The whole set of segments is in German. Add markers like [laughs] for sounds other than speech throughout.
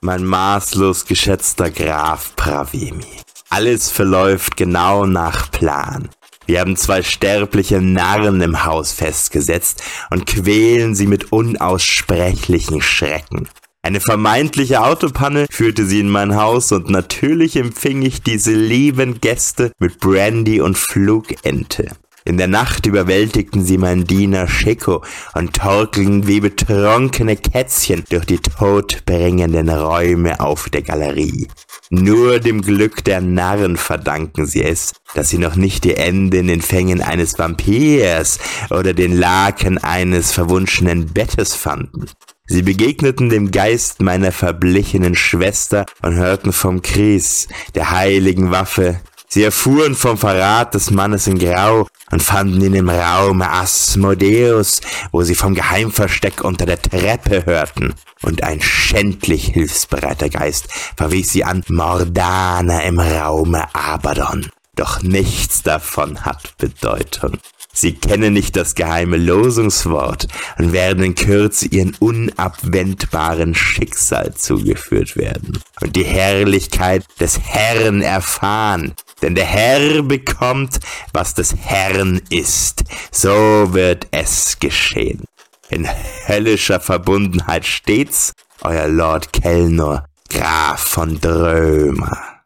mein maßlos geschätzter Graf Pravemi. Alles verläuft genau nach Plan. Wir haben zwei sterbliche Narren im Haus festgesetzt und quälen sie mit unaussprechlichen Schrecken. Eine vermeintliche Autopanne führte sie in mein Haus und natürlich empfing ich diese lieben Gäste mit Brandy und Flugente. In der Nacht überwältigten sie meinen Diener Schicko und torkelten wie betrunkene Kätzchen durch die todbringenden Räume auf der Galerie. Nur dem Glück der Narren verdanken sie es, dass sie noch nicht die Ende in den Fängen eines Vampirs oder den Laken eines verwunschenen Bettes fanden. Sie begegneten dem Geist meiner verblichenen Schwester und hörten vom Kries, der heiligen Waffe. Sie erfuhren vom Verrat des Mannes in Grau und fanden ihn im Raum Asmodeus, wo sie vom Geheimversteck unter der Treppe hörten. Und ein schändlich hilfsbereiter Geist verwies sie an Mordana im Raume Abaddon. Doch nichts davon hat Bedeutung. Sie kennen nicht das geheime Losungswort und werden in Kürze ihren unabwendbaren Schicksal zugeführt werden und die Herrlichkeit des Herrn erfahren. Denn der Herr bekommt, was des Herrn ist. So wird es geschehen. In höllischer Verbundenheit stets euer Lord Kellner, Graf von Drömer.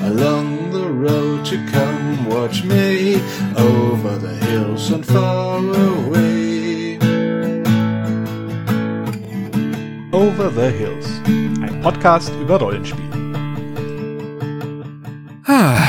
Along the road to come watch me over the hills and far away. Over the Hills, ein Podcast über Rollenspiele. Ah,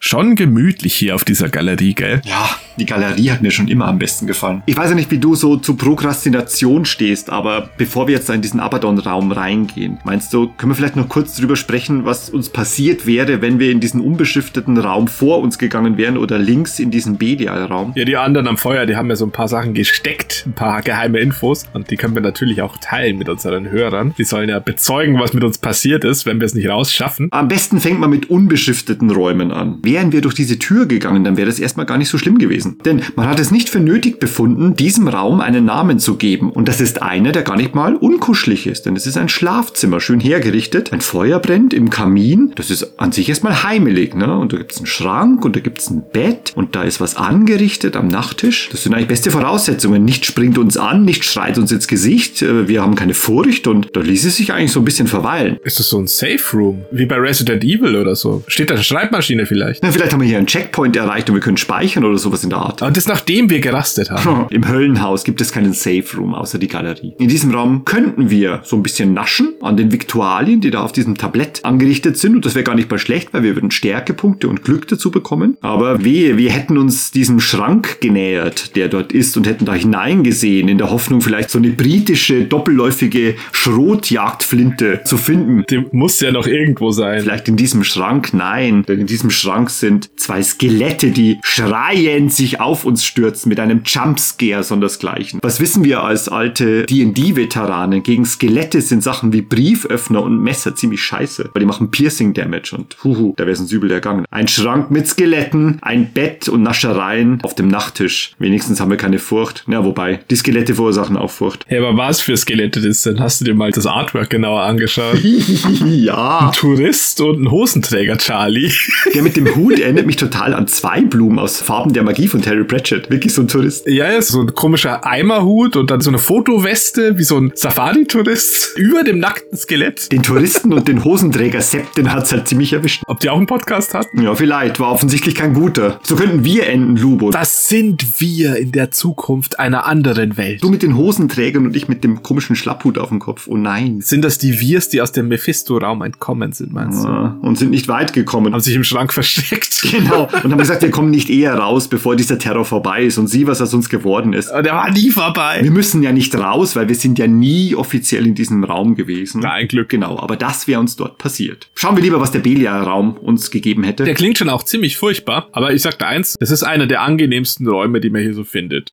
schon gemütlich hier auf dieser Galerie, gell? Ja, die Galerie hat mir schon immer am besten gefallen. Ich weiß ja nicht, wie du so zu Prokrastination stehst, aber bevor wir jetzt in diesen Abaddon-Raum reingehen, meinst du, können wir vielleicht noch kurz drüber sprechen, was uns passiert wäre, wenn wir in diesen unbeschrifteten Raum vor uns gegangen wären oder links in diesen Belial-Raum? Ja, die anderen am Feuer, die haben ja so ein paar Sachen gesteckt, ein paar geheime Infos und die können wir natürlich auch teilen mit unseren Hörern. Die sollen ja bezeugen, was mit uns passiert ist, wenn wir es nicht rausschaffen. Am besten fängt man mit unbeschrifteten Räumen an. Wären wir durch diese Tür gegangen, dann wäre das erstmal gar nicht so schlimm gewesen gewesen. Denn man hat es nicht für nötig befunden, diesem Raum einen Namen zu geben. Und das ist einer, der gar nicht mal unkuschelig ist. Denn es ist ein Schlafzimmer, schön hergerichtet. Ein Feuer brennt im Kamin. Das ist an sich erstmal heimelig. Ne? Und da gibt es einen Schrank und da gibt es ein Bett. Und da ist was angerichtet am Nachttisch. Das sind eigentlich beste Voraussetzungen. Nicht springt uns an, nicht schreit uns ins Gesicht. Äh, wir haben keine Furcht und da ließ es sich eigentlich so ein bisschen verweilen. Ist das so ein Safe Room? Wie bei Resident Evil oder so? Steht da eine Schreibmaschine vielleicht? Na, vielleicht haben wir hier einen Checkpoint erreicht und wir können speichern oder sowas in Art. Und das nachdem wir gerastet haben. [laughs] Im Höllenhaus gibt es keinen Safe Room außer die Galerie. In diesem Raum könnten wir so ein bisschen naschen an den Viktualien, die da auf diesem Tablett angerichtet sind. Und das wäre gar nicht mal schlecht, weil wir würden Stärkepunkte und Glück dazu bekommen. Aber wehe, wir hätten uns diesem Schrank genähert, der dort ist, und hätten da hineingesehen, in der Hoffnung, vielleicht so eine britische, doppelläufige Schrotjagdflinte zu finden. Die muss ja noch irgendwo sein. Vielleicht in diesem Schrank? Nein, denn in diesem Schrank sind zwei Skelette, die schreiend sich auf uns stürzen mit einem Jumpscare sondersgleichen. Was wissen wir als alte D&D-Veteranen? Gegen Skelette sind Sachen wie Brieföffner und Messer ziemlich scheiße, weil die machen Piercing-Damage und huhu, da wäre es uns übel ergangen. Ein Schrank mit Skeletten, ein Bett und Naschereien auf dem Nachttisch. Wenigstens haben wir keine Furcht. Ja, wobei, die Skelette verursachen auch Furcht. Ja, aber was für Skelette das sind? Hast du dir mal das Artwork genauer angeschaut? [laughs] ja. Ein Tourist und ein Hosenträger, Charlie. Der mit dem Hut erinnert mich total an zwei Blumen aus Farben der Magie von Terry Pratchett. Wirklich so ein Tourist. Ja, ist so ein komischer Eimerhut und dann so eine Fotoweste wie so ein Safari-Tourist [laughs] über dem nackten Skelett. Den Touristen und den Hosenträger Sepp, den hat's halt ziemlich erwischt. Ob die auch einen Podcast hatten? Ja, vielleicht. War offensichtlich kein guter. So könnten wir enden, Lubo. Das sind wir in der Zukunft einer anderen Welt. Du mit den Hosenträgern und ich mit dem komischen Schlapphut auf dem Kopf. Oh nein. Sind das die Wirs, die aus dem Mephisto-Raum entkommen sind, meinst du? Ja, und sind nicht weit gekommen. Haben sich im Schrank versteckt. Genau. Und haben gesagt, wir kommen nicht eher raus, bevor dieser Terror vorbei ist und sieh, was aus uns geworden ist. Der war nie vorbei. Wir müssen ja nicht raus, weil wir sind ja nie offiziell in diesem Raum gewesen. Na, ein Glück. Genau, aber das wäre uns dort passiert. Schauen wir lieber, was der Belia-Raum uns gegeben hätte. Der klingt schon auch ziemlich furchtbar, aber ich sagte eins, das ist einer der angenehmsten Räume, die man hier so findet.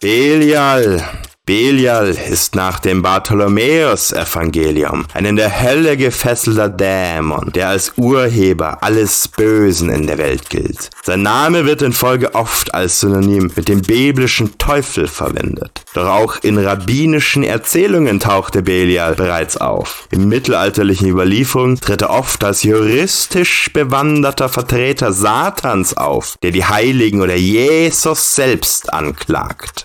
Belial, Belial ist nach dem Bartholomäus-Evangelium ein in der Hölle gefesselter Dämon, der als Urheber alles Bösen in der Welt gilt. Sein Name wird in Folge oft als Synonym mit dem biblischen Teufel verwendet. Doch auch in rabbinischen Erzählungen tauchte Belial bereits auf. In mittelalterlichen Überlieferungen tritt er oft als juristisch bewanderter Vertreter Satans auf, der die Heiligen oder Jesus selbst anklagt.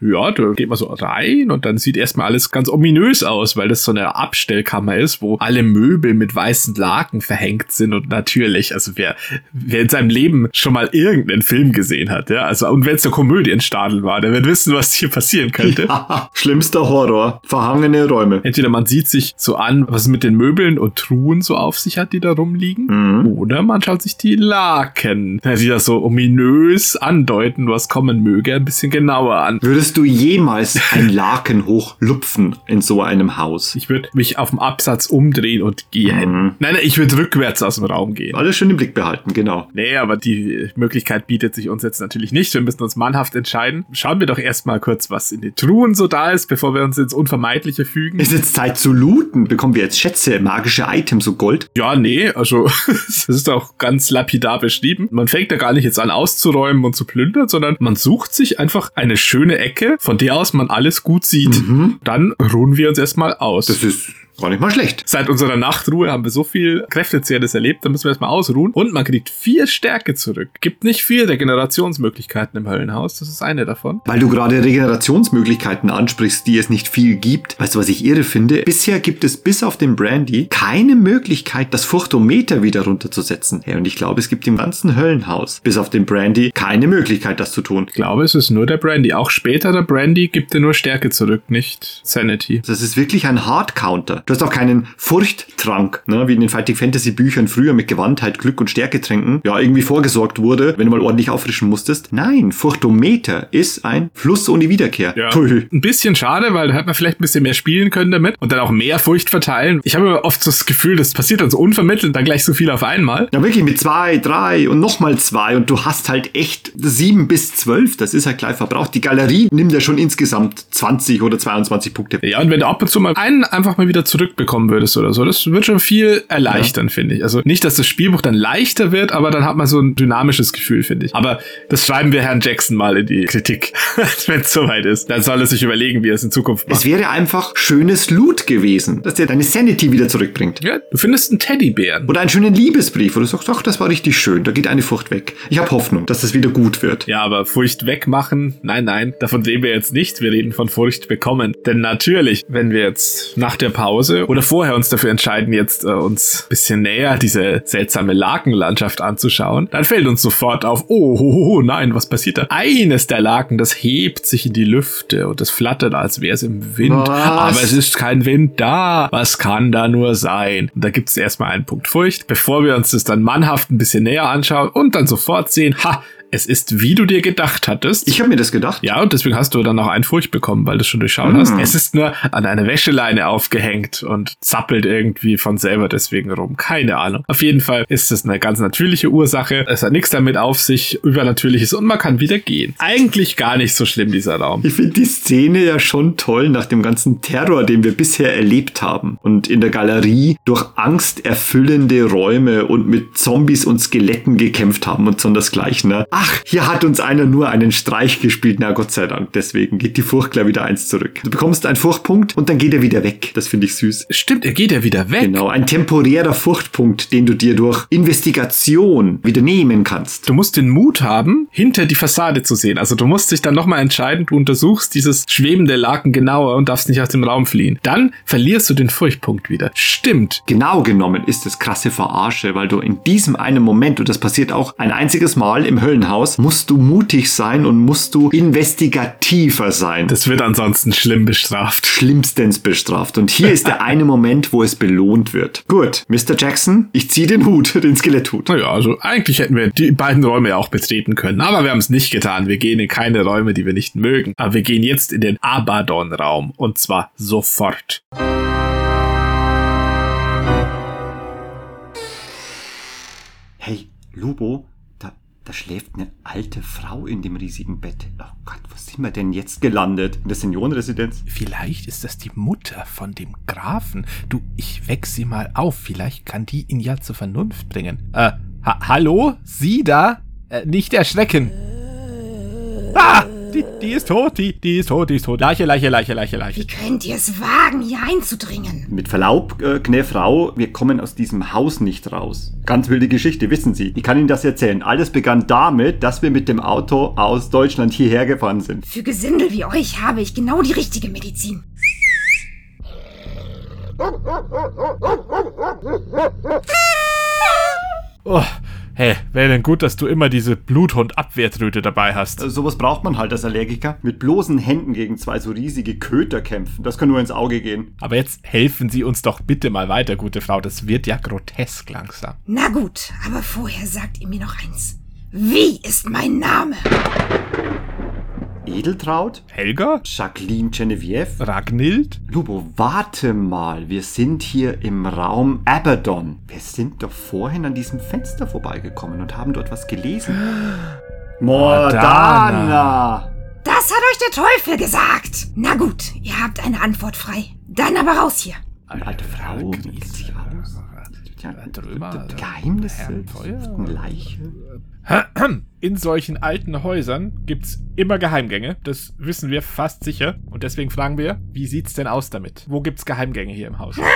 Ja, da geht man so rein und dann sieht erstmal alles ganz ominös aus, weil das so eine Abstellkammer ist, wo alle Möbel mit weißen Laken verhängt sind und natürlich, also wer, wer in seinem Leben schon mal irgendeinen Film gesehen hat, ja, also und wenn es der Komödienstadel war, der wird wissen, was hier passieren könnte. [laughs] Ja, schlimmster Horror. Verhangene Räume. Entweder man sieht sich so an, was es mit den Möbeln und Truhen so auf sich hat, die da rumliegen, Mhm. oder man schaut sich die Laken, die das so ominös andeuten, was kommen möge, ein bisschen genauer an. Würdest du jemals ein Laken hochlupfen in so einem Haus? Ich würde mich auf dem Absatz umdrehen und gehen. Mhm. Nein, nein, ich würde rückwärts aus dem Raum gehen. Alles schön im Blick behalten, genau. Nee, aber die Möglichkeit bietet sich uns jetzt natürlich nicht. Wir müssen uns mannhaft entscheiden. Schauen wir doch erstmal kurz, was in den Truhen so da ist, bevor wir uns ins Unvermeidliche fügen. Ist jetzt Zeit zu looten? Bekommen wir jetzt Schätze, magische Items, so Gold? Ja, nee, also [laughs] das ist auch ganz lapidar beschrieben. Man fängt ja gar nicht jetzt an auszuräumen und zu plündern, sondern man sucht sich einfach eine schöne Ecke, von der aus man alles gut sieht. Dann ruhen wir uns erstmal aus. Das ist gar nicht mal schlecht. Seit unserer Nachtruhe haben wir so viel Kräftezehrendes erlebt, da müssen wir erstmal ausruhen. Und man kriegt vier Stärke zurück. Gibt nicht viel Regenerationsmöglichkeiten im Höllenhaus, das ist eine davon. Weil du gerade Regenerationsmöglichkeiten ansprichst, die es nicht viel gibt. Weißt du, was ich irre finde? Bisher gibt es bis auf den Brandy keine Möglichkeit, das Furchtometer wieder runterzusetzen. Hey, und ich glaube, es gibt im ganzen Höllenhaus, bis auf den Brandy, keine Möglichkeit, das zu tun. Ich glaube, es ist nur der Brandy. Auch späterer Brandy gibt dir nur Stärke zurück, nicht Sanity. Das ist wirklich ein Hard-Counter. Du hast auch keinen Furchttrank, ne, wie in den Fighting Fantasy Büchern früher mit Gewandtheit, Glück und Stärke tränken, ja, irgendwie vorgesorgt wurde, wenn du mal ordentlich auffrischen musstest. Nein, Furchtometer ist ein Fluss ohne Wiederkehr. Pui. Ein bisschen schade, weil da hätte man vielleicht ein bisschen mehr spielen können damit und dann auch mehr Furcht verteilen. Ich habe immer oft so das Gefühl, das passiert dann so unvermittelt, dann gleich so viel auf einmal. Ja, wirklich mit zwei, drei und nochmal zwei und du hast halt echt sieben bis zwölf. Das ist halt gleich verbraucht. Die Galerie nimmt ja schon insgesamt 20 oder 22 Punkte. Ja, und wenn du ab und zu mal einen einfach mal wieder zurückbekommen würdest oder so, das wird schon viel erleichtern, finde ich. Also nicht, dass das Spielbuch dann leichter wird, aber dann hat man so ein dynamisches Gefühl, finde ich. Aber das schreiben wir Herrn Jackson mal in die Kritik, [laughs] wenn es soweit ist. Dann soll er sich überlegen, wie er es in Zukunft macht. Es wäre einfach schönes Loot gewesen, dass der deine Sanity wieder zurückbringt. Ja, du findest einen Teddybären. Oder einen schönen Liebesbrief, wo du sagst, ach, das war richtig schön, da geht eine Furcht weg. Ich habe Hoffnung, dass das wieder gut wird. Ja, aber Furcht wegmachen? Nein, nein, davon reden wir jetzt nicht. Wir reden von Furcht bekommen. Denn natürlich, wenn wir jetzt nach der Pause oder vorher uns dafür entscheiden, jetzt äh, uns ein bisschen näher diese seltsame Lakenlandschaft anzuschauen, dann fällt uns sofort auf, oh, ho, ho, ho, nein, was passiert da? Eines der Laken, das hebt sich in die Lüfte und das flattert, als wäre es im Wind. Was? Aber es ist kein Wind da. Was kann da nur sein? Und da gibt es erstmal einen Punkt Furcht, bevor wir uns das dann mannhaft ein bisschen näher anschauen und dann sofort sehen, ha, es ist, wie du dir gedacht hattest. Ich habe mir das gedacht. Ja, und deswegen hast du dann auch einen Furcht bekommen, weil du es schon durchschaut Mm. hast. Es ist nur an eine Wäscheleine aufgehängt und zappelt irgendwie von selber deswegen rum. Keine Ahnung. Auf jeden Fall ist es eine ganz natürliche Ursache. Es hat nichts damit auf sich, übernatürliches und man kann wieder gehen. Eigentlich gar nicht so schlimm, dieser Raum. Ich finde die Szene ja schon toll nach dem ganzen Terror, den wir bisher erlebt haben. Und in der Galerie durch Angst erfüllende Räume und mit Zombies und Skeletten gekämpft haben und so das gleiche. Ne? Ach, hier hat uns einer nur einen Streich gespielt. Na Gott sei Dank. Deswegen geht die Furcht gleich wieder eins zurück. Du bekommst einen Furchtpunkt und dann geht er wieder weg. Das finde ich süß. Stimmt, er geht ja wieder weg. Genau, ein temporärer Furchtpunkt, den du dir durch Investigation wieder nehmen kannst. Du musst den Mut haben, hinter die Fassade zu sehen. Also du musst dich dann nochmal entscheiden, du untersuchst dieses schwebende Laken genauer und darfst nicht aus dem Raum fliehen. Dann verlierst du den Furchtpunkt wieder. Stimmt. Genau genommen ist es krasse Verarsche, weil du in diesem einen Moment, und das passiert auch ein einziges Mal im Höllenhaus, musst du mutig sein und musst du investigativer sein. Das wird ansonsten schlimm bestraft. schlimmstens bestraft. Und hier ist der [laughs] eine Moment, wo es belohnt wird. Gut, Mr. Jackson, ich ziehe den Hut, [laughs] den Skeletthut. Naja, also eigentlich hätten wir die beiden Räume ja auch betreten können, aber wir haben es nicht getan. Wir gehen in keine Räume, die wir nicht mögen. Aber wir gehen jetzt in den Abaddon-Raum und zwar sofort. Hey, Lubo, da, schläft eine alte Frau in dem riesigen Bett. Oh Gott, wo sind wir denn jetzt gelandet? In der Seniorenresidenz? Vielleicht ist das die Mutter von dem Grafen. Du, ich weck sie mal auf. Vielleicht kann die ihn ja zur Vernunft bringen. Äh, ha hallo? Sie da? Äh, nicht erschrecken. Ah! Die, die ist tot, die, die ist tot, die ist tot. Leiche, Leiche, Leiche, Leiche, Leiche. Wie könnt ihr es wagen, hier einzudringen? Mit Verlaub, äh, gnä Frau, wir kommen aus diesem Haus nicht raus. Ganz wilde Geschichte, wissen Sie. Ich kann Ihnen das erzählen. Alles begann damit, dass wir mit dem Auto aus Deutschland hierher gefahren sind. Für Gesindel wie euch habe ich genau die richtige Medizin. [laughs] Oh, hey, wäre denn gut, dass du immer diese Bluthund-Abwehrtröte dabei hast. Äh, Sowas braucht man halt als Allergiker. Mit bloßen Händen gegen zwei so riesige Köter kämpfen. Das kann nur ins Auge gehen. Aber jetzt helfen Sie uns doch bitte mal weiter, gute Frau. Das wird ja grotesk langsam. Na gut, aber vorher sagt ihr mir noch eins. Wie ist mein Name? Edeltraut? Helga? Jacqueline Genevieve? Ragnild? Lubo, warte mal. Wir sind hier im Raum Abaddon. Wir sind doch vorhin an diesem Fenster vorbeigekommen und haben dort was gelesen. [gasps] Mordana! Das hat euch der Teufel gesagt. Na gut, ihr habt eine Antwort frei. Dann aber raus hier. Alte Frau, kennt sich aus. Ja, Drüber, Geheimnisse, eine Leiche. [clears throat] In solchen alten Häusern gibt's immer Geheimgänge. Das wissen wir fast sicher. Und deswegen fragen wir, wie sieht's denn aus damit? Wo gibt's Geheimgänge hier im Haus? [laughs]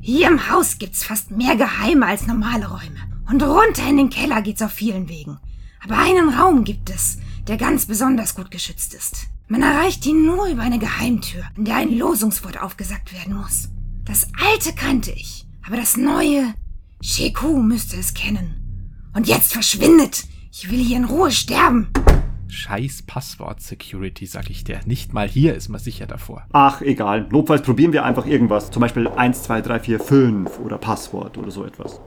Hier im Haus gibt's fast mehr Geheime als normale Räume. Und runter in den Keller geht's auf vielen Wegen. Aber einen Raum gibt es, der ganz besonders gut geschützt ist. Man erreicht ihn nur über eine Geheimtür, in der ein Losungswort aufgesagt werden muss. Das alte kannte ich, aber das neue, Sheku müsste es kennen. Und jetzt verschwindet! Ich will hier in Ruhe sterben. Scheiß Passwort-Security, sag ich dir. Nicht mal hier ist man sicher davor. Ach, egal. Notfalls probieren wir einfach irgendwas. Zum Beispiel 1, 2, 3, 4, 5 oder Passwort oder so etwas.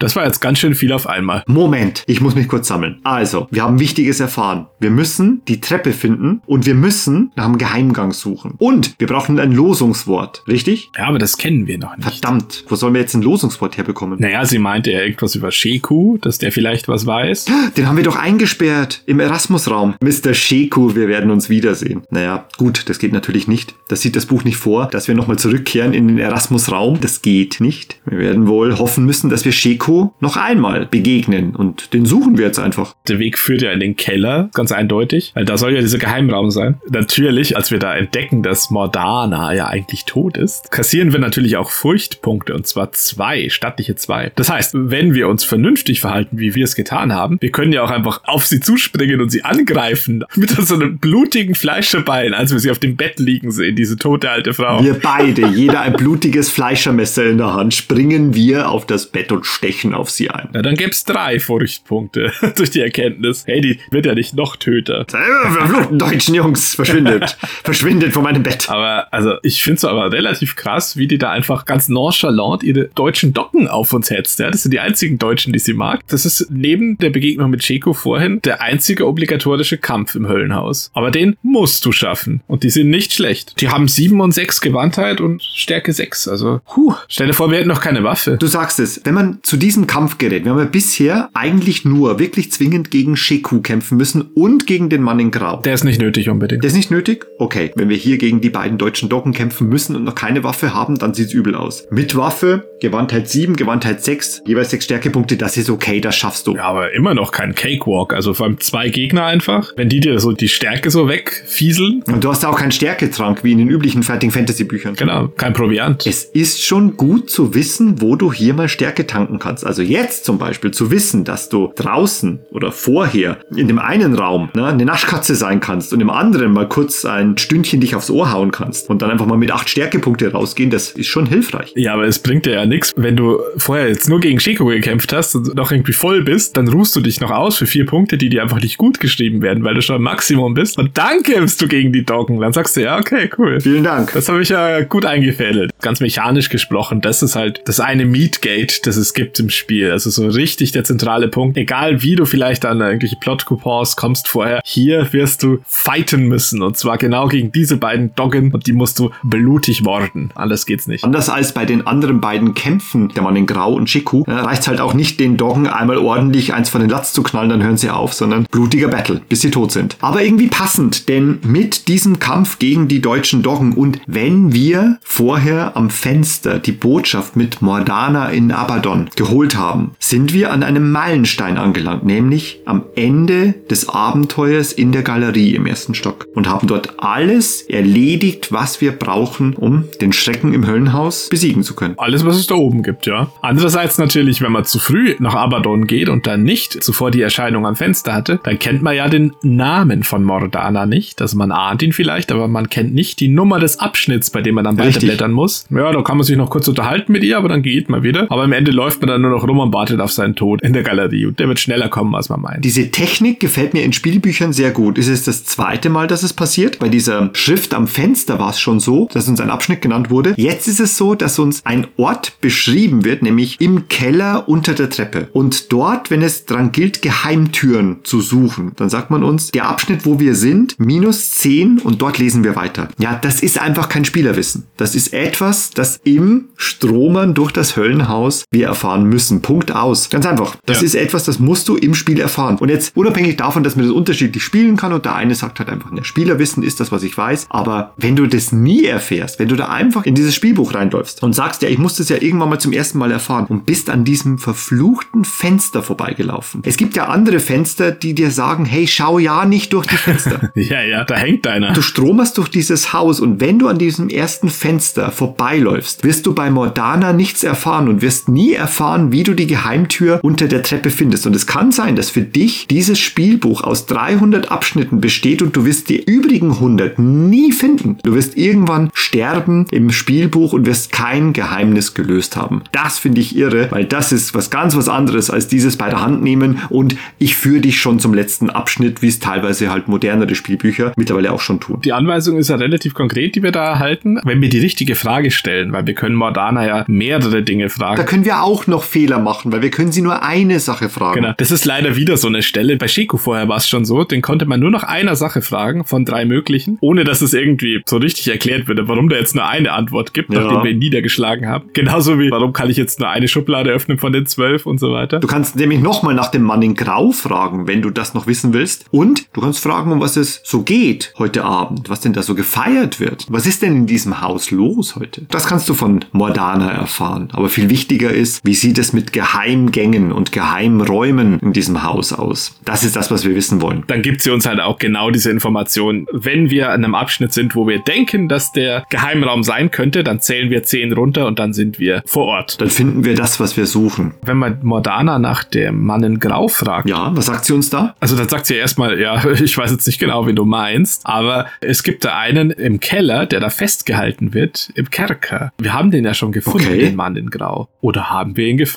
Das war jetzt ganz schön viel auf einmal. Moment, ich muss mich kurz sammeln. Also, wir haben Wichtiges erfahren. Wir müssen die Treppe finden und wir müssen nach einem Geheimgang suchen. Und wir brauchen ein Losungswort, richtig? Ja, aber das kennen wir noch nicht. Verdammt, wo sollen wir jetzt ein Losungswort herbekommen? Naja, sie meinte ja irgendwas über Sheku, dass der vielleicht was weiß. [gasps] Den haben wir doch eingesperrt im Erasmus-Raum. Mr. Sheku, wir werden uns wiedersehen. Naja, gut, das geht natürlich nicht. Das sieht das Buch nicht vor, dass wir nochmal zurückkehren in den Erasmus-Raum. Das geht nicht. Wir werden wohl hoffen müssen, dass wir Sheku noch einmal begegnen und den suchen wir jetzt einfach. Der Weg führt ja in den Keller, ganz eindeutig, weil da soll ja dieser Geheimraum sein. Natürlich, als wir da entdecken, dass Mordana ja eigentlich tot ist, kassieren wir natürlich auch Furchtpunkte und zwar zwei, stattliche zwei. Das heißt, wenn wir uns vernünftig verhalten, wie wir es getan haben, wir können ja auch einfach auf sie zuspringen und sie angreifen [laughs] mit so einem blutigen Fleischerbein, als wir sie auf dem Bett liegen sehen, diese tote alte Frau. Wir beide, jeder ein blutiges Fleischermesser in der Hand, springen wir auf das Bett und stechen auf sie ein. Na, dann gäb's drei Furchtpunkte [laughs] durch die Erkenntnis. Hey, die wird ja nicht noch töter. Verfluchten deutschen Jungs, verschwindet. [laughs] verschwindet von meinem Bett. Aber, also, ich find's aber relativ krass, wie die da einfach ganz nonchalant ihre deutschen Docken auf uns hetzt. Ja, das sind die einzigen Deutschen, die sie mag. Das ist neben der Begegnung mit Sheko vorhin der einzige obligatorische Kampf im Höllenhaus. Aber den musst du schaffen. Und die sind nicht schlecht. Die haben sieben und sechs Gewandtheit und Stärke sechs. Also, huh, stell dir vor, wir hätten noch keine Waffe. Du sagst es, wenn man zu diesem Kampf gerät, wir haben ja bisher eigentlich nur wirklich zwingend gegen Sheku kämpfen müssen und gegen den Mann in Grau. Der ist nicht nötig unbedingt. Der ist nicht nötig? Okay. Wenn wir hier gegen die beiden deutschen Docken kämpfen müssen und noch keine Waffe haben, dann sieht's übel aus. Mit Waffe, Gewandtheit 7, Gewandtheit 6, jeweils 6 Stärkepunkte, das ist okay, das schaffst du. Ja, aber immer noch kein Cakewalk. Also vor allem zwei Gegner einfach. Wenn die dir so die Stärke so wegfieseln. Und du hast auch keinen Stärketrank, wie in den üblichen Fighting Fantasy Büchern. Genau, kein Proviant. Es ist schon gut zu wissen, wo du hier mal Stärke tanken kannst. Also jetzt zum Beispiel zu wissen, dass du draußen oder vorher in dem einen Raum ne, eine Naschkatze sein kannst und im anderen mal kurz ein Stündchen dich aufs Ohr hauen kannst und dann einfach mal mit acht Stärkepunkte rausgehen, das ist schon hilfreich. Ja, aber es bringt dir ja nichts, wenn du vorher jetzt nur gegen Shiko gekämpft hast und noch irgendwie voll bist, dann ruhst du dich noch aus für vier Punkte, die dir einfach nicht gut geschrieben werden, weil du schon am Maximum bist. Und dann kämpfst du gegen die Doggen. Dann sagst du, ja, okay, cool. Vielen Dank. Das habe ich ja gut eingefädelt. Ganz mechanisch gesprochen, das ist halt das eine Meatgate, das es gibt im Spiel. Also so richtig der zentrale Punkt. Egal wie du vielleicht an irgendwelche Plot-Coupons kommst vorher, hier wirst du fighten müssen. Und zwar genau gegen diese beiden Doggen und die musst du blutig morden. Anders geht's nicht. Anders als bei den anderen beiden Kämpfen, der Mann in Grau und Chiku, äh, reicht halt auch nicht, den Doggen einmal ordentlich eins von den Latz zu knallen, dann hören sie auf, sondern blutiger Battle, bis sie tot sind. Aber irgendwie passend, denn mit diesem Kampf gegen die deutschen Doggen und wenn wir vorher am Fenster die Botschaft mit Mordana in Abaddon geholt haben, sind wir an einem Meilenstein angelangt, nämlich am Ende des Abenteuers in der Galerie im ersten Stock und haben dort alles erledigt, was wir brauchen, um den Schrecken im Höllenhaus besiegen zu können. Alles, was es da oben gibt, ja. Andererseits natürlich, wenn man zu früh nach Abaddon geht und dann nicht zuvor die Erscheinung am Fenster hatte, dann kennt man ja den Namen von Mordana nicht. Also man ahnt ihn vielleicht, aber man kennt nicht die Nummer des Abschnitts, bei dem man dann Richtig. weiterblättern muss. Ja, da kann man sich noch kurz unterhalten mit ihr, aber dann geht man wieder. Aber am Ende läuft man dann nur noch rum und wartet auf seinen Tod in der Galerie. Und der wird schneller kommen, als man meint. Diese Technik gefällt mir in Spielbüchern sehr gut. Es das zweite Mal, dass es passiert. Bei dieser Schrift am Fenster war es schon so, dass uns ein Abschnitt genannt wurde. Jetzt ist es so, dass uns ein Ort beschrieben wird, nämlich im Keller unter der Treppe. Und dort, wenn es dran gilt, Geheimtüren zu suchen, dann sagt man uns, der Abschnitt, wo wir sind, minus 10 und dort lesen wir weiter. Ja, das ist einfach kein Spielerwissen. Das ist etwas, das im Stromern durch das Höllenhaus wir erfahren müssen. Punkt aus. Ganz einfach. Das Ja. ist etwas, das musst du im Spiel erfahren. Und jetzt unabhängig davon, dass man das unterschiedlich spielen kann und der eine sagt halt einfach, ja, Spielerwissen ist das, was ich weiß. Aber wenn du das nie erfährst, wenn du da einfach in dieses Spielbuch reinläufst und sagst, ja, ich muss das ja irgendwann mal zum ersten Mal erfahren und bist an diesem verfluchten Fenster vorbeigelaufen. Es gibt ja andere Fenster, die dir sagen, hey, schau ja nicht durch die Fenster. [laughs] Ja, ja, da hängt einer. Du stromerst durch dieses Haus und wenn du an diesem ersten Fenster vorbeiläufst, wirst du bei Mordana nichts erfahren und wirst nie erfahren, wie du die Geheimtür unter der Treppe findest. Und es kann sein, dass für dich dieses Spielbuch aus 300 Abschnitten besteht und du wirst die übrigen 100 nie finden. Du wirst irgendwann sterben im Spielbuch und wirst kein Geheimnis gelöst haben. Das finde ich irre, weil das ist was ganz was anderes als dieses bei der Hand nehmen und ich führe dich schon zum letzten Abschnitt, wie es teilweise halt modernere Spielbücher mittlerweile auch schon tun. Die Anweisung ist ja relativ konkret, die wir da erhalten. Wenn wir die richtige Frage stellen, weil wir können Mordana ja mehrere Dinge Da fragen. können wir auch noch Fehler machen, weil wir können sie nur eine Sache fragen. Genau. Das ist leider wieder so eine Stelle. Bei Sheku vorher war es schon so, den konnte man nur nach einer Sache fragen von drei möglichen, ohne dass es irgendwie so richtig erklärt würde, warum der jetzt nur eine Antwort gibt, Ja. nachdem wir ihn niedergeschlagen haben. Genauso wie, warum kann ich jetzt nur eine Schublade öffnen von den zwölf und so weiter. Du kannst nämlich nochmal nach dem Mann in Grau fragen, wenn du das noch wissen willst. Und du kannst fragen, um was es so geht heute Abend, was denn da so gefeiert wird. Was ist denn in diesem Haus los heute? Das kannst du von Mordana erfahren. Aber viel wichtiger ist, wie sieht es mit Geheimgängen und Geheimräumen in diesem Haus aus? Das ist das, was wir wissen wollen. dann gibt sie uns halt auch genau diese Information. Wenn wir an einem Abschnitt sind, wo wir denken, dass der Geheimraum sein könnte, dann zählen wir zehn runter und dann sind wir vor Ort. Dann finden wir das, was wir suchen. Wenn man Mordana nach dem Mann in Grau fragt, Ja, was sagt sie uns da? also dann sagt sie erstmal, ja, [laughs] ich weiß jetzt nicht genau, wen du meinst, aber es gibt da einen im Keller, der da festgehalten wird, im Kerker. Wir haben den ja schon gefunden, Okay. den Mann in Grau. Oder haben wir ihn gefunden?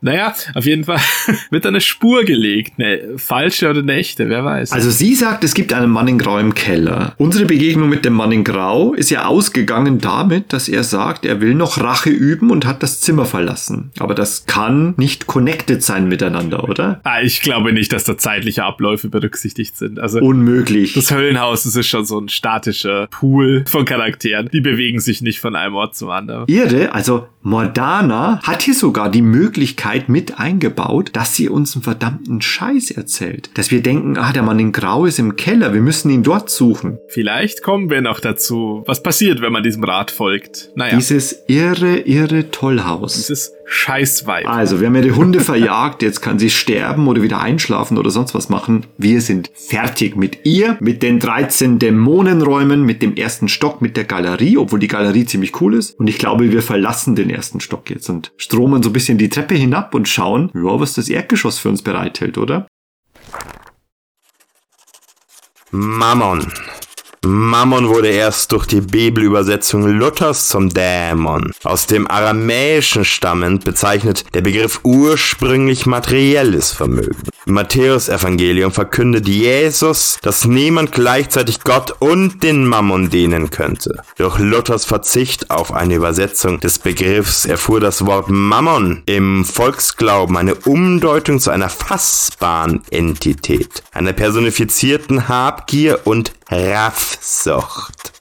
Naja, auf jeden Fall [laughs] wird eine Spur gelegt. Ne, falsche oder eine echte, wer weiß. Also sie sagt, es gibt einen Mann in Grau im Keller. Unsere Begegnung mit dem Mann in Grau ist ja ausgegangen damit, dass er sagt, er will noch Rache üben und hat das Zimmer verlassen. Aber das kann nicht connected sein miteinander, oder? Ah, ich glaube nicht, dass da zeitliche Abläufe berücksichtigt sind. Also Unmöglich. das Höllenhaus, das ist schon so ein statischer Pool von Charakteren. Die bewegen sich nicht von einem Ort zum anderen. Irre, also Mordana hat hier sogar die Möglichkeit mit eingebaut, dass sie uns einen verdammten Scheiß erzählt. Dass wir denken, ah, der Mann in Grau ist im Keller, wir müssen ihn dort suchen. Vielleicht kommen wir noch dazu, was passiert, wenn man diesem Rat folgt. Naja, Dieses irre, irre Tollhaus. dieses Scheißweib. Also, wir haben ja die Hunde [laughs] verjagt, jetzt kann sie sterben oder wieder einschlafen oder sonst was machen. Wir sind fertig mit ihr, mit den 13 Dämonenräumen, mit dem ersten Stock, mit der Galerie, obwohl die Galerie ziemlich cool ist. Und ich glaube, wir verlassen den ersten Stock jetzt und stromen so ein bisschen die Treppe hinab und schauen, ja, was das Erdgeschoss für uns bereithält, oder? Mammon. Mammon wurde erst durch die Bibelübersetzung Luthers zum Dämon. Aus dem Aramäischen stammend bezeichnet der Begriff ursprünglich materielles Vermögen. Im Matthäus-Evangelium verkündet Jesus, dass niemand gleichzeitig Gott und den Mammon dienen könnte. Durch Luthers Verzicht auf eine Übersetzung des Begriffs erfuhr das Wort Mammon im Volksglauben eine Umdeutung zu einer fassbaren Entität, einer personifizierten Habgier und Raffsucht.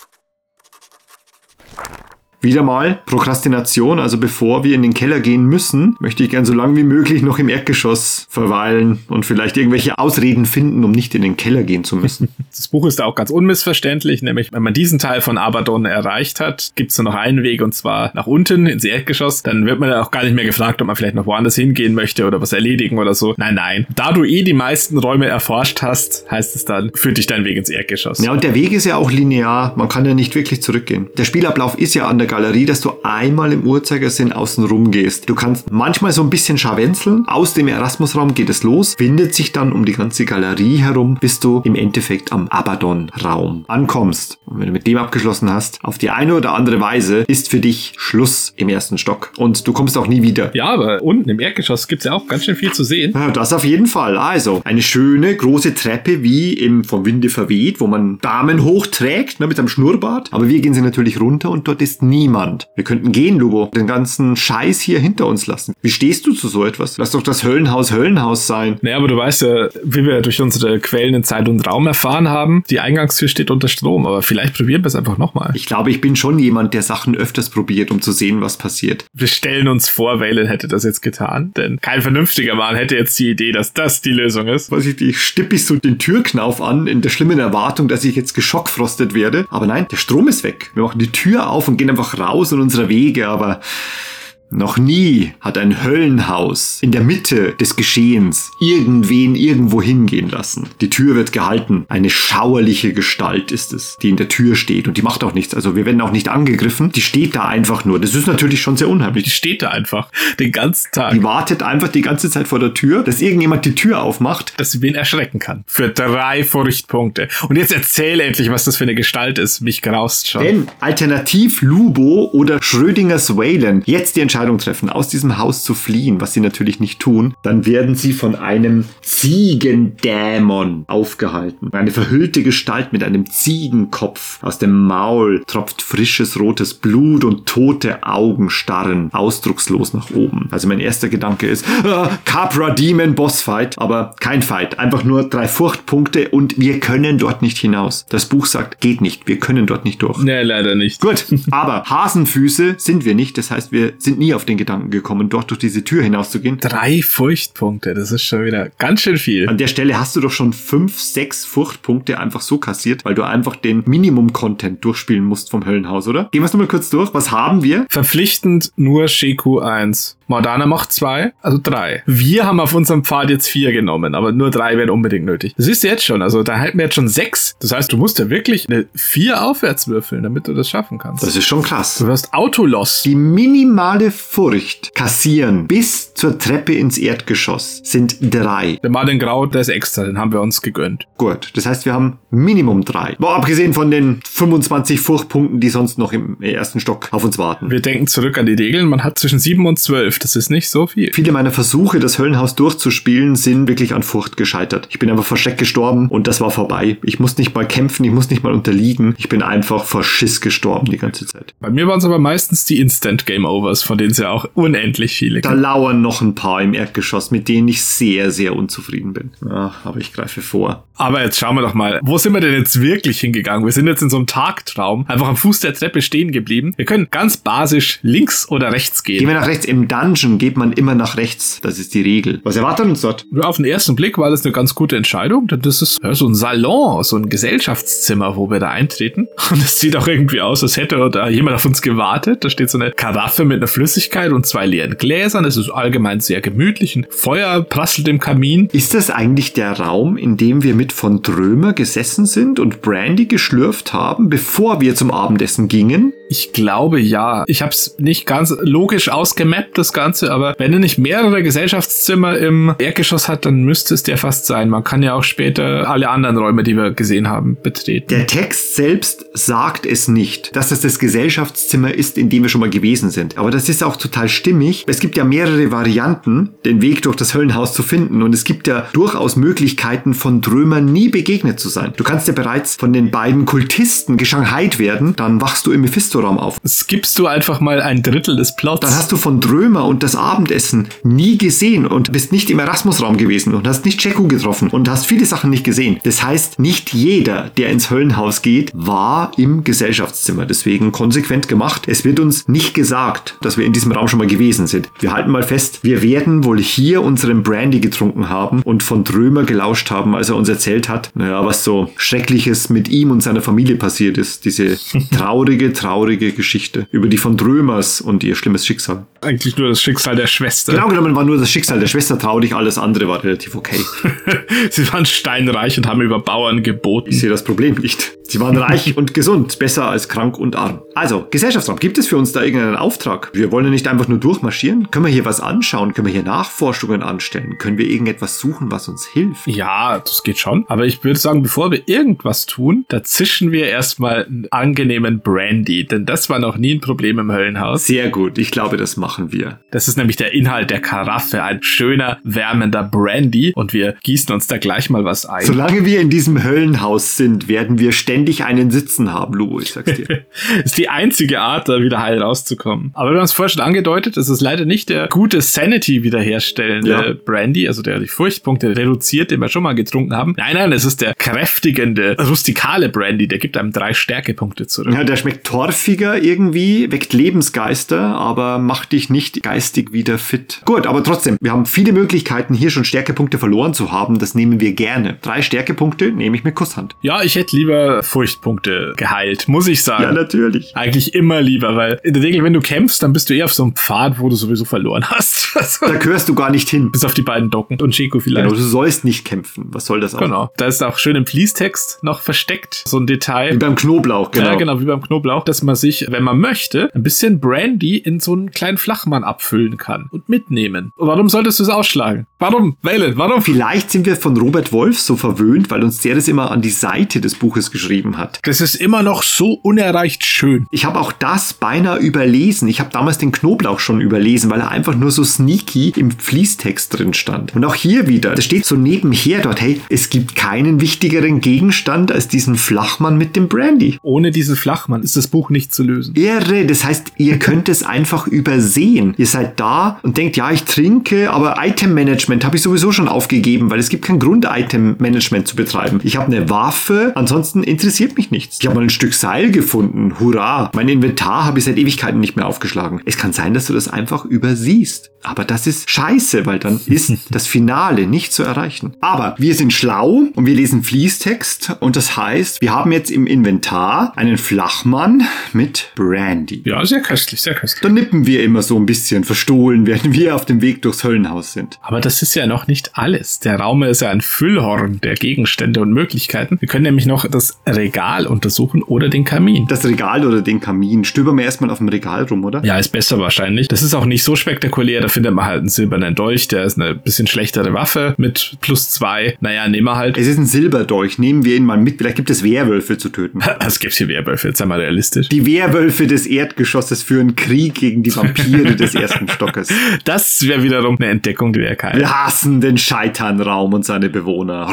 Wieder mal Prokrastination, also bevor wir in den Keller gehen müssen, möchte ich gern so lange wie möglich noch im Erdgeschoss verweilen und vielleicht irgendwelche Ausreden finden, um nicht in den Keller gehen zu müssen. [laughs] Das Buch ist auch ganz unmissverständlich, nämlich wenn man diesen Teil von Abaddon erreicht hat, gibt es nur noch einen Weg und zwar nach unten ins Erdgeschoss. Dann wird man auch gar nicht mehr gefragt, ob man vielleicht noch woanders hingehen möchte oder was erledigen oder so. Nein, nein. Da du eh die meisten Räume erforscht hast, heißt es dann, führt dich dein Weg ins Erdgeschoss. Ja, und der Weg ist ja auch linear. Man kann ja nicht wirklich zurückgehen. Der Spielablauf ist ja an der Galerie, dass du einmal im Uhrzeigersinn außen rum gehst. Du kannst manchmal so ein bisschen scharwenzeln. Aus dem Erasmusraum geht es los, windet sich dann um die ganze Galerie herum, bis du im Endeffekt am Abaddon-Raum ankommst. Und wenn du mit dem abgeschlossen hast, auf die eine oder andere Weise ist für dich Schluss im ersten Stock. Und du kommst auch nie wieder. Ja, aber unten im Erdgeschoss gibt es ja auch ganz schön viel zu sehen. Ja, das auf jeden Fall. Also, eine schöne große Treppe, wie im vom Winde verweht, wo man Damen hochträgt, ne, mit einem Schnurrbart. Aber wir gehen sie natürlich runter und dort ist niemand. Wir könnten gehen, Lubo. Den ganzen Scheiß hier hinter uns lassen. Wie stehst du zu so etwas? Lass doch das Höllenhaus Höllenhaus sein. Naja, aber du weißt ja, wie wir durch unsere Quellen in Zeit und Raum erfahren haben, die Eingangstür steht unter Strom. Aber vielleicht probieren wir es einfach nochmal. Ich glaube, ich bin schon jemand, der Sachen öfters probiert, um zu sehen, was passiert. Wir stellen uns vor, Valen hätte das jetzt getan. Denn kein vernünftiger Mann hätte jetzt die Idee, dass das die Lösung ist. Weiß ich, ich stippe ich so den Türknauf an, in der schlimmen Erwartung, dass ich jetzt geschockfrostet werde. Aber nein, der Strom ist weg. Wir machen die Tür auf und gehen einfach raus in unsere Wege, aber noch nie hat ein Höllenhaus in der Mitte des Geschehens irgendwen irgendwo hingehen lassen. Die Tür wird gehalten. Eine schauerliche Gestalt ist es, die in der Tür steht und die macht auch nichts. Also wir werden auch nicht angegriffen. Die steht da einfach nur. Das ist natürlich schon sehr unheimlich. Die steht da einfach den ganzen Tag. Die wartet einfach die ganze Zeit vor der Tür, dass irgendjemand die Tür aufmacht. Dass sie wen erschrecken kann. Für drei Furchtpunkte. Und jetzt erzähl endlich, was das für eine Gestalt ist. Mich graust schon. Denn alternativ Lubo oder Schrödingers Wayland jetzt die Entscheidung treffen, aus diesem Haus zu fliehen, was sie natürlich nicht tun, dann werden sie von einem Ziegendämon aufgehalten. Eine verhüllte Gestalt mit einem Ziegenkopf. Aus dem Maul tropft frisches rotes Blut und tote Augen starren ausdruckslos nach oben. Also mein erster Gedanke ist, ah, Capra Demon Bossfight, aber kein Fight, einfach nur drei Furchtpunkte und wir können dort nicht hinaus. Das Buch sagt, geht nicht, wir können dort nicht durch. Nee, leider nicht. Gut, aber Hasenfüße sind wir nicht, das heißt, wir sind nie auf den Gedanken gekommen, dort durch diese Tür hinauszugehen. Drei Furchtpunkte, das ist schon wieder ganz schön viel. An der Stelle hast du doch schon fünf, sechs Furchtpunkte einfach so kassiert, weil du einfach den Minimum-Content durchspielen musst vom Höllenhaus, oder? Gehen wir es nochmal kurz durch. Was haben wir? Verpflichtend nur Sheku 1. Mordana macht zwei, also drei. Wir haben auf unserem Pfad jetzt vier genommen, aber nur drei wären unbedingt nötig. Das ist jetzt schon, also da halten wir jetzt schon sechs. Das heißt, du musst ja wirklich eine vier aufwärts würfeln, damit du das schaffen kannst. Das ist schon krass. Du wirst Autoloss. Die minimale Furcht kassieren bis zur Treppe ins Erdgeschoss sind drei. Der Martin Grau, der ist extra, den haben wir uns gegönnt. Gut, das heißt, wir haben Minimum drei. Boah, abgesehen von den 25 Furchtpunkten, die sonst noch im ersten Stock auf uns warten. Wir denken zurück an die Regeln. Man hat zwischen sieben und zwölf. Das ist nicht so viel. Viele meiner Versuche, das Höllenhaus durchzuspielen, sind wirklich an Furcht gescheitert. Ich bin einfach vor Schreck gestorben und das war vorbei. Ich muss nicht mal kämpfen, ich muss nicht mal unterliegen. Ich bin einfach vor Schiss gestorben die ganze Zeit. Bei mir waren es aber meistens die Instant Game Overs, von denen es ja auch unendlich viele Da gibt. lauern noch ein paar im Erdgeschoss, mit denen ich sehr, sehr unzufrieden bin. Ach, aber ich greife vor. Aber jetzt schauen wir doch mal, wo sind wir denn jetzt wirklich hingegangen? Wir sind jetzt in so einem Tagtraum, einfach am Fuß der Treppe stehen geblieben. Wir können ganz basisch links oder rechts Gehen gehen. wir nach rechts. Im Dungeon geht man immer nach rechts. Das ist die Regel. Was erwartet uns dort? Auf den ersten Blick war das eine ganz gute Entscheidung, denn das ist ja, so ein Salon, so ein Gesellschaftszimmer, wo wir da eintreten. [laughs] Und es sieht auch irgendwie aus, als hätte da jemand auf uns gewartet. Da steht so eine Karaffe mit einer Flüssigkeit und zwei leeren Gläsern. Es ist allgemein sehr gemütlich. Ein Feuer prasselt im Kamin. Ist das eigentlich der Raum, in dem wir mit von Drömer gesessen sind und Brandy geschlürft haben, bevor wir zum Abendessen gingen? Ich glaube ja. Ich habe es nicht ganz logisch ausgemappt, das Ganze, aber wenn er nicht mehrere Gesellschaftszimmer im Erdgeschoss hat, dann müsste es der fast sein. Man kann ja auch später alle anderen Räume, die wir gesehen haben, betreten. Der Text selbst sagt es nicht, dass das das Gesellschaftszimmer ist, in dem wir schon mal gewesen sind. Aber das ist auch total stimmig. Es gibt ja mehrere Varianten, den Weg durch das Höllenhaus zu finden. Und es gibt ja durchaus Möglichkeiten, von Drömer nie begegnet zu sein. Du kannst ja bereits von den beiden Kultisten geschanghait werden, dann wachst du im Mephisto-Raum auf. Skippst du einfach mal ein Drittel des Plots. Dann hast du von Drömer und das Abendessen nie gesehen und bist nicht im Erasmus-Raum gewesen und hast nicht Cheku getroffen und hast viele Sachen nicht gesehen. Das heißt, nicht jeder, der ins Höllenhaus geht, war im Gesellschaftszimmer. Deswegen konsequent gemacht. Es wird uns nicht gesagt, dass wir in diesem Raum schon mal gewesen sind. Wir halten mal fest, wir werden wohl hier unseren Brandy getrunken haben und von Drömer gelauscht haben, als er uns erzählt hat, naja, was so Schreckliches mit ihm und seiner Familie passiert ist. Diese [laughs] traurige, traurige Geschichte über die von Drömers und ihr schlimmes Schicksal. Eigentlich nur das Schicksal der Schwester. Genau genommen war nur das Schicksal der Schwester traurig, alles andere war relativ okay. [laughs] Sie waren steinreich und haben über Bauern geboten. Ich sehe das Problem nicht. Sie waren reich [laughs] und gesund, besser als krank und arm. Also, Gesellschaftsraum, gibt es für uns da irgendeinen Auftrag? Wir wollen ja nicht einfach nur durchmarschieren. Können wir hier was anschauen? Können wir hier Nachforschungen anstellen? Können wir irgendetwas suchen, was uns hilft? Ja, das geht schon. Aber ich würde sagen, bevor wir irgendwas tun, da zischen wir erstmal einen angenehmen Brandy. Denn das war noch nie ein Problem im Höllenhaus. Sehr gut, ich glaube, das machen wir. Das ist nämlich der Inhalt der Karaffe. Ein schöner, wärmender Brandy. Und wir gießen uns da gleich mal was ein. Solange wir in diesem Höllenhaus sind, werden wir ständig einen Sitzen haben, Lu, ich sag's dir. [laughs] ist die einzige Art, da wieder heil rauszukommen. Aber wir haben es vorher schon angedeutet, es ist leider nicht der gute Sanity wiederherstellende Ja. Brandy, also der die Furchtpunkte reduziert, den wir schon mal getrunken haben. Nein, nein, es ist der kräftigende, rustikale Brandy, der gibt einem drei Stärkepunkte zurück. Ja, der schmeckt torfiger irgendwie, weckt Lebensgeister, aber macht dich nicht geistig wieder fit. Gut, aber trotzdem, wir haben viele Möglichkeiten, hier schon Stärkepunkte verloren zu haben. Das nehmen wir gerne. Drei Stärkepunkte nehme ich mit Kusshand. Ja, ich hätte lieber Furchtpunkte geheilt, muss ich sagen. Ja, natürlich. Eigentlich immer lieber, weil in der Regel, wenn du kämpfst, dann bist du eher auf so einem Pfad, wo du sowieso verloren hast. [laughs] Also, Da gehörst du gar nicht hin. bis auf die beiden Docken und Chico vielleicht. Genau, du sollst nicht kämpfen. Was soll das auch? Genau. Da ist auch schön im Fließtext noch versteckt, so ein Wie Detail. beim Knoblauch, genau. Ja, genau, wie beim Knoblauch, dass man sich, wenn man möchte, ein bisschen Brandy in so einen kleinen Flachmann abfüllen kann und mitnehmen. Warum solltest du es ausschlagen? Warum? Wähle, warum? Vielleicht sind wir von Robert Wolf so verwöhnt, weil uns der das immer an die Seite des Buches geschrieben hat. Das ist immer noch so unerreicht schön. Ich habe auch das beinahe überlesen. Ich habe damals den Knoblauch schon überlesen, weil er einfach nur so sneaky im Fließtext drin stand. Und auch hier wieder, das steht so nebenher dort, hey, es gibt keinen wichtigeren Gegenstand als diesen Flachmann mit dem Brandy. Ohne diesen Flachmann ist das Buch nicht zu lösen. Irre, das heißt, ihr könnt es einfach übersehen. Ihr seid da und denkt, ja, ich trinke, aber Item-Management habe ich sowieso schon aufgegeben, weil es gibt kein Grund-Item-Management zu betreiben. Ich habe eine Waffe, ansonsten interessiert mich nichts. Ich habe mal ein Stück Seil gefunden, hurra. Mein Inventar habe ich seit Ewigkeiten nicht mehr aufgeschlagen. Es kann sein, dass du das einfach übersiehst. Aber das ist scheiße, weil dann [laughs] ist das Finale nicht zu erreichen. Aber wir sind schlau und wir lesen Fließtext und das heißt, wir haben jetzt im Inventar einen Flachmann mit Brandy. Ja, sehr köstlich, sehr köstlich. Dann nippen wir immer so ein bisschen verstohlen, während wir auf dem Weg durchs Höllenhaus sind. Aber das ist ja noch nicht alles. Der Raum ist ja ein Füllhorn der Gegenstände und Möglichkeiten. Wir können nämlich noch das Regal untersuchen oder den Kamin. Das Regal oder den Kamin. Stöbern wir erstmal auf dem Regal rum, oder? Ja, ist besser wahrscheinlich. Das ist auch nicht so spektakulär. Da findet man halt einen silbernen Dolch. Der ist eine bisschen schlechtere Waffe mit plus zwei. Naja, nehmen wir halt. Es ist ein Silberdolch. Nehmen wir ihn mal mit. Vielleicht gibt es Werwölfe zu töten. [laughs] Es gibt hier Werwölfe, jetzt sei mal realistisch. Die Werwölfe des Erdgeschosses führen Krieg gegen die Vampire [laughs] des ersten Stockes. Das wäre wiederum eine Entdeckung, die wäre kein. Wir hassen den Scheiternraum und seine Bewohner.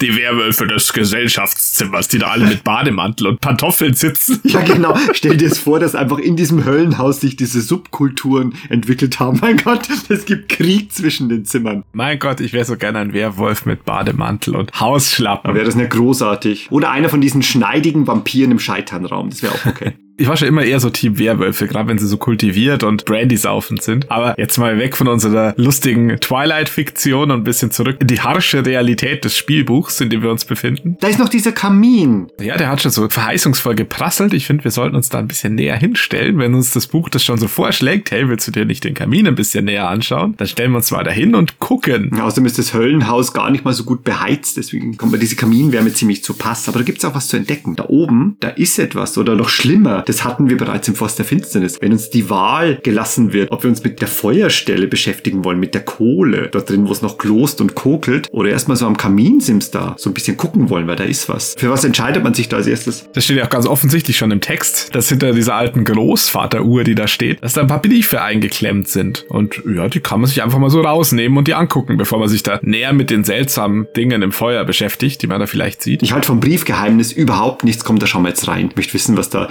Die Werwölfe des Gesellschaftszimmers, die da alle mit Bademantel und Pantoffeln sitzen. Ja, genau. Stell dir es vor, dass einfach in diesem Höllenhaus sich diese Subkulturen entwickelt haben. Mein Gott, es gibt Krieg zwischen den Zimmern. Mein Gott, ich wäre so gerne ein Werwolf mit Bademantel und Hausschlappen. Wäre das nicht großartig? Oder einer von diesen schneidigen Vampiren im Scheiternraum. Das wäre auch okay. Ich war schon immer eher so Team Werwölfe, gerade wenn sie so kultiviert und Brandy saufend sind. Aber jetzt mal weg von unserer lustigen Twilight-Fiktion und ein bisschen zurück in die harsche Realität des Spielbuchs, in dem wir uns befinden. Da ist noch dieser Kamin. Ja, der hat schon so verheißungsvoll geprasselt. Ich finde, wir sollten uns da ein bisschen näher hinstellen. Wenn uns das Buch das schon so vorschlägt, hey, willst du dir nicht den Kamin ein bisschen näher anschauen? Dann stellen wir uns mal dahin und gucken. Außerdem ist das Höllenhaus gar nicht mal so gut beheizt, deswegen kommt mir diese Kaminwärme ziemlich zu Pass. Aber da gibt's auch was zu entdecken. Da oben, da ist etwas oder noch schlimmer. Das hatten wir bereits im Forst der Finsternis. Wenn uns die Wahl gelassen wird, ob wir uns mit der Feuerstelle beschäftigen wollen, mit der Kohle, dort drin, wo es noch klost und kokelt, oder erstmal so am Kaminsims da so ein bisschen gucken wollen, weil da ist was. Für was entscheidet man sich da als erstes? Das steht ja auch ganz offensichtlich schon im Text, dass hinter dieser alten Großvateruhr, die da steht, dass da ein paar Briefe eingeklemmt sind. Und ja, die kann man sich einfach mal so rausnehmen und die angucken, bevor man sich da näher mit den seltsamen Dingen im Feuer beschäftigt, die man da vielleicht sieht. Ich halte vom Briefgeheimnis überhaupt nichts, kommt da schon mal jetzt rein. Ich möchte wissen, was da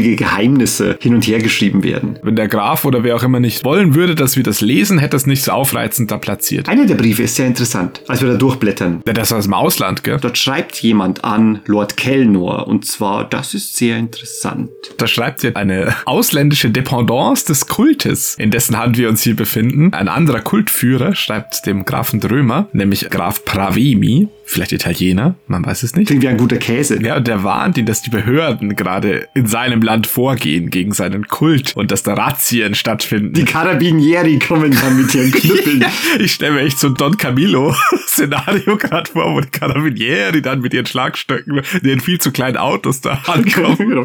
schlüpfrige Geheimnisse hin und her geschrieben werden. Wenn der Graf oder wer auch immer nicht wollen würde, dass wir das lesen, hätte es nicht so aufreizend da platziert. Einer der Briefe ist sehr interessant, als wir da durchblättern. Ja, das war aus dem Ausland, gell? Dort schreibt jemand an Lord Kelnor und zwar, das ist sehr interessant. Da schreibt ihr eine ausländische Dependance des Kultes, in dessen Hand wir uns hier befinden. Ein anderer Kultführer schreibt dem Grafen Drömer, nämlich Graf Pravemi, vielleicht Italiener, man weiß es nicht. Klingt wie ein guter Käse. Ja, und der warnt ihn, dass die Behörden gerade in seinem Land vorgehen gegen seinen Kult und dass da Razzien stattfinden. Die Carabinieri kommen dann mit ihren [laughs] Knüppeln. ich stelle mir echt so ein Don Camillo-Szenario [laughs] gerade vor, wo die Carabinieri dann mit ihren Schlagstöcken, den viel zu kleinen Autos da [laughs] ankommen. Dann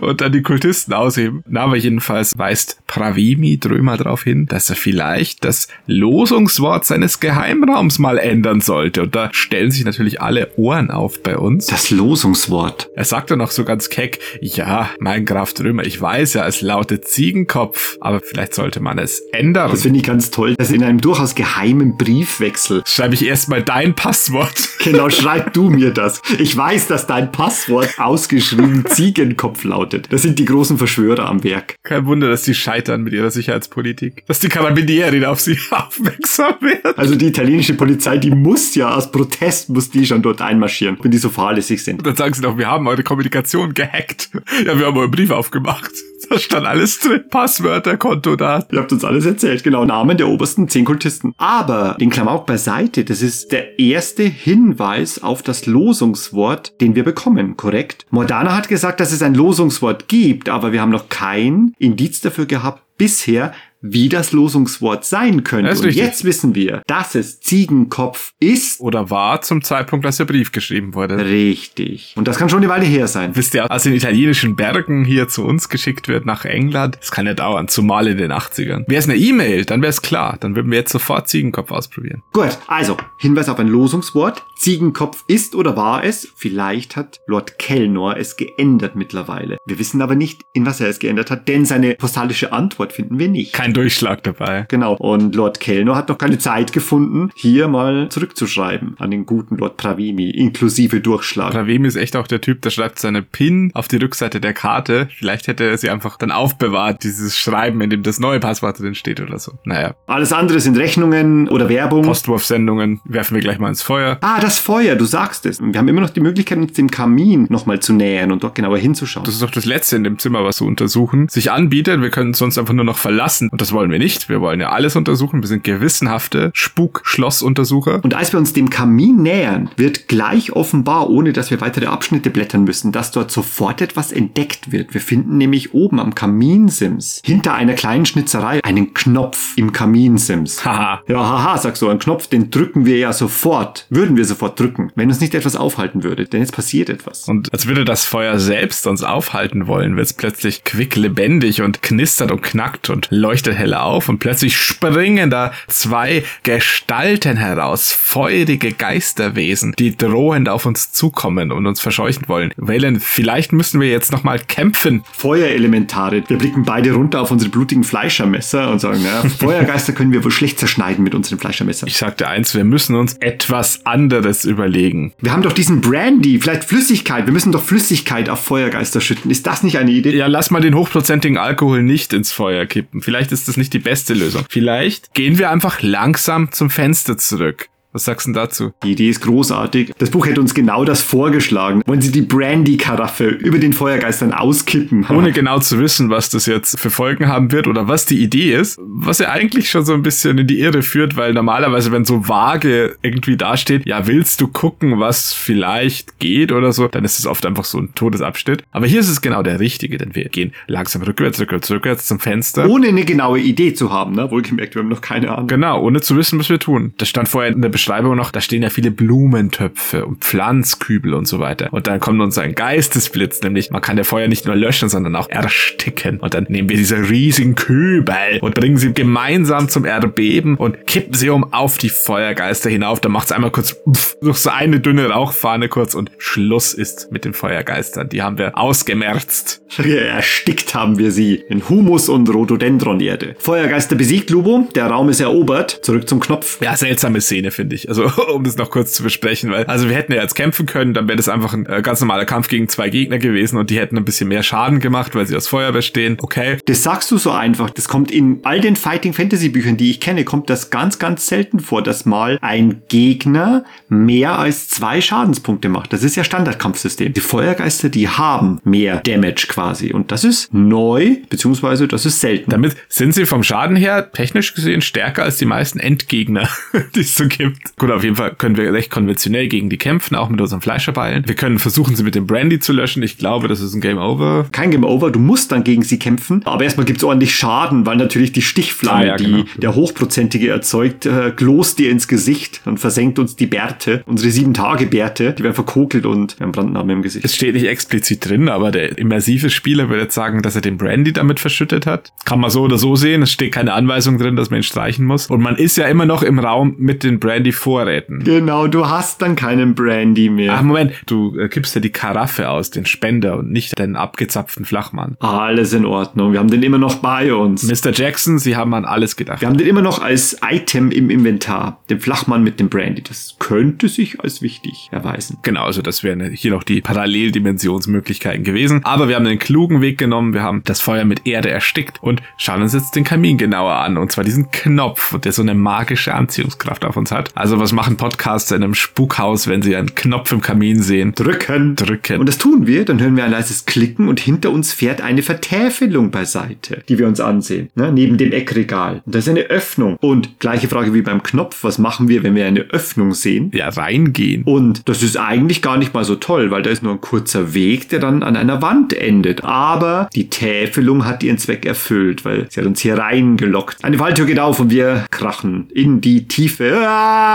und dann die Kultisten ausheben. Na, aber jedenfalls weist Pravimi Drömer darauf hin, dass er vielleicht das Losungswort seines Geheimraums mal ändern sollte. Und da stellen sich natürlich alle Ohren auf bei uns. Das Losungswort. Er sagt dann noch so ganz keck, ja, mein Graf Drömer, ich weiß ja, es lautet Ziegenkopf, aber vielleicht sollte man es ändern. Das finde ich ganz toll, dass in einem durchaus geheimen Briefwechsel Schreibe ich erstmal dein Passwort. [laughs] Genau, schreib du mir das. Ich weiß, dass dein Passwort ausgeschrieben Ziegenkopf lautet. Das sind die großen Verschwörer am Werk. Kein Wunder, dass die scheitern mit ihrer Sicherheitspolitik. Dass die Carabinieri auf sie [laughs] aufmerksam werden. Also die italienische Polizei, die muss ja aus Protest, muss die schon dort einmarschieren, wenn die so fahrlässig sind. Dann sagen sie doch, wir haben eure Kommunikation gehackt. Ja, wir haben euren Brief aufgemacht. [laughs] Da stand alles drin. Passwörter, Kontodaten. Ihr habt uns alles erzählt, genau. Namen der obersten zehn Kultisten. Aber den Klamauk beiseite, das ist der erste Hinweis auf das Losungswort, den wir bekommen, korrekt? Mordana hat gesagt, dass es ein Losungswort gibt, aber wir haben noch kein Indiz dafür gehabt bisher, wie das Losungswort sein könnte. Und richtig. jetzt wissen wir, dass es Ziegenkopf ist. Oder war zum Zeitpunkt, als der Brief geschrieben wurde. Richtig. Und das kann schon eine Weile her sein. Wisst ihr, aus den italienischen Bergen hier zu uns geschickt wird nach England, das kann ja dauern, zumal in den 80ern. Wäre es eine E-Mail, dann wäre es klar. Dann würden wir jetzt sofort Ziegenkopf ausprobieren. Gut, also Hinweis auf ein Losungswort. Ziegenkopf ist oder war es. Vielleicht hat Lord Kellnor es geändert mittlerweile. Wir wissen aber nicht, in was er es geändert hat, denn seine postalische Antwort finden wir nicht. Kein Durchschlag dabei. Genau. Und Lord Kellnor hat noch keine Zeit gefunden, hier mal zurückzuschreiben an den guten Lord Pravimi, inklusive Durchschlag. Pravemi ist echt auch der Typ, der schreibt seine PIN auf die Rückseite der Karte. Vielleicht hätte er sie einfach dann aufbewahrt, dieses Schreiben, in dem das neue Passwort drin steht oder so. Naja, Alles andere sind Rechnungen oder Werbung. Postwurfsendungen werfen wir gleich mal ins Feuer. Ah, das Feuer, du sagst es. Wir haben immer noch die Möglichkeit, uns dem Kamin nochmal zu nähern und dort genauer hinzuschauen. Das ist doch das Letzte in dem Zimmer, was zu untersuchen. Sich anbietet, wir können es sonst einfach nur noch verlassen. Und das wollen wir nicht. Wir wollen ja alles untersuchen. Wir sind gewissenhafte Spuk-Schlossuntersucher. Und als wir uns dem Kamin nähern, wird gleich offenbar, ohne dass wir weitere Abschnitte blättern müssen, dass dort sofort etwas entdeckt wird. Wir finden nämlich oben am Kaminsims, hinter einer kleinen Schnitzerei, einen Knopf im Kaminsims. [laughs] Haha. Ja, haha, sagst du, einen Knopf, den drücken wir ja sofort. Würden wir sofort drücken, wenn uns nicht etwas aufhalten würde. Denn jetzt passiert etwas. Und als würde das Feuer selbst uns aufhalten wollen, wird es plötzlich quicklebendig und knistert und knackt und leuchtet hell auf und plötzlich springen da zwei Gestalten heraus, feurige Geisterwesen, die drohend auf uns zukommen und uns verscheuchen wollen. Wellen, vielleicht müssen wir jetzt nochmal kämpfen. Feuerelementare. Wir blicken beide runter auf unsere blutigen Fleischermesser und sagen, naja, [laughs] Feuergeister können wir wohl schlecht zerschneiden mit unseren Fleischermessern. Ich sagte eins, wir müssen uns etwas anderes überlegen. Wir haben doch diesen Brandy, vielleicht Flüssigkeit. Wir müssen doch Flüssigkeit auf Feuergeister schütten. Ist das nicht eine Idee? Ja, lass mal den hochprozentigen Alkohol nicht ins Feuer kippen. Vielleicht ist das nicht die beste Lösung. Vielleicht gehen wir einfach langsam zum Fenster zurück. Was sagst du dazu? Die Idee ist großartig. Das Buch hätte uns genau das vorgeschlagen. Wollen Sie die Brandy-Karaffe über den Feuergeistern auskippen? [laughs] Ohne genau zu wissen, was das jetzt für Folgen haben wird oder was die Idee ist, was ja eigentlich schon so ein bisschen in die Irre führt, weil normalerweise, wenn so vage irgendwie dasteht, ja, willst du gucken, was vielleicht geht oder so, dann ist es oft einfach so ein Todesabschnitt. Aber hier ist es genau der richtige, denn wir gehen langsam rückwärts, rückwärts, rückwärts zum Fenster. Ohne eine genaue Idee zu haben, ne? Wohlgemerkt, wir haben noch keine Ahnung. Genau, ohne zu wissen, was wir tun. Das stand vorher in der Beschreibung Beschreibung noch, da stehen ja viele Blumentöpfe und Pflanzkübel und so weiter. Und dann kommt uns ein Geistesblitz, nämlich man kann ja Feuer nicht nur löschen, sondern auch ersticken. Und dann nehmen wir diese riesigen Kübel und bringen sie gemeinsam zum Erdbeben und kippen sie um auf die Feuergeister hinauf. Da macht's einmal kurz pff, durch so eine dünne Rauchfahne kurz und Schluss ist mit den Feuergeistern. Die haben wir ausgemerzt. Erstickt haben wir sie in Humus und Rhododendron-Erde. Feuergeister besiegt, Lubo. Der Raum ist erobert. Zurück zum Knopf. Ja, seltsame Szene, finde ich. Also, [laughs] um das noch kurz zu besprechen, weil, also wir hätten ja jetzt kämpfen können, dann wäre das einfach ein äh, ganz normaler Kampf gegen zwei Gegner gewesen und die hätten ein bisschen mehr Schaden gemacht, weil sie aus Feuer bestehen. Okay. Das sagst du so einfach. Das kommt in all den Fighting Fantasy Büchern, die ich kenne, kommt das ganz, ganz selten vor, dass mal ein Gegner mehr als zwei Schadenspunkte macht. Das ist ja Standardkampfsystem. Die Feuergeister, die haben mehr Damage quasi. Und das ist neu, beziehungsweise das ist selten. Damit sind sie vom Schaden her technisch gesehen stärker als die meisten Endgegner, [laughs] die es so gibt. Gut, auf jeden Fall können wir recht konventionell gegen die kämpfen, auch mit unseren Fleischerbeilen. Wir können versuchen, sie mit dem Brandy zu löschen. Ich glaube, das ist ein Game Over. Kein Game Over, du musst dann gegen sie kämpfen. Aber erstmal gibt's ordentlich Schaden, weil natürlich die Stichflamme, Ah, ja, die genau. der Hochprozentige erzeugt, äh, glost dir ins Gesicht und versenkt uns die Bärte. Unsere sieben Tage Bärte, die werden verkokelt und wir haben Brandnarben im Gesicht. Es steht nicht explizit drin, aber der immersive Spieler würde jetzt sagen, dass er den Brandy damit verschüttet hat. Kann man so oder so sehen. Es steht keine Anweisung drin, dass man ihn streichen muss. Und man ist ja immer noch im Raum mit den Brandy-Vorräten. Genau, du hast dann keinen Brandy mehr. Ach, Moment, du äh, gibst ja die Karaffe aus, den Spender und nicht den abgezapften Flachmann. Alles in Ordnung. Wir haben den immer noch bei uns. Mr. Jackson, Sie haben an alles gedacht. Wir haben den immer noch als Item im Inventar. Den Flachmann mit dem Brandy. Das könnte sich als wichtig erweisen. Genau, also das wären hier noch die Paralleldimensionsmöglichkeiten gewesen. Aber wir haben den klugen Weg genommen. Wir haben das Feuer mit Erde erstickt und schauen uns jetzt den Kamin genauer an. Und zwar diesen Knopf, der so eine magische Anziehungskraft auf uns hat. Also was machen Podcaster in einem Spukhaus, wenn sie einen Knopf im Kamin sehen? Drücken. Drücken. Und das tun wir, dann hören wir ein leises Klicken und hinter uns fährt eine Vertäfelung beiseite, die wir uns ansehen, ne, neben dem Eckregal. Und da ist eine Öffnung. Und gleiche Frage wie beim Knopf, was machen wir, wenn wir eine Öffnung sehen? ja, reingehen. Und das ist eigentlich gar nicht mal so toll, weil da ist nur ein kurzer Weg, der dann an einer Wand endet. Aber die Täfelung hat ihren Zweck erfüllt, weil sie hat uns hier reingelockt. Eine Falltür geht auf und wir krachen in die Tiefe. Ah!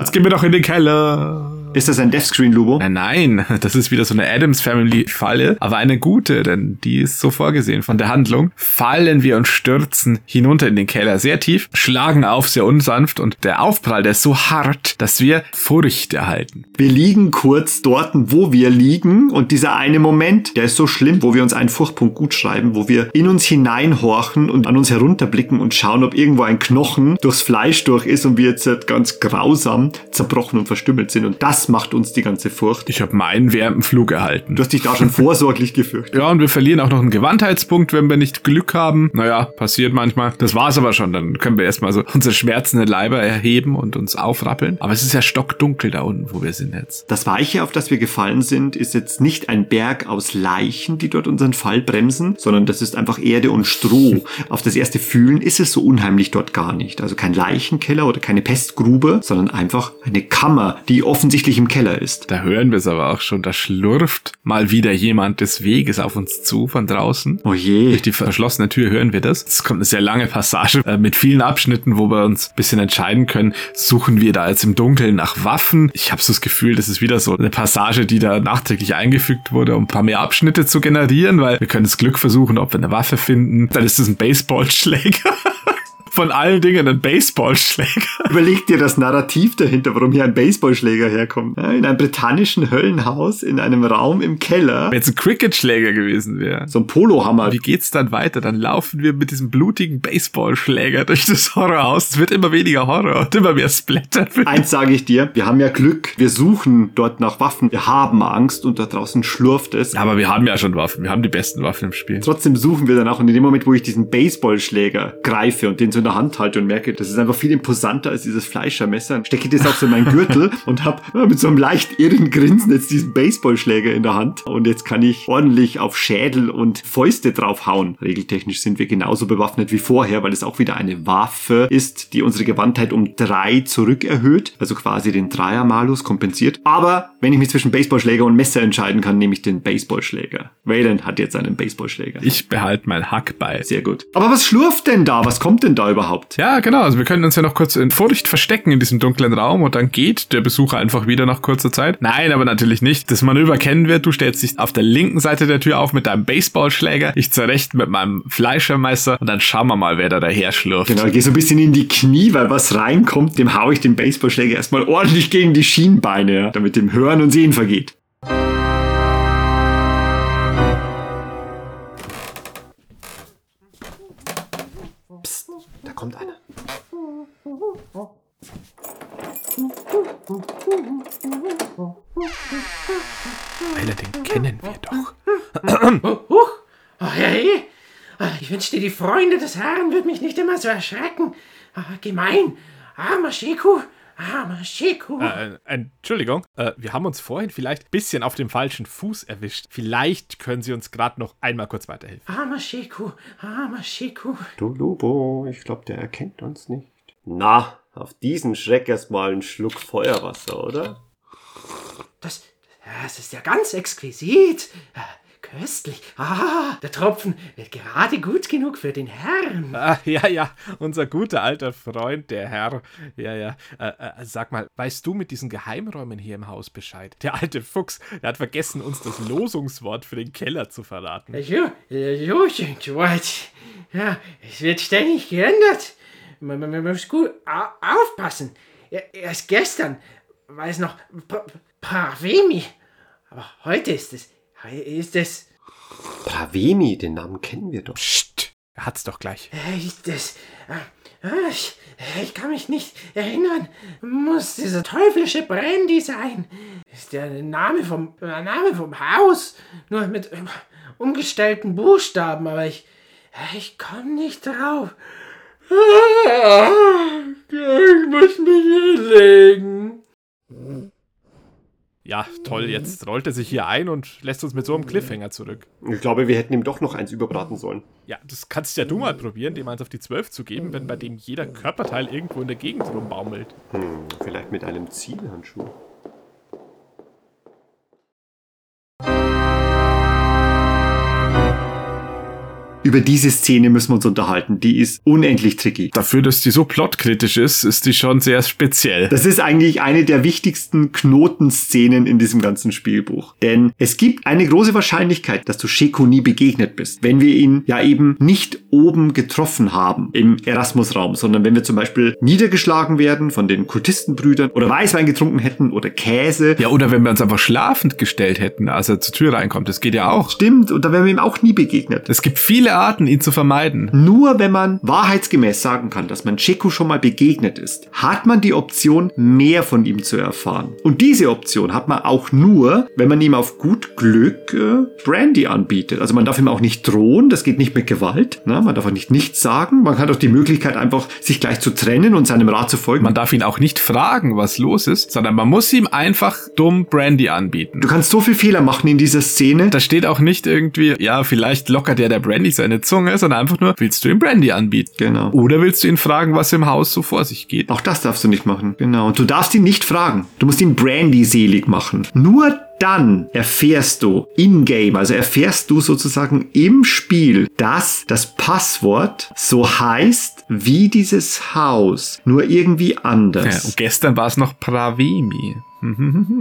Jetzt gehen wir doch in den Keller. Ist das ein Deathscreen, Lubo? Nein, nein, [laughs] das ist wieder so eine Adams Family Falle, aber eine gute, denn die ist so vorgesehen von der Handlung. Fallen wir und stürzen hinunter in den Keller sehr tief, schlagen auf sehr unsanft und der Aufprall, der ist so hart, dass wir Furcht erhalten. Wir liegen kurz dort, wo wir liegen und dieser eine Moment, der ist so schlimm, wo wir uns einen Furchtpunkt gut schreiben, wo wir in uns hineinhorchen und an uns herunterblicken und schauen, ob irgendwo ein Knochen durchs Fleisch durch ist und wir jetzt ganz grausam zerbrochen und verstümmelt sind und das macht uns die ganze Furcht. Ich habe meinen während dem Flug erhalten. Du hast dich da schon vorsorglich gefürchtet. Ja, und wir verlieren auch noch einen Gewandheitspunkt, wenn wir nicht Glück haben. Naja, passiert manchmal. Das war's aber schon. Dann können wir erstmal so unsere schmerzenden Leiber erheben und uns aufrappeln. Aber es ist ja stockdunkel da unten, wo wir sind jetzt. Das Weiche, auf das wir gefallen sind, ist jetzt nicht ein Berg aus Leichen, die dort unseren Fall bremsen, sondern das ist einfach Erde und Stroh. [laughs] auf das erste Fühlen ist es so unheimlich dort gar nicht. Also kein Leichenkeller oder keine Pestgrube, sondern einfach eine Kammer, die offensichtlich im Keller ist. Da hören wir es aber auch schon. Da schlurft mal wieder jemand des Weges auf uns zu von draußen. Oh je. Durch die verschlossene Tür hören wir das. Es kommt eine sehr lange Passage äh, mit vielen Abschnitten, wo wir uns ein bisschen entscheiden können, suchen wir da jetzt im Dunkeln nach Waffen. Ich habe so das Gefühl, das ist wieder so eine Passage, die da nachträglich eingefügt wurde, um ein paar mehr Abschnitte zu generieren, weil wir können das Glück versuchen, ob wir eine Waffe finden. Dann ist das ein Baseballschläger. [laughs] Von allen Dingen ein Baseballschläger. [laughs] Überleg dir das Narrativ dahinter, warum hier ein Baseballschläger herkommt. Ja, in einem britannischen Höllenhaus, in einem Raum im Keller. Wenn es ein Cricketschläger gewesen wäre. So ein Polohammer. Wie geht's dann weiter? Dann laufen wir mit diesem blutigen Baseballschläger durch das Horrorhaus. Es wird immer weniger Horror und immer mehr Splatter. [laughs] Eins sage ich dir, wir haben ja Glück. Wir suchen dort nach Waffen. Wir haben Angst und da draußen schlurft es. Aber wir haben ja schon Waffen. Wir haben die besten Waffen im Spiel. Trotzdem suchen wir danach und in dem Moment, wo ich diesen Baseballschläger greife und den so in der Hand halte und merke, das ist einfach viel imposanter als dieses Fleischermesser, stecke ich das auch so in meinen Gürtel [laughs] und habe mit so einem leicht irren Grinsen jetzt diesen Baseballschläger in der Hand und jetzt kann ich ordentlich auf Schädel und Fäuste draufhauen. Regeltechnisch sind wir genauso bewaffnet wie vorher, weil es auch wieder eine Waffe ist, die unsere Gewandtheit um drei zurück erhöht, also quasi den Dreiermalus kompensiert. Aber wenn ich mich zwischen Baseballschläger und Messer entscheiden kann, nehme ich den Baseballschläger. Waylon hat jetzt einen Baseballschläger. Ich behalte mein Hackbeil. Sehr gut. Aber was schlurft denn da? Was kommt denn da überhaupt? Ja, genau. Also wir können uns ja noch kurz in Furcht verstecken in diesem dunklen Raum und dann geht der Besucher einfach wieder nach kurzer Zeit. Nein, aber natürlich nicht. Das Manöver kennen wir. Du stellst dich auf der linken Seite der Tür auf mit deinem Baseballschläger, ich zurecht mit meinem Fleischermesser und dann schauen wir mal, wer da daher schlürft. Genau, gehe so ein bisschen in die Knie, weil was reinkommt, dem hau ich den Baseballschläger erstmal ordentlich gegen die Schienbeine, damit dem Hören und Sehen vergeht. Da kommt einer. Weiler, den kennen wir doch. Huch! Oh, hey! Ich wünschte, die Freunde des Herrn würden mich nicht immer so erschrecken. Gemein! Armer Sheku! Armer Sheku! Äh, Entschuldigung, äh, wir haben uns vorhin vielleicht ein bisschen auf dem falschen Fuß erwischt. Vielleicht können Sie uns gerade noch einmal kurz weiterhelfen. Armer Sheku! Armer Sheku! Du Lubo, ich glaube, der erkennt uns nicht. Na, auf diesen Schreck erstmal einen Schluck Feuerwasser, oder? Das, das ist ja ganz exquisit. Äh, Köstlich. Ah, der Tropfen wird gerade gut genug für den Herrn. Ah, ja, ja, unser guter alter Freund, der Herr. Ja, ja. Äh, äh, sag mal, weißt du mit diesen Geheimräumen hier im Haus Bescheid? Der alte Fuchs, der hat vergessen, uns das Losungswort für den Keller zu verraten. Losungswort. Ja, es wird ständig geändert. Man, man, man muss gut au aufpassen. Erst gestern war es noch Pravemi. Aber heute ist es ist es. Bravemi, den Namen kennen wir doch. Psst, er hat's doch gleich. Ist es. Ich, ich kann mich nicht erinnern. Muss dieser teuflische Brandy sein? Ist der Name vom, der Name vom Haus? Nur mit umgestellten Buchstaben, aber ich, ich komme nicht drauf. Ich muss mich hinlegen. Ja, toll, jetzt rollt er sich hier ein und lässt uns mit so einem Cliffhanger zurück. Ich glaube, wir hätten ihm doch noch eins überbraten sollen. Ja, das kannst ja du mal probieren, dem eins auf die 12 zu geben, wenn bei dem jeder Körperteil irgendwo in der Gegend rumbaumelt. Hm, vielleicht mit einem Zielhandschuh. Über diese Szene müssen wir uns unterhalten. Die ist unendlich tricky. Dafür, dass die so plotkritisch ist, ist die schon sehr speziell. Das ist eigentlich eine der wichtigsten Knotenszenen in diesem ganzen Spielbuch. Denn es gibt eine große Wahrscheinlichkeit, dass du Sheko nie begegnet bist, wenn wir ihn ja eben nicht oben getroffen haben im Erasmus-Raum, sondern wenn wir zum Beispiel niedergeschlagen werden von den Kultistenbrüdern oder Weißwein getrunken hätten oder Käse. Ja, oder wenn wir uns einfach schlafend gestellt hätten, als er zur Tür reinkommt. Das geht ja auch. Stimmt, und da wären wir ihm auch nie begegnet. Es gibt viele Arten, ihn zu vermeiden. Nur wenn man wahrheitsgemäß sagen kann, dass man Cheku schon mal begegnet ist, hat man die Option, mehr von ihm zu erfahren. Und diese Option hat man auch nur, wenn man ihm auf gut Glück äh, Brandy anbietet. Also man darf ihm auch nicht drohen, das geht nicht mit Gewalt. Ne? Man darf auch nicht nichts sagen. Man hat auch die Möglichkeit, einfach sich gleich zu trennen und seinem Rat zu folgen. Man darf ihn auch nicht fragen, was los ist, sondern man muss ihm einfach dumm Brandy anbieten. Du kannst so viel Fehler machen in dieser Szene. Da steht auch nicht irgendwie, ja, vielleicht lockert ja der Brandy seine Zunge, sondern einfach nur, willst du ihm Brandy anbieten? Genau. Oder willst du ihn fragen, was im Haus so vor sich geht? Auch das darfst du nicht machen. Genau. Und du darfst ihn nicht fragen. Du musst ihn Brandy selig machen. Nur dann erfährst du in-game, also erfährst du sozusagen im Spiel, dass das Passwort so heißt wie dieses Haus, nur irgendwie anders. Ja, und gestern war es noch Pravemi.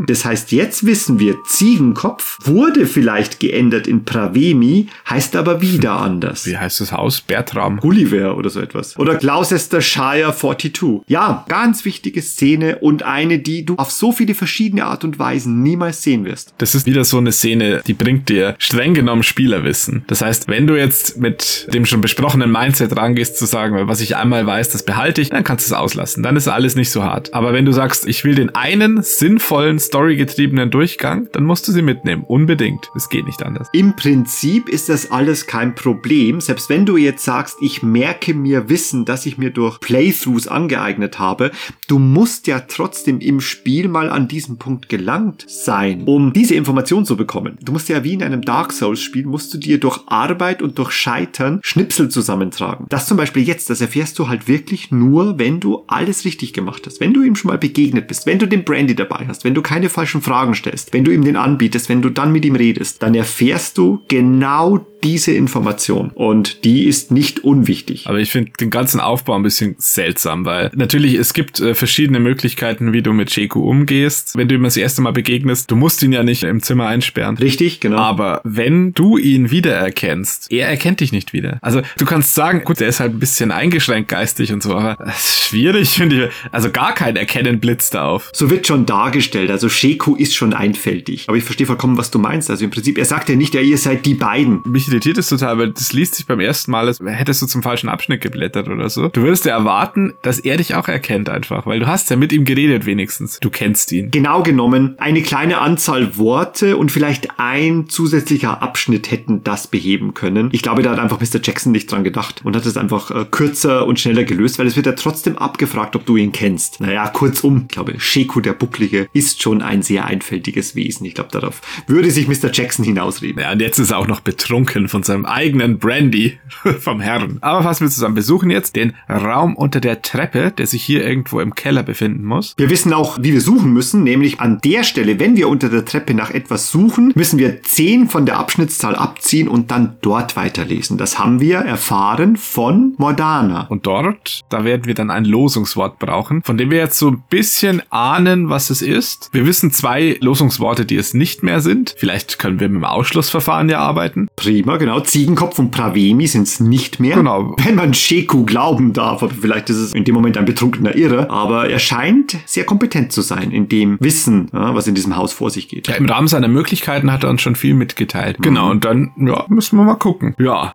Das heißt, jetzt wissen wir, Ziegenkopf wurde vielleicht geändert in Pravemi, heißt aber wieder anders. Wie heißt das Haus? Bertram. Gulliver oder so etwas. Oder Gloucestershire 42. Ja, ganz wichtige Szene und eine, die du auf so viele verschiedene Art und Weisen niemals sehen wirst. Das ist wieder so eine Szene, die bringt dir streng genommen Spielerwissen. Das heißt, wenn du jetzt mit dem schon besprochenen Mindset rangehst, zu sagen, was ich einmal weiß, das behalte ich, dann kannst du es auslassen. Dann ist alles nicht so hart. Aber wenn du sagst, ich will den einen sinnvollen, storygetriebenen Durchgang, dann musst du sie mitnehmen. Unbedingt. Es geht nicht anders. Im Prinzip ist das alles kein Problem. Selbst wenn du jetzt sagst, ich merke mir Wissen, das ich mir durch Playthroughs angeeignet habe, du musst ja trotzdem im Spiel mal an diesen Punkt gelangt sein, um diese Information zu bekommen. Du musst ja wie in einem Dark Souls Spiel, musst du dir durch Arbeit und durch Scheitern Schnipsel zusammentragen. Das zum Beispiel jetzt, das erfährst du halt wirklich nur, wenn du alles richtig gemacht hast. Wenn du ihm schon mal begegnet bist, wenn du den Brandy dabei hast, wenn du keine falschen Fragen stellst, wenn du ihm den anbietest, wenn du dann mit ihm redest, dann erfährst du genau diese Information. Und die ist nicht unwichtig. Aber ich finde den ganzen Aufbau ein bisschen seltsam, weil natürlich es gibt äh, verschiedene Möglichkeiten, wie du mit Sheku umgehst. Wenn du ihm das erste Mal begegnest, du musst ihn ja nicht im Zimmer einsperren. Richtig, genau. Aber wenn du ihn wiedererkennst, er erkennt dich nicht wieder. Also du kannst sagen, gut, der ist halt ein bisschen eingeschränkt geistig und so, aber das ist schwierig, finde ich. Also gar kein Erkennen blitzt da auf. So wird schon dargestellt. Also Sheku ist schon einfältig. Aber ich verstehe vollkommen, was du meinst. Also im Prinzip, er sagt ja nicht, ja, ihr seid die beiden. Mich irritiert es total, weil das liest sich beim ersten Mal, als hättest du zum falschen Abschnitt geblättert oder so. Du würdest ja erwarten, dass er dich auch erkennt einfach, weil du hast ja mit ihm geredet wenigstens. Du kennst ihn. Genau genommen, eine kleine Anzahl Worte und vielleicht ein zusätzlicher Abschnitt hätten das beheben können. Ich glaube, da hat einfach Mr. Jackson nicht dran gedacht und hat es einfach äh, kürzer und schneller gelöst, weil es wird ja trotzdem abgefragt, ob du ihn kennst. Naja, kurzum, ich glaube, Sheku der Bucklige ist schon ein sehr einfältiges Wesen. Ich glaube, darauf würde sich Mr. Jackson hinausreden. Ja, und jetzt ist er auch noch betrunken von seinem eigenen Brandy [laughs] vom Herrn. Aber fassen wir zusammen. Besuchen jetzt den Raum unter der Treppe, der sich hier irgendwo im Keller befinden muss. Wir wissen auch, wie wir suchen müssen, nämlich an der Stelle, wenn wir unter der Treppe nach etwas suchen, müssen wir 10 von der Abschnittszahl abziehen und dann dort weiterlesen. Das haben wir erfahren von Mordana. Und dort, da werden wir dann ein Losungswort brauchen, von dem wir jetzt so ein bisschen ahnen, was es ist. Wir wissen zwei Losungsworte, die es nicht mehr sind. Vielleicht können wir mit dem Ausschlussverfahren ja arbeiten. Prima, genau. Ziegenkopf und Pravemi sind es nicht mehr. Genau. Wenn man Sheku glauben darf, aber vielleicht ist es in dem Moment ein betrunkener Irre, aber er scheint sehr kompetent zu sein in dem Wissen, ja, was in diesem Haus vor sich geht. Ja, im Rahmen seiner Möglichkeiten hat er uns schon viel mitgeteilt. Genau, und dann, ja, müssen wir mal gucken. Ja.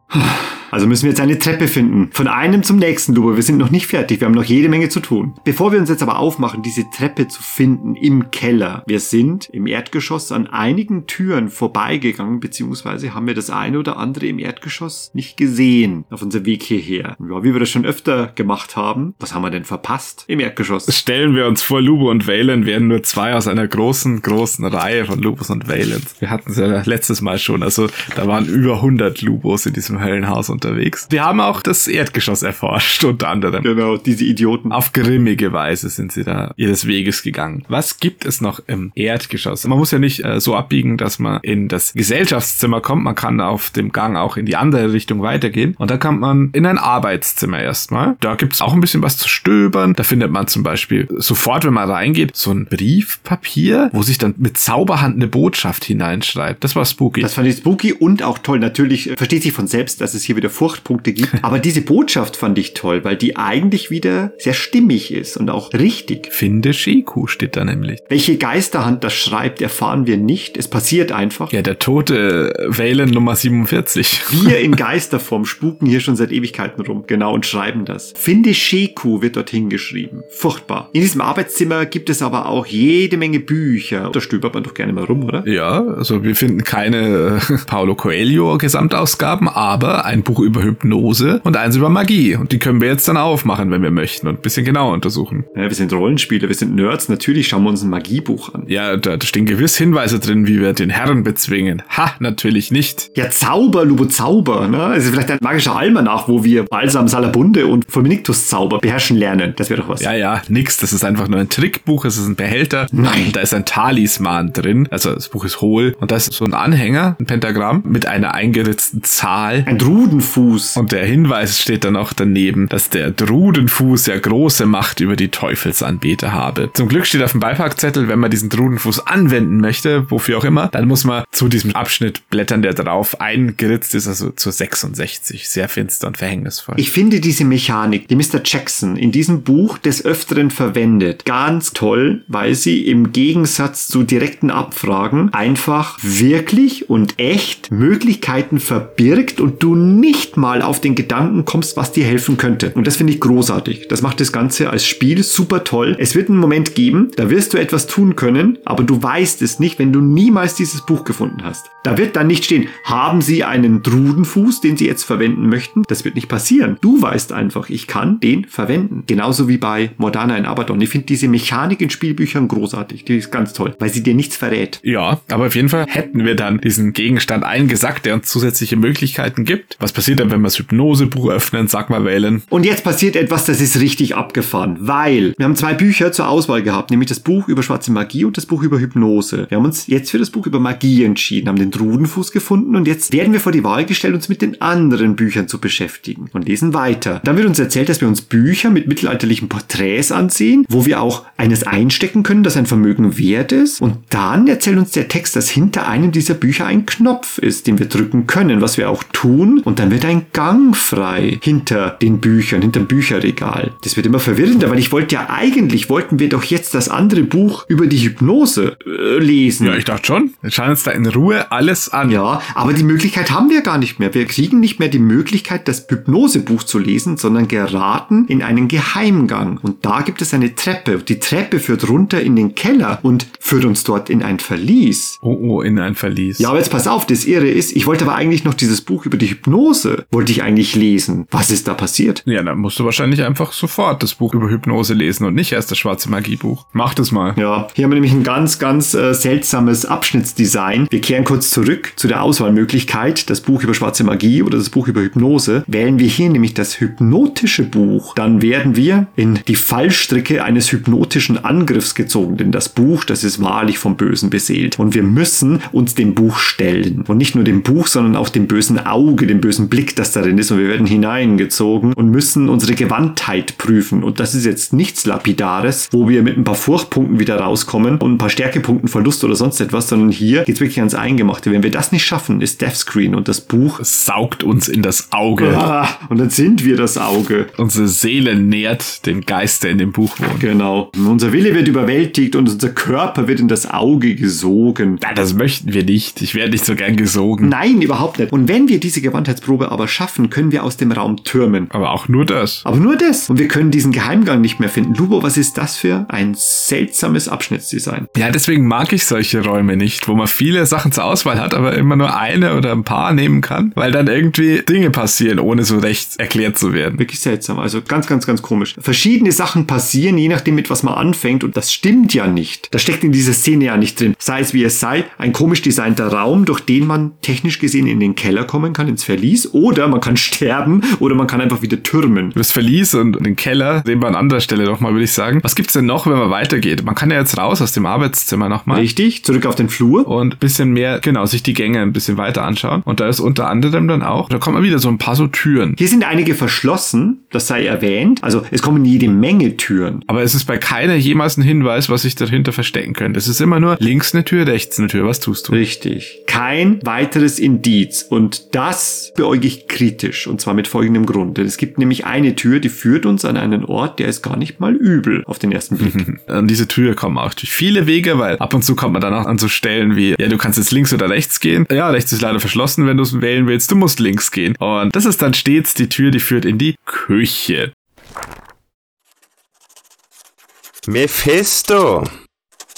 Also müssen wir jetzt eine Treppe finden. Von einem zum nächsten, Lubo. Wir sind noch nicht fertig. Wir haben noch jede Menge zu tun. Bevor wir uns jetzt aber aufmachen, diese Treppe zu finden im Keller. Wir sind im Erdgeschoss an einigen Türen vorbeigegangen, beziehungsweise haben wir das eine oder andere im Erdgeschoss nicht gesehen auf unserem Weg hierher. Ja, wie wir das schon öfter gemacht haben. Was haben wir denn verpasst im Erdgeschoss? Stellen wir uns vor, Lubo und Valen wären nur zwei aus einer großen, großen Reihe von Lubos und Valens. Wir hatten es ja letztes Mal schon. Also da waren über 100 Lubos in diesem Höllenhaus unterwegs. Wir haben auch das Erdgeschoss erforscht, unter anderem. Genau, diese Idioten. Auf grimmige Weise sind sie da ihres Weges gegangen. Was gibt es noch im Erdgeschoss? Man muss ja nicht äh, so abbiegen, dass man in das Gesellschaftszimmer kommt. Man kann auf dem Gang auch in die andere Richtung weitergehen. Und da kommt man in ein Arbeitszimmer erstmal. Da gibt es auch ein bisschen was zu stöbern. Da findet man zum Beispiel sofort, wenn man reingeht, so ein Briefpapier, wo sich dann mit Zauberhand eine Botschaft hineinschreibt. Das war spooky. Das fand ich spooky und auch toll. Natürlich äh, versteht sich von selbst, dass es hier wieder Furchtpunkte gibt. [laughs] Aber diese Botschaft fand ich toll, weil die eigentlich wieder sehr stimmig ist und auch richtig. Finde Sheku steht da nämlich. Welche Geisterhand das schreibt, erfahren wir nicht. Es passiert einfach. Ja, der tote Valen Nummer 47. Wir in [laughs] Geisterform spuken hier schon seit Ewigkeiten rum, genau, und schreiben das. Finde Sheku wird dorthin geschrieben. Furchtbar. In diesem Arbeitszimmer gibt es aber auch jede Menge Bücher. Da stöbert man doch gerne mal rum, oder? Ja, also wir finden keine äh, Paulo Coelho Gesamtausgaben, aber ein Buch über Hypnose und eins über Magie. Und die können wir jetzt dann aufmachen, wenn wir möchten und ein bisschen genauer untersuchen. Ja, wir sind Rollenspieler, wir sind Nerds. Natürlich schauen wir uns ein Magiebuch an. Ja, da, da stehen gewiss Hinweise drin, wie wir den Herrn bezwingen. Ha, natürlich nicht. Ja, Zauber, Lubo Zauber, ne? Es ist vielleicht ein magischer Almanach, wo wir Balsam Salabunde und Fulminictus Zauber beherrschen lernen. Das wäre doch was. Ja, ja, nix. Das ist einfach nur ein Trickbuch. Es ist ein Behälter. Nein. Da ist ein Talisman drin. Also das Buch ist hohl. Und da ist so ein Anhänger, ein Pentagramm mit einer eingeritzten Zahl. Ein Drudenfuß. Und der Hinweis steht dann auch daneben, dass der Drudenfuß ja große Macht über die Teufelsanbeter habe. Zum Glück steht auf dem Beipackzettel, wenn man diesen Drudenfuß anwenden möchte, wofür auch immer, dann muss man zu diesem Abschnitt blättern, der drauf eingeritzt ist, also zur 66. Sehr finster und verhängnisvoll. Ich finde diese Mechanik, die Mr. Jackson in diesem Buch des Öfteren verwendet, ganz toll, weil sie im Gegensatz zu direkten Abfragen einfach wirklich und echt Möglichkeiten verbirgt und du nicht mal auf den Gedanken kommst, was dir helfen könnte. Und das finde ich großartig. Das macht das Ganze als Spiel super toll. Es wird einen Moment geben, da wirst du etwas tun können, aber du weißt es nicht, wenn du niemals dieses Buch gefunden hast. Da wird dann nicht stehen, haben Sie einen Drudenfuß, den Sie jetzt verwenden möchten? Das wird nicht passieren. Du weißt einfach, ich kann den verwenden. Genauso wie bei Modana in Abaddon. Ich finde diese Mechanik in Spielbüchern großartig. Die ist ganz toll, weil sie dir nichts verrät. Ja, aber auf jeden Fall hätten wir dann diesen Gegenstand eingesackt, der uns zusätzliche Möglichkeiten gibt. Was passiert dann, wenn wir das Hypnosebuch öffnen, sag mal wählen? Und jetzt passiert etwas, das ist richtig abgefahren, weil wir haben zwei Bücher zur Auswahl gehabt, nämlich das Buch über schwarze Magie und das Buch über Hypnose. Wir haben uns jetzt für das Buch über Magie entschieden, haben den Drudenfuß gefunden und jetzt werden wir vor die Wahl gestellt, uns mit den anderen Büchern zu beschäftigen und lesen weiter. Dann wird uns erzählt, dass wir uns Bücher mit mittelalterlichen Porträts ansehen, wo wir auch eines einstecken können, das ein Vermögen wert ist. Und dann erzählt uns der Text, dass hinter einem dieser Bücher ein Knopf ist, den wir drücken können, was wir auch tun. Und dann wird ein Gang frei hinter den Büchern, hinter dem Bücherregal. Das wird immer verwirrender, weil ich wollte ja eigentlich, wollten wir doch jetzt das andere Buch über die Hypnose äh, lesen. Ja, ich dachte schon. Wir schauen uns da in Ruhe alles an. Ja, aber die Möglichkeit haben wir gar nicht mehr. Wir kriegen nicht mehr die Möglichkeit, das Hypnosebuch zu lesen, sondern geraten in einen Geheimgang. Und da gibt es eine Treppe. Die Treppe führt runter in den Keller und führt uns dort in ein Verlies. Oh, oh, in ein Verlies. Ja, aber jetzt pass auf, das Irre ist, ich wollte aber eigentlich noch dieses Buch über die Hypnose, wollte ich eigentlich lesen. Was ist da passiert? Ja, dann musst du wahrscheinlich einfach sofort das Buch über Hypnose lesen und nicht erst das schwarze Magiebuch. Mach das mal. Ja, hier haben wir nämlich ein ganz, ganz äh, seltsames Abschnittsdesign. Wir kehren kurz zurück zu der Auswahlmöglichkeit, das Buch über schwarze Magie oder das Buch über Hypnose. Wählen wir hier nämlich das hypnotische Buch, dann werden wir in die Fallstricke eines hypnotischen Angriffs gezogen, denn das Buch, das ist wahrlich vom Bösen beseelt. Und wir müssen uns dem Buch stellen. Und nicht nur dem Buch, sondern auch dem bösen Auge, dem bösen Blick, das darin ist. Und wir werden hineingezogen und müssen unsere Gewandtheit prüfen. Und das ist jetzt nichts Lapidares, wo wir mit ein paar Furchtpunkten wieder rauskommen und ein paar Stärkepunkten Verlust oder sonst etwas, sondern hier geht's wirklich ans Eingemachte. Wenn wir das nicht schaffen, ist Deathscreen und das Buch Es saugt uns in das Auge. Ah, [laughs] und dann sind wir das Auge. Unsere Seele nährt den Geist, der in dem Buch wohnt. Genau. Unser Wille wird überwältigt und unser Körper wird in das Auge gesogen. Na, das möchten wir nicht. Ich werde nicht so gern gesogen. Nein, überhaupt nicht. Und wenn wir diese Gewandheitsprobe aber schaffen, können wir aus dem Raum türmen. Aber auch nur das. Aber nur das. Und wir können diesen Geheimgang nicht mehr finden. Lubo, was ist das für ein seltsames Abschnittsdesign? Ja, deswegen mag ich solche Räume nicht, wo man viele Sachen zur Auswahl hat, aber immer nur eine oder ein paar nehmen kann, weil dann irgendwie Dinge passieren, ohne so recht erklärt zu werden. Wirklich seltsam. Also ganz, ganz, ganz komisch. Verschiedene Sachen passieren, je nachdem, mit was man anfängt. Und das stimmt ja nicht. Das steckt in dieser Szene ja nicht drin. Sei es wie es sei, ein komisch designter Raum, durch den man technisch gesehen in den Keller kommen kann, ins Verlies. Oder man kann [laughs] sterben oder man kann einfach wieder türmen. Das Verlies und den Keller sehen wir an anderer Stelle nochmal, würde ich sagen. Was gibt's denn noch, wenn man weitergeht? Man kann ja jetzt raus aus dem Arbeitszimmer nochmal. Richtig? Zurück auf den Flur. Und ein bisschen mehr, genau, sich die Gänge ein bisschen weiter anschauen. Und da ist unter anderem dann auch, da kommen wieder so ein paar so Türen. Hier sind einige verschlossen, das sei erwähnt. Also es kommen jede Menge Türen. Aber es ist bei keiner jemals ein Hinweis, was sich dahinter verstecken könnte. Es ist immer nur links eine Tür, rechts eine Tür. Was tust du? Richtig. Kein weiteres Indiz. Und das beäuge ich kritisch. Und zwar mit folgendem Grund. Denn es gibt nämlich eine Tür, die führt uns an einen Ort, der ist gar nicht mal übel auf den ersten Blick. [laughs] An diese Tür kommen auch durch viele Wege, weil ab und zu kommt man dann auch an so Stellen wie, ja, du kannst jetzt links oder rechts gehen. Ja, rechts ist leider verschlossen, wenn du es wählen willst. Du musst links gehen. Und das ist dann stets die Tür, die führt in die Küche. Mephisto.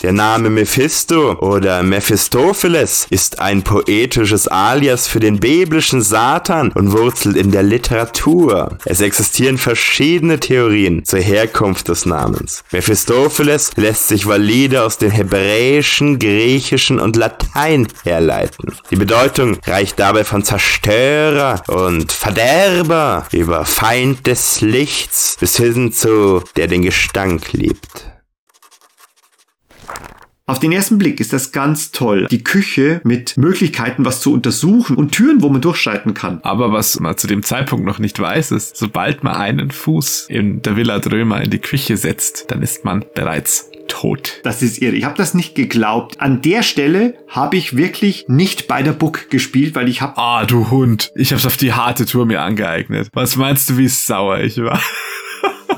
Der Name Mephisto oder Mephistopheles ist ein poetisches Alias für den biblischen Satan und wurzelt in der Literatur. Es existieren verschiedene Theorien zur Herkunft des Namens. Mephistopheles lässt sich valide aus dem Hebräischen, Griechischen und Latein herleiten. Die Bedeutung reicht dabei von Zerstörer und Verderber über Feind des Lichts bis hin zu der den Gestank liebt. Auf den ersten Blick ist das ganz toll. Die Küche mit Möglichkeiten, was zu untersuchen und Türen, wo man durchschreiten kann. Aber was man zu dem Zeitpunkt noch nicht weiß, ist, sobald man einen Fuß in der Villa Drömer in die Küche setzt, dann ist man bereits tot. Das ist irre. Ich habe das nicht geglaubt. An der Stelle habe ich wirklich nicht bei der Book gespielt, weil ich habe Ah, du Hund. Ich hab's auf die harte Tour mir angeeignet. Was meinst du, wie sauer ich war?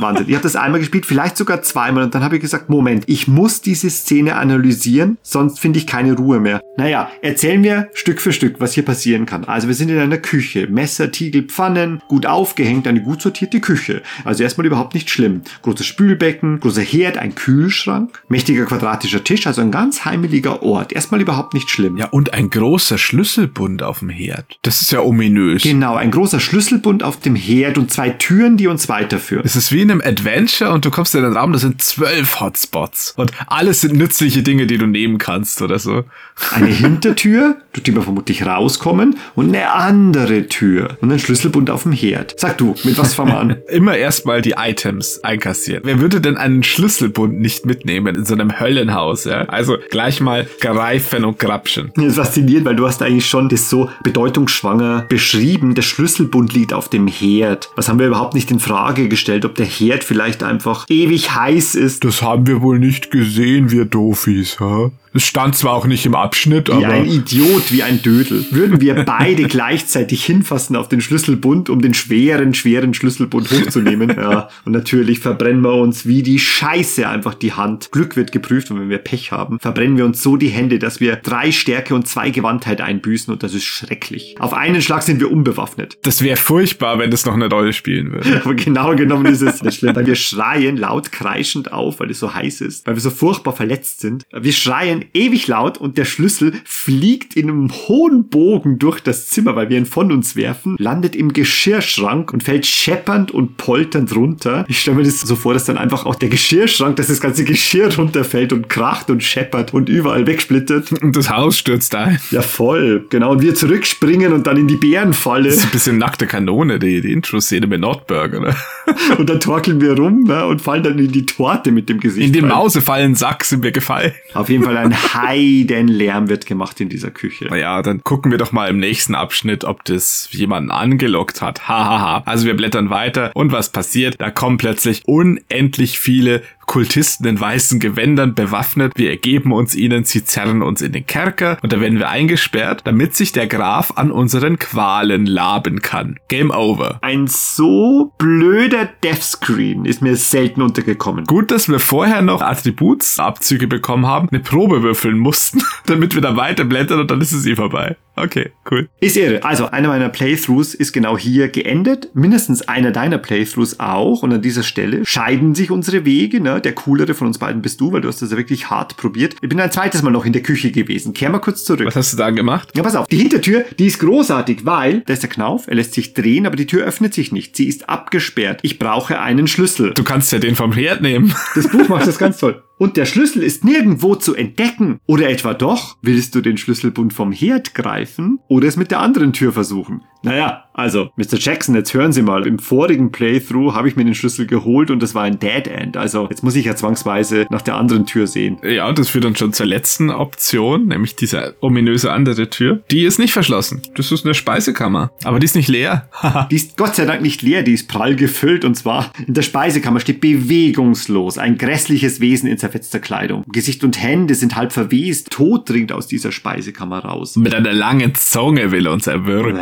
Wahnsinn. Ich habe das einmal gespielt, vielleicht sogar zweimal und dann habe ich gesagt, Moment, ich muss diese Szene analysieren, sonst finde ich keine Ruhe mehr. Naja, erzählen wir Stück für Stück, was hier passieren kann. Also wir sind in einer Küche. Messer, Tiegel, Pfannen, gut aufgehängt, eine gut sortierte Küche. Also erstmal überhaupt nicht schlimm. Großes Spülbecken, großer Herd, ein Kühlschrank, mächtiger quadratischer Tisch, also ein ganz heimeliger Ort. Erstmal überhaupt nicht schlimm. Ja, und ein großer Schlüsselbund auf dem Herd. Das ist ja ominös. Genau, ein großer Schlüsselbund auf dem Herd und zwei Türen, die uns weiterführen. Es ist wie in einem Adventure und du kommst in einen Raum, da sind zwölf Hotspots. Und alles sind nützliche Dinge, die du nehmen kannst oder so. Eine Hintertür, durch die wir vermutlich rauskommen, und eine andere Tür und ein Schlüsselbund auf dem Herd. Sag du, mit was fangen wir an? [laughs] Immer erstmal die Items einkassieren. Wer würde denn einen Schlüsselbund nicht mitnehmen in so einem Höllenhaus? Ja? Also gleich mal greifen und grapschen. Das ist faszinierend, weil du hast eigentlich schon das so bedeutungsschwanger beschrieben. Der Schlüsselbund liegt auf dem Herd. Was haben wir überhaupt nicht in Frage gestellt, ob der Herd vielleicht einfach ewig heiß ist. Das haben wir wohl nicht gesehen, wir Doofies, ha? Es stand zwar auch nicht im Abschnitt, Wie aber. ein Idiot, wie ein Dödel. Würden wir beide [laughs] gleichzeitig hinfassen auf den Schlüsselbund, um den schweren, schweren Schlüsselbund hochzunehmen. Ja, und natürlich verbrennen wir uns wie die Scheiße einfach die Hand. Glück wird geprüft und wenn wir Pech haben, verbrennen wir uns so die Hände, dass wir drei Stärke und zwei Gewandtheit einbüßen und das ist schrecklich. Auf einen Schlag sind wir unbewaffnet. Das wäre furchtbar, wenn das noch eine Rolle spielen würde. [laughs] Aber genau genommen ist es nicht schlimm, weil wir schreien laut kreischend auf, weil es so heiß ist, weil wir so furchtbar verletzt sind. Wir schreien ewig laut und der Schlüssel fliegt in einem hohen Bogen durch das Zimmer, weil wir ihn von uns werfen, landet im Geschirrschrank und fällt scheppernd und polternd runter. Ich stelle mir das so vor, dass dann einfach auch der Geschirrschrank, dass das ganze Geschirr runterfällt und kracht und scheppert und überall wegsplittert. [laughs] Und das Haus stürzt ein. Ja, voll. Genau. Und wir zurückspringen und dann in die Bärenfalle. Das ist ein bisschen nackte Kanone, die, die Intro-Szene mit Nordburger, ne? [laughs] Und dann torkeln wir rum ne, und fallen dann in die Torte mit dem Gesicht. In den rein. Mausefallen-Sack sind wir gefallen. Auf jeden Fall ein Heidenlärm wird gemacht in dieser Küche. Naja, dann gucken wir doch mal im nächsten Abschnitt, ob das jemanden angelockt hat. Hahaha. Also wir blättern weiter und was passiert? Da kommen plötzlich unendlich viele Kultisten in weißen Gewändern bewaffnet. Wir ergeben uns ihnen, sie zerren uns in den Kerker und da werden wir eingesperrt, damit sich der Graf an unseren Qualen laben kann. Game over. Ein so blöder Deathscreen ist mir selten untergekommen. Gut, dass wir vorher noch Attributsabzüge bekommen haben, eine Probe würfeln mussten, [laughs] damit wir da weiter blättern und dann ist es eh vorbei. Okay, cool. Ist irre. Also, einer meiner Playthroughs ist genau hier geendet. Mindestens einer deiner Playthroughs auch. Und an dieser Stelle scheiden sich unsere Wege. Ne? Der coolere von uns beiden bist du, weil du hast das ja wirklich hart probiert. Ich bin ein zweites Mal noch in der Küche gewesen. Kehr mal kurz zurück. Was hast du da gemacht? Ja, pass auf. Die Hintertür, die ist großartig, weil da ist der Knauf, er lässt sich drehen, aber die Tür öffnet sich nicht. Sie ist abgesperrt. Ich brauche einen Schlüssel. Du kannst ja den vom Herd nehmen. Das Buch macht das ganz toll. Und der Schlüssel ist nirgendwo zu entdecken. Oder etwa doch? Willst du den Schlüsselbund vom Herd greifen oder es mit der anderen Tür versuchen? Naja, also, Mr. Jackson, jetzt hören Sie mal. Im vorigen Playthrough habe ich mir den Schlüssel geholt und das war ein Dead End. Also, jetzt muss ich ja zwangsweise nach der anderen Tür sehen. Ja, und das führt dann schon zur letzten Option, nämlich diese ominöse andere Tür. Die ist nicht verschlossen. Das ist eine Speisekammer. Aber die ist nicht leer. [laughs] Die ist Gott sei Dank nicht leer, die ist prall gefüllt und zwar in der Speisekammer steht bewegungslos ein grässliches Wesen in zerfetzter Kleidung. Gesicht und Hände sind halb verwest, Tod dringt aus dieser Speisekammer raus. Mit einer langen Zunge will er uns erwürgen.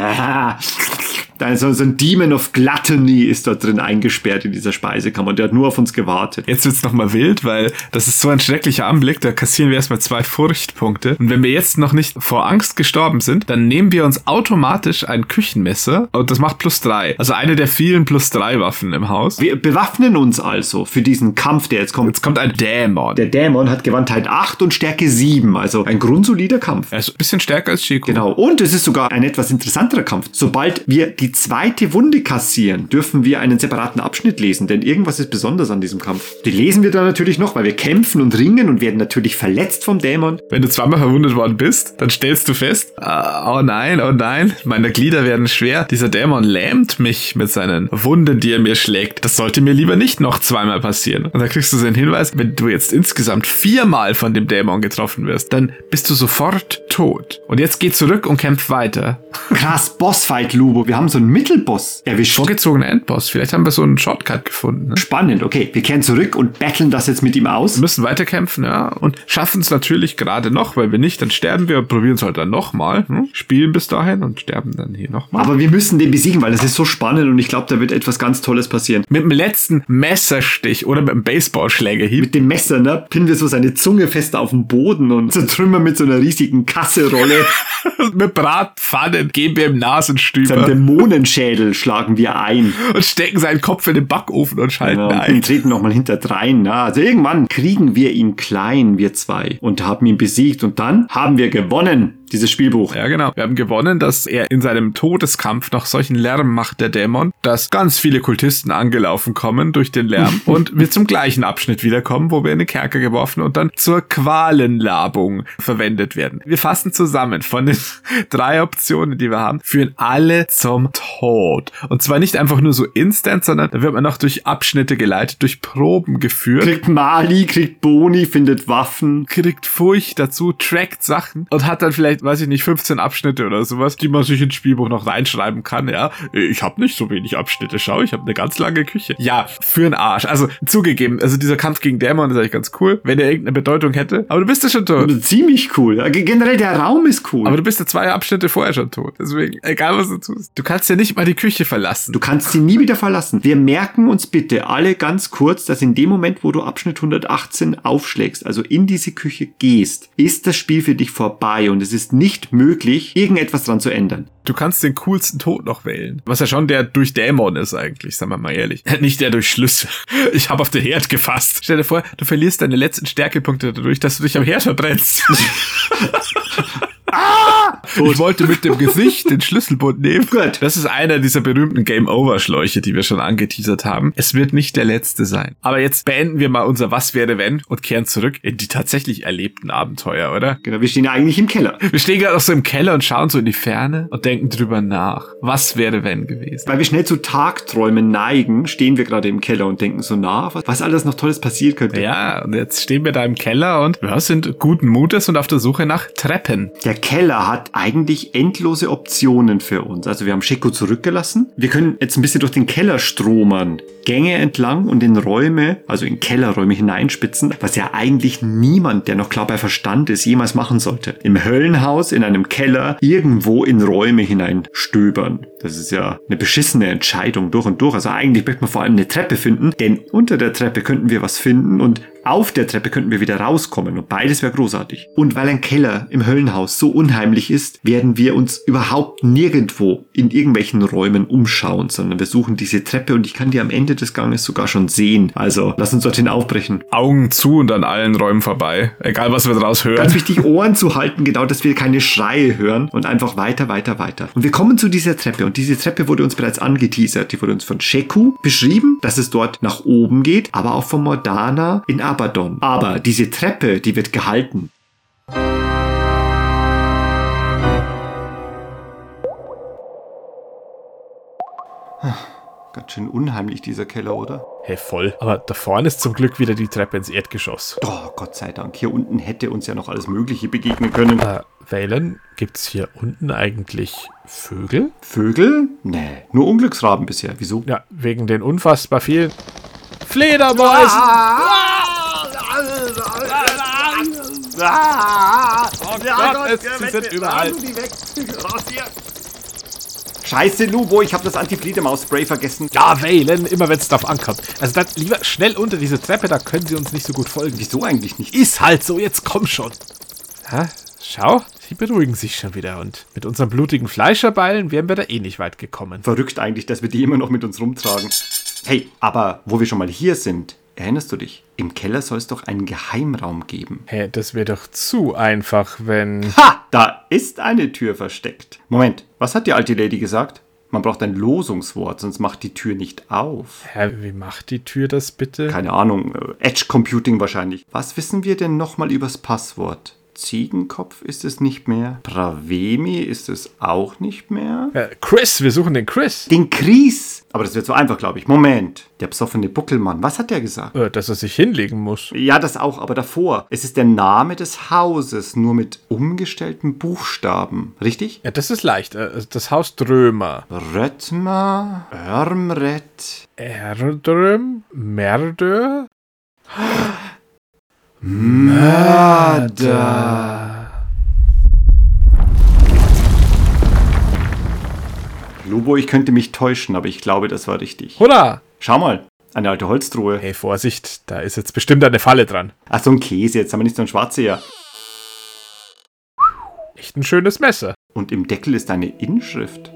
Yeah. Ist so ein Demon of Gluttony ist dort drin eingesperrt in dieser Speisekammer und der hat nur auf uns gewartet. Jetzt wird's noch mal wild, weil das ist so ein schrecklicher Anblick, da kassieren wir erstmal zwei Furchtpunkte. Und wenn wir jetzt noch nicht vor Angst gestorben sind, dann nehmen wir uns automatisch ein Küchenmesser und das macht plus drei. Also eine der vielen plus drei Waffen im Haus. Wir bewaffnen uns also für diesen Kampf, der jetzt kommt. Jetzt kommt ein Dämon. Der Dämon hat Gewandtheit 8 und Stärke 7, also ein grundsolider Kampf. Er ist ein bisschen stärker als Chico. Genau. Und es ist sogar ein etwas interessanterer Kampf. Sobald wir die zweite Wunde kassieren, dürfen wir einen separaten Abschnitt lesen, denn irgendwas ist besonders an diesem Kampf. Die lesen wir dann natürlich noch, weil wir kämpfen und ringen und werden natürlich verletzt vom Dämon. Wenn du zweimal verwundet worden bist, dann stellst du fest, ah, oh nein, oh nein, meine Glieder werden schwer. Dieser Dämon lähmt mich mit seinen Wunden, die er mir schlägt. Das sollte mir lieber nicht noch zweimal passieren. Und dann kriegst du so einen Hinweis, wenn du jetzt insgesamt viermal von dem Dämon getroffen wirst, dann bist du sofort tot. Und jetzt geh zurück und kämpf weiter. Krass, Bossfight, Lubo. Wir haben so so einen Mittelboss erwischt. Vorgezogener Endboss. Vielleicht haben wir so einen Shortcut gefunden. Ne? Spannend, okay. Wir kehren zurück und battlen das jetzt mit ihm aus. Wir müssen weiterkämpfen, ja. Und schaffen es natürlich gerade noch, weil wir nicht, dann sterben wir und probieren es halt dann nochmal. Hm? Spielen bis dahin und sterben dann hier nochmal. Aber wir müssen den besiegen, weil das ist so spannend und ich glaube, da wird etwas ganz Tolles passieren. Mit dem letzten Messerstich oder mit dem Baseballschlägerhieb. Mit dem Messer, ne, pinnen wir so seine Zunge fest auf den Boden und zertrümmern mit so einer riesigen Kasserolle. [laughs] mit Bratpfannen geben wir im Nasenstüber Dämonenschädel schlagen wir ein. und stecken seinen Kopf in den Backofen und schalten und ein. wir treten nochmal hinterdrein. Na, also irgendwann kriegen wir ihn klein, wir zwei, und haben ihn besiegt. Und dann haben wir gewonnen, dieses Spielbuch. Ja, genau. Wir haben gewonnen, dass er in seinem Todeskampf noch solchen Lärm macht, der Dämon, dass ganz viele Kultisten angelaufen kommen durch den Lärm [laughs] und wir zum gleichen Abschnitt wiederkommen, wo wir in den Kerker geworfen und dann zur Qualenlabung verwendet werden. Wir fassen zusammen von den [laughs] drei Optionen, die wir haben, führen alle zum Tod. Und zwar nicht einfach nur so instant, sondern da wird man noch durch Abschnitte geleitet, durch Proben geführt Kriegt Mali, kriegt Boni, findet Waffen. kriegt Furcht dazu, trackt Sachen und hat dann vielleicht, weiß ich nicht, 15 Abschnitte oder sowas, die man sich ins Spielbuch noch reinschreiben kann, ja. Ich habe nicht so wenig Abschnitte, schau, ich habe eine ganz lange Küche. Ja, für den Arsch. Also zugegeben, also dieser Kampf gegen Dämon ist eigentlich ganz cool, wenn er irgendeine Bedeutung hätte, aber du bist ja schon tot. Ziemlich cool. Generell der Raum ist cool. Aber du bist ja zwei Abschnitte vorher schon tot. Deswegen, egal was du tust. Du kannst ja nicht mal die Küche verlassen. Du kannst sie nie wieder verlassen. Wir merken uns bitte alle ganz kurz, dass in dem Moment, wo du Abschnitt 118 aufschlägst, also in diese Küche gehst, ist das Spiel für dich vorbei und es ist nicht möglich, irgendetwas dran zu ändern. Du kannst den coolsten Tod noch wählen. Was ja schon der durch Dämon ist eigentlich, sagen wir mal ehrlich. [laughs] Nicht der durch Schlüssel. Ich habe auf den Herd gefasst. Stell dir vor, du verlierst deine letzten Stärkepunkte dadurch, dass du dich am Herd verbrennst. [laughs] Ich wollte mit dem Gesicht den Schlüsselbund nehmen. Gut. Das ist einer dieser berühmten Game-Over-Schläuche, die wir schon angeteasert haben. Es wird nicht der letzte sein. Aber jetzt beenden wir mal unser Was wäre wenn und kehren zurück in die tatsächlich erlebten Abenteuer, oder? Genau, wir stehen ja eigentlich im Keller. Wir stehen gerade auch so im Keller und schauen so in die Ferne und denken drüber nach. Was wäre wenn gewesen? Weil wir schnell zu Tagträumen neigen, stehen wir gerade im Keller und denken so nach, was- alles noch Tolles passieren könnte. Ja, und jetzt stehen wir da im Keller und ja, sind guten Mutes und auf der Suche nach Treppen. Der Keller hat eigentlich endlose Optionen für uns. Also wir haben Scheko zurückgelassen. Wir können jetzt ein bisschen durch den Keller stromern. Gänge entlang und in Räume, also in Kellerräume hineinspitzen, was ja eigentlich niemand, der noch klar bei Verstand ist, jemals machen sollte. Im Höllenhaus, in einem Keller, irgendwo in Räume hineinstöbern. Das ist ja eine beschissene Entscheidung durch und durch. Also eigentlich möchte man vor allem eine Treppe finden, denn unter der Treppe könnten wir was finden und auf der Treppe könnten wir wieder rauskommen und beides wäre großartig. Und weil ein Keller im Höllenhaus so unheimlich ist, werden wir uns überhaupt nirgendwo in irgendwelchen Räumen umschauen, sondern wir suchen diese Treppe und ich kann die am Ende des Ganges sogar schon sehen. Also lass uns dorthin aufbrechen. Augen zu und an allen Räumen vorbei. Egal, was wir draus hören. Ganz wichtig, Ohren zu halten, genau, dass wir keine Schreie hören und einfach weiter, weiter, weiter. Und wir kommen zu dieser Treppe und diese Treppe wurde uns bereits angeteasert. Die wurde uns von Sheku beschrieben, dass es dort nach oben geht, aber auch von Mordana in Abaddon. Aber diese Treppe, die wird gehalten. Ganz schön unheimlich, dieser Keller, oder? Hey, voll. Aber da vorne ist zum Glück wieder die Treppe ins Erdgeschoss. Oh, Gott sei Dank. Hier unten hätte uns ja noch alles Mögliche begegnen können. Äh, Valen, gibt's hier unten eigentlich Vögel? Vögel? Nee, nur Unglücksraben bisher. Wieso? Ja, wegen den unfassbar vielen Fledermäusen. Oh Gott, es, sie sind überall. Scheiße, Lubo, ich habe das Anti-Fledermaus-Spray vergessen. Ja, Valen, immer wenn es drauf ankommt. Also dann lieber schnell unter diese Treppe, da können sie uns nicht so gut folgen. Wieso eigentlich nicht? Ist halt so, jetzt komm schon. Ha, schau, sie beruhigen sich schon wieder und mit unseren blutigen Fleischerbeilen wären wir da eh nicht weit gekommen. Verrückt eigentlich, dass wir die immer noch mit uns rumtragen. Hey, aber wo wir schon mal hier sind, erinnerst du dich? Im Keller soll es doch einen Geheimraum geben. Hä, das wäre doch zu einfach, wenn... Ha! Da ist eine Tür versteckt. Moment, was hat die alte Lady gesagt? Man braucht ein Losungswort, sonst macht die Tür nicht auf. Hä, wie macht die Tür das bitte? Keine Ahnung, äh, Edge Computing wahrscheinlich. Was wissen wir denn nochmal übers Passwort? Ziegenkopf ist es nicht mehr. Pravemi ist es auch nicht mehr. Äh, Chris, wir suchen den Chris. Den Chris. Aber das wird so einfach, glaube ich. Moment. Der besoffene Buckelmann. Was hat der gesagt? Äh, dass er sich hinlegen muss. Ja, das auch, aber davor. Es ist der Name des Hauses, nur mit umgestellten Buchstaben. Richtig? Ja, das ist leicht. Äh, das Haus Drömer. Röttmer, Örmret, Erdröm? Merdö? [gasps] Mörder. Lobo, ich könnte mich täuschen, aber ich glaube, das war richtig. Hurra! Schau mal, eine alte Holztruhe. Hey, Vorsicht, da ist jetzt bestimmt eine Falle dran. Ach, so ein Käse, jetzt haben wir nicht so ein Schwarzseher. Echt ein schönes Messer. Und im Deckel ist eine Inschrift.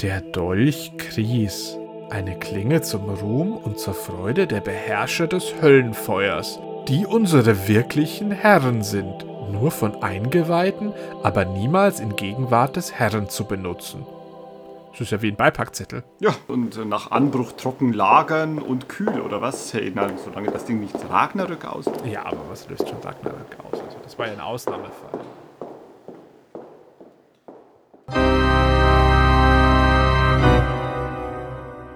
Der Dolch Kries. Eine Klinge zum Ruhm und zur Freude der Beherrscher des Höllenfeuers, die unsere wirklichen Herren sind, nur von Eingeweihten, aber niemals in Gegenwart des Herren zu benutzen. Das ist ja wie ein Beipackzettel. Ja, und nach Anbruch trocken lagern und kühl, oder was? Hey, nein, solange das Ding nicht Ragnarök aus. Ja, aber was löst schon Ragnarök aus? Also das war ja ein Ausnahmefall.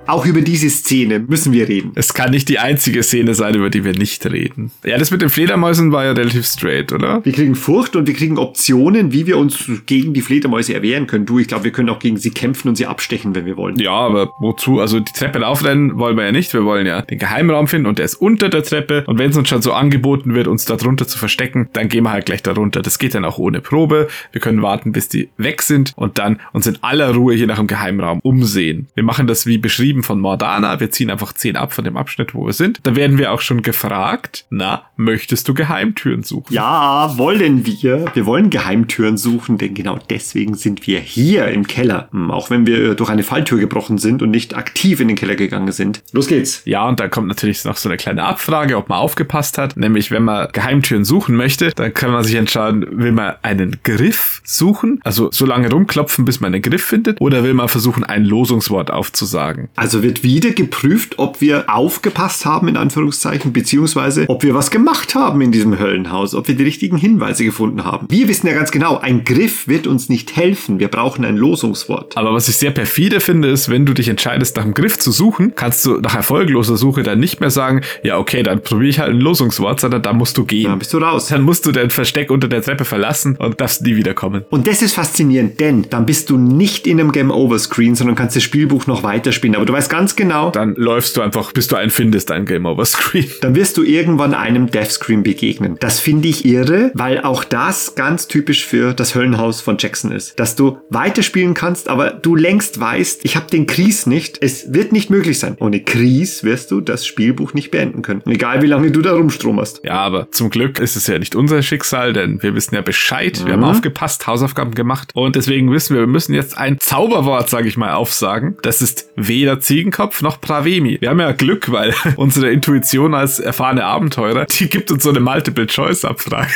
Auch über diese Szene müssen wir reden. Es kann nicht die einzige Szene sein, über die wir nicht reden. Ja, das mit den Fledermäusen war ja relativ straight, oder? Wir kriegen Furcht und wir kriegen Optionen, wie wir uns gegen die Fledermäuse erwehren können. Du, ich glaube, wir können auch gegen sie kämpfen und sie abstechen, wenn wir wollen. Ja, aber wozu? Also die Treppe aufrennen wollen wir ja nicht. Wir wollen ja den Geheimraum finden und der ist unter der Treppe. Und wenn es uns schon so angeboten wird, uns da drunter zu verstecken, dann gehen wir halt gleich da runter. Das geht dann auch ohne Probe. Wir können warten, bis die weg sind und dann uns in aller Ruhe hier nach dem Geheimraum umsehen. Wir machen das wie beschrieben von Mordana. Wir ziehen einfach 10 ab von dem Abschnitt, wo wir sind. Da werden wir auch schon gefragt, na, möchtest du Geheimtüren suchen? Ja, wollen wir. Wir wollen Geheimtüren suchen, denn genau deswegen sind wir hier im Keller. Hm, Auch wenn wir durch eine Falltür gebrochen sind und nicht aktiv in den Keller gegangen sind. Los geht's. Ja, und da kommt natürlich noch so eine kleine Abfrage, ob man aufgepasst hat. Nämlich, wenn man Geheimtüren suchen möchte, dann kann man sich entscheiden, will man einen Griff suchen, also so lange rumklopfen, bis man einen Griff findet, oder will man versuchen, ein Losungswort aufzusagen. Also wird wieder geprüft, ob wir aufgepasst haben, in Anführungszeichen, beziehungsweise ob wir was gemacht haben in diesem Höllenhaus, ob wir die richtigen Hinweise gefunden haben. Wir wissen ja ganz genau, ein Griff wird uns nicht helfen. Wir brauchen ein Losungswort. Aber was ich sehr perfide finde, ist, wenn du dich entscheidest, nach einem Griff zu suchen, kannst du nach erfolgloser Suche dann nicht mehr sagen, ja, okay, dann probiere ich halt ein Losungswort, sondern da musst du gehen. Dann bist du raus. Dann musst du dein Versteck unter der Treppe verlassen und darfst nie wiederkommen. Und das ist faszinierend, denn dann bist du nicht in einem Game-Over-Screen, sondern kannst das Spielbuch noch weiterspielen. Aber du weißt ganz genau, Dann läufst du einfach, bis du einen findest, ein Game Over Screen. dann wirst du irgendwann einem Deathscreen begegnen. Das finde ich irre, weil auch das ganz typisch für das Höllenhaus von Jackson ist. Dass du weiterspielen kannst, aber du längst weißt, ich habe den Kries nicht. Es wird nicht möglich sein. Ohne Kries wirst du das Spielbuch nicht beenden können. Egal wie lange du da rumstromerst. Ja, aber zum Glück ist es ja nicht unser Schicksal, denn wir wissen ja Bescheid. Wir haben aufgepasst, Hausaufgaben gemacht und deswegen wissen wir, wir müssen jetzt ein Zauberwort, sage ich mal, aufsagen. Das ist weder Ziegenkopf noch Pravemi. Wir haben ja Glück, weil [laughs] unsere Intuition als erfahrene Abenteurer, die gibt uns so eine Multiple-Choice-Abfrage.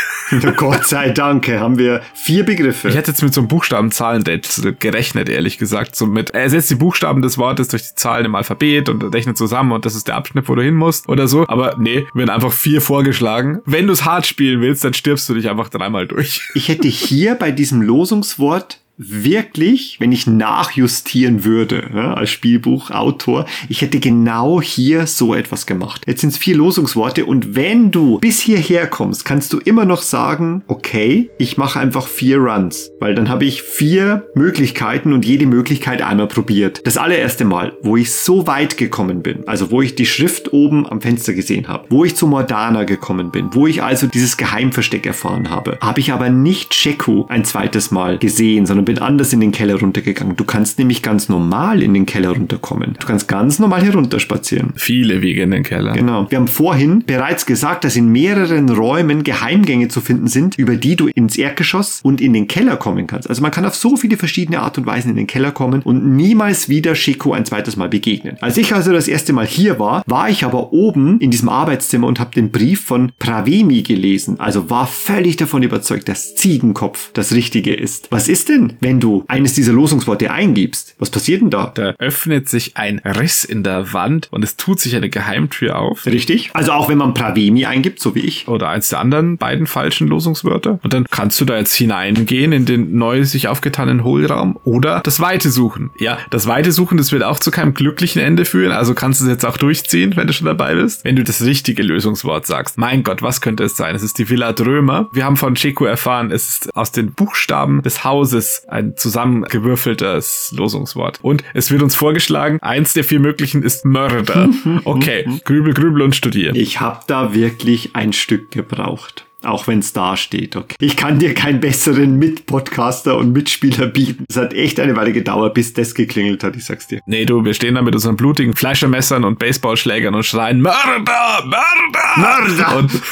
Gott sei Dank haben wir vier Begriffe. Ich hätte jetzt mit so einem Buchstaben-Zahlen-Date gerechnet, ehrlich gesagt. So mit, er setzt die Buchstaben des Wortes durch die Zahlen im Alphabet und rechnet zusammen und das ist der Abschnitt, wo du hin musst oder so. Aber nee, werden einfach vier vorgeschlagen. Wenn du es hart spielen willst, dann stirbst du dich einfach dreimal durch. Ich hätte hier bei diesem Losungswort wirklich, wenn ich nachjustieren würde, ja, als Spielbuchautor, ich hätte genau hier so etwas gemacht. Jetzt sind es vier Losungsworte und wenn du bis hierher kommst, kannst du immer noch sagen, okay, ich mache einfach vier Runs, weil dann habe ich vier Möglichkeiten und jede Möglichkeit einmal probiert. Das allererste Mal, wo ich so weit gekommen bin, also wo ich die Schrift oben am Fenster gesehen habe, wo ich zu Mordana gekommen bin, wo ich also dieses Geheimversteck erfahren habe, habe ich aber nicht Sheku ein zweites Mal gesehen, sondern bin anders in den Keller runtergegangen. Du kannst nämlich ganz normal in den Keller runterkommen. Du kannst ganz normal hier runterspazieren. Viele Wege in den Keller. Genau. Wir haben vorhin bereits gesagt, dass in mehreren Räumen Geheimgänge zu finden sind, über die du ins Erdgeschoss und in den Keller kommen kannst. Also man kann auf so viele verschiedene Art und Weisen in den Keller kommen und niemals wieder Sheko ein zweites Mal begegnen. Als ich also das erste Mal hier war, war ich aber oben in diesem Arbeitszimmer und habe den Brief von Pravemi gelesen. Also war völlig davon überzeugt, dass Ziegenkopf das Richtige ist. Was ist denn? Und wenn du eines dieser Losungsworte eingibst, was passiert denn da? Da öffnet sich ein Riss in der Wand und es tut sich eine Geheimtür auf. Richtig? Also auch wenn man Pravemi eingibt, so wie ich. Oder eins der anderen beiden falschen Losungswörter. Und dann kannst du da jetzt hineingehen in den neu sich aufgetanen Hohlraum oder das Weite suchen. Ja, das Weite suchen, das wird auch zu keinem glücklichen Ende führen. Also kannst du es jetzt auch durchziehen, wenn du schon dabei bist. Wenn du das richtige Lösungswort sagst. Mein Gott, was könnte es sein? Es ist die Villa Drömer. Wir haben von Checo erfahren, es ist aus den Buchstaben des Hauses ein zusammengewürfeltes Losungswort. Und es wird uns vorgeschlagen, eins der vier möglichen ist Mörder. [laughs] Okay, grübel, grübel und studier. Ich habe da wirklich ein Stück gebraucht. Auch wenn es da steht, okay. Ich kann dir keinen besseren Mitpodcaster und Mitspieler bieten. Es hat echt eine Weile gedauert, bis das geklingelt hat, ich sag's dir. Nee, du, wir stehen da mit unseren blutigen Fleischermessern und Baseballschlägern und schreien Mörder, Mörder, Mörder! Und,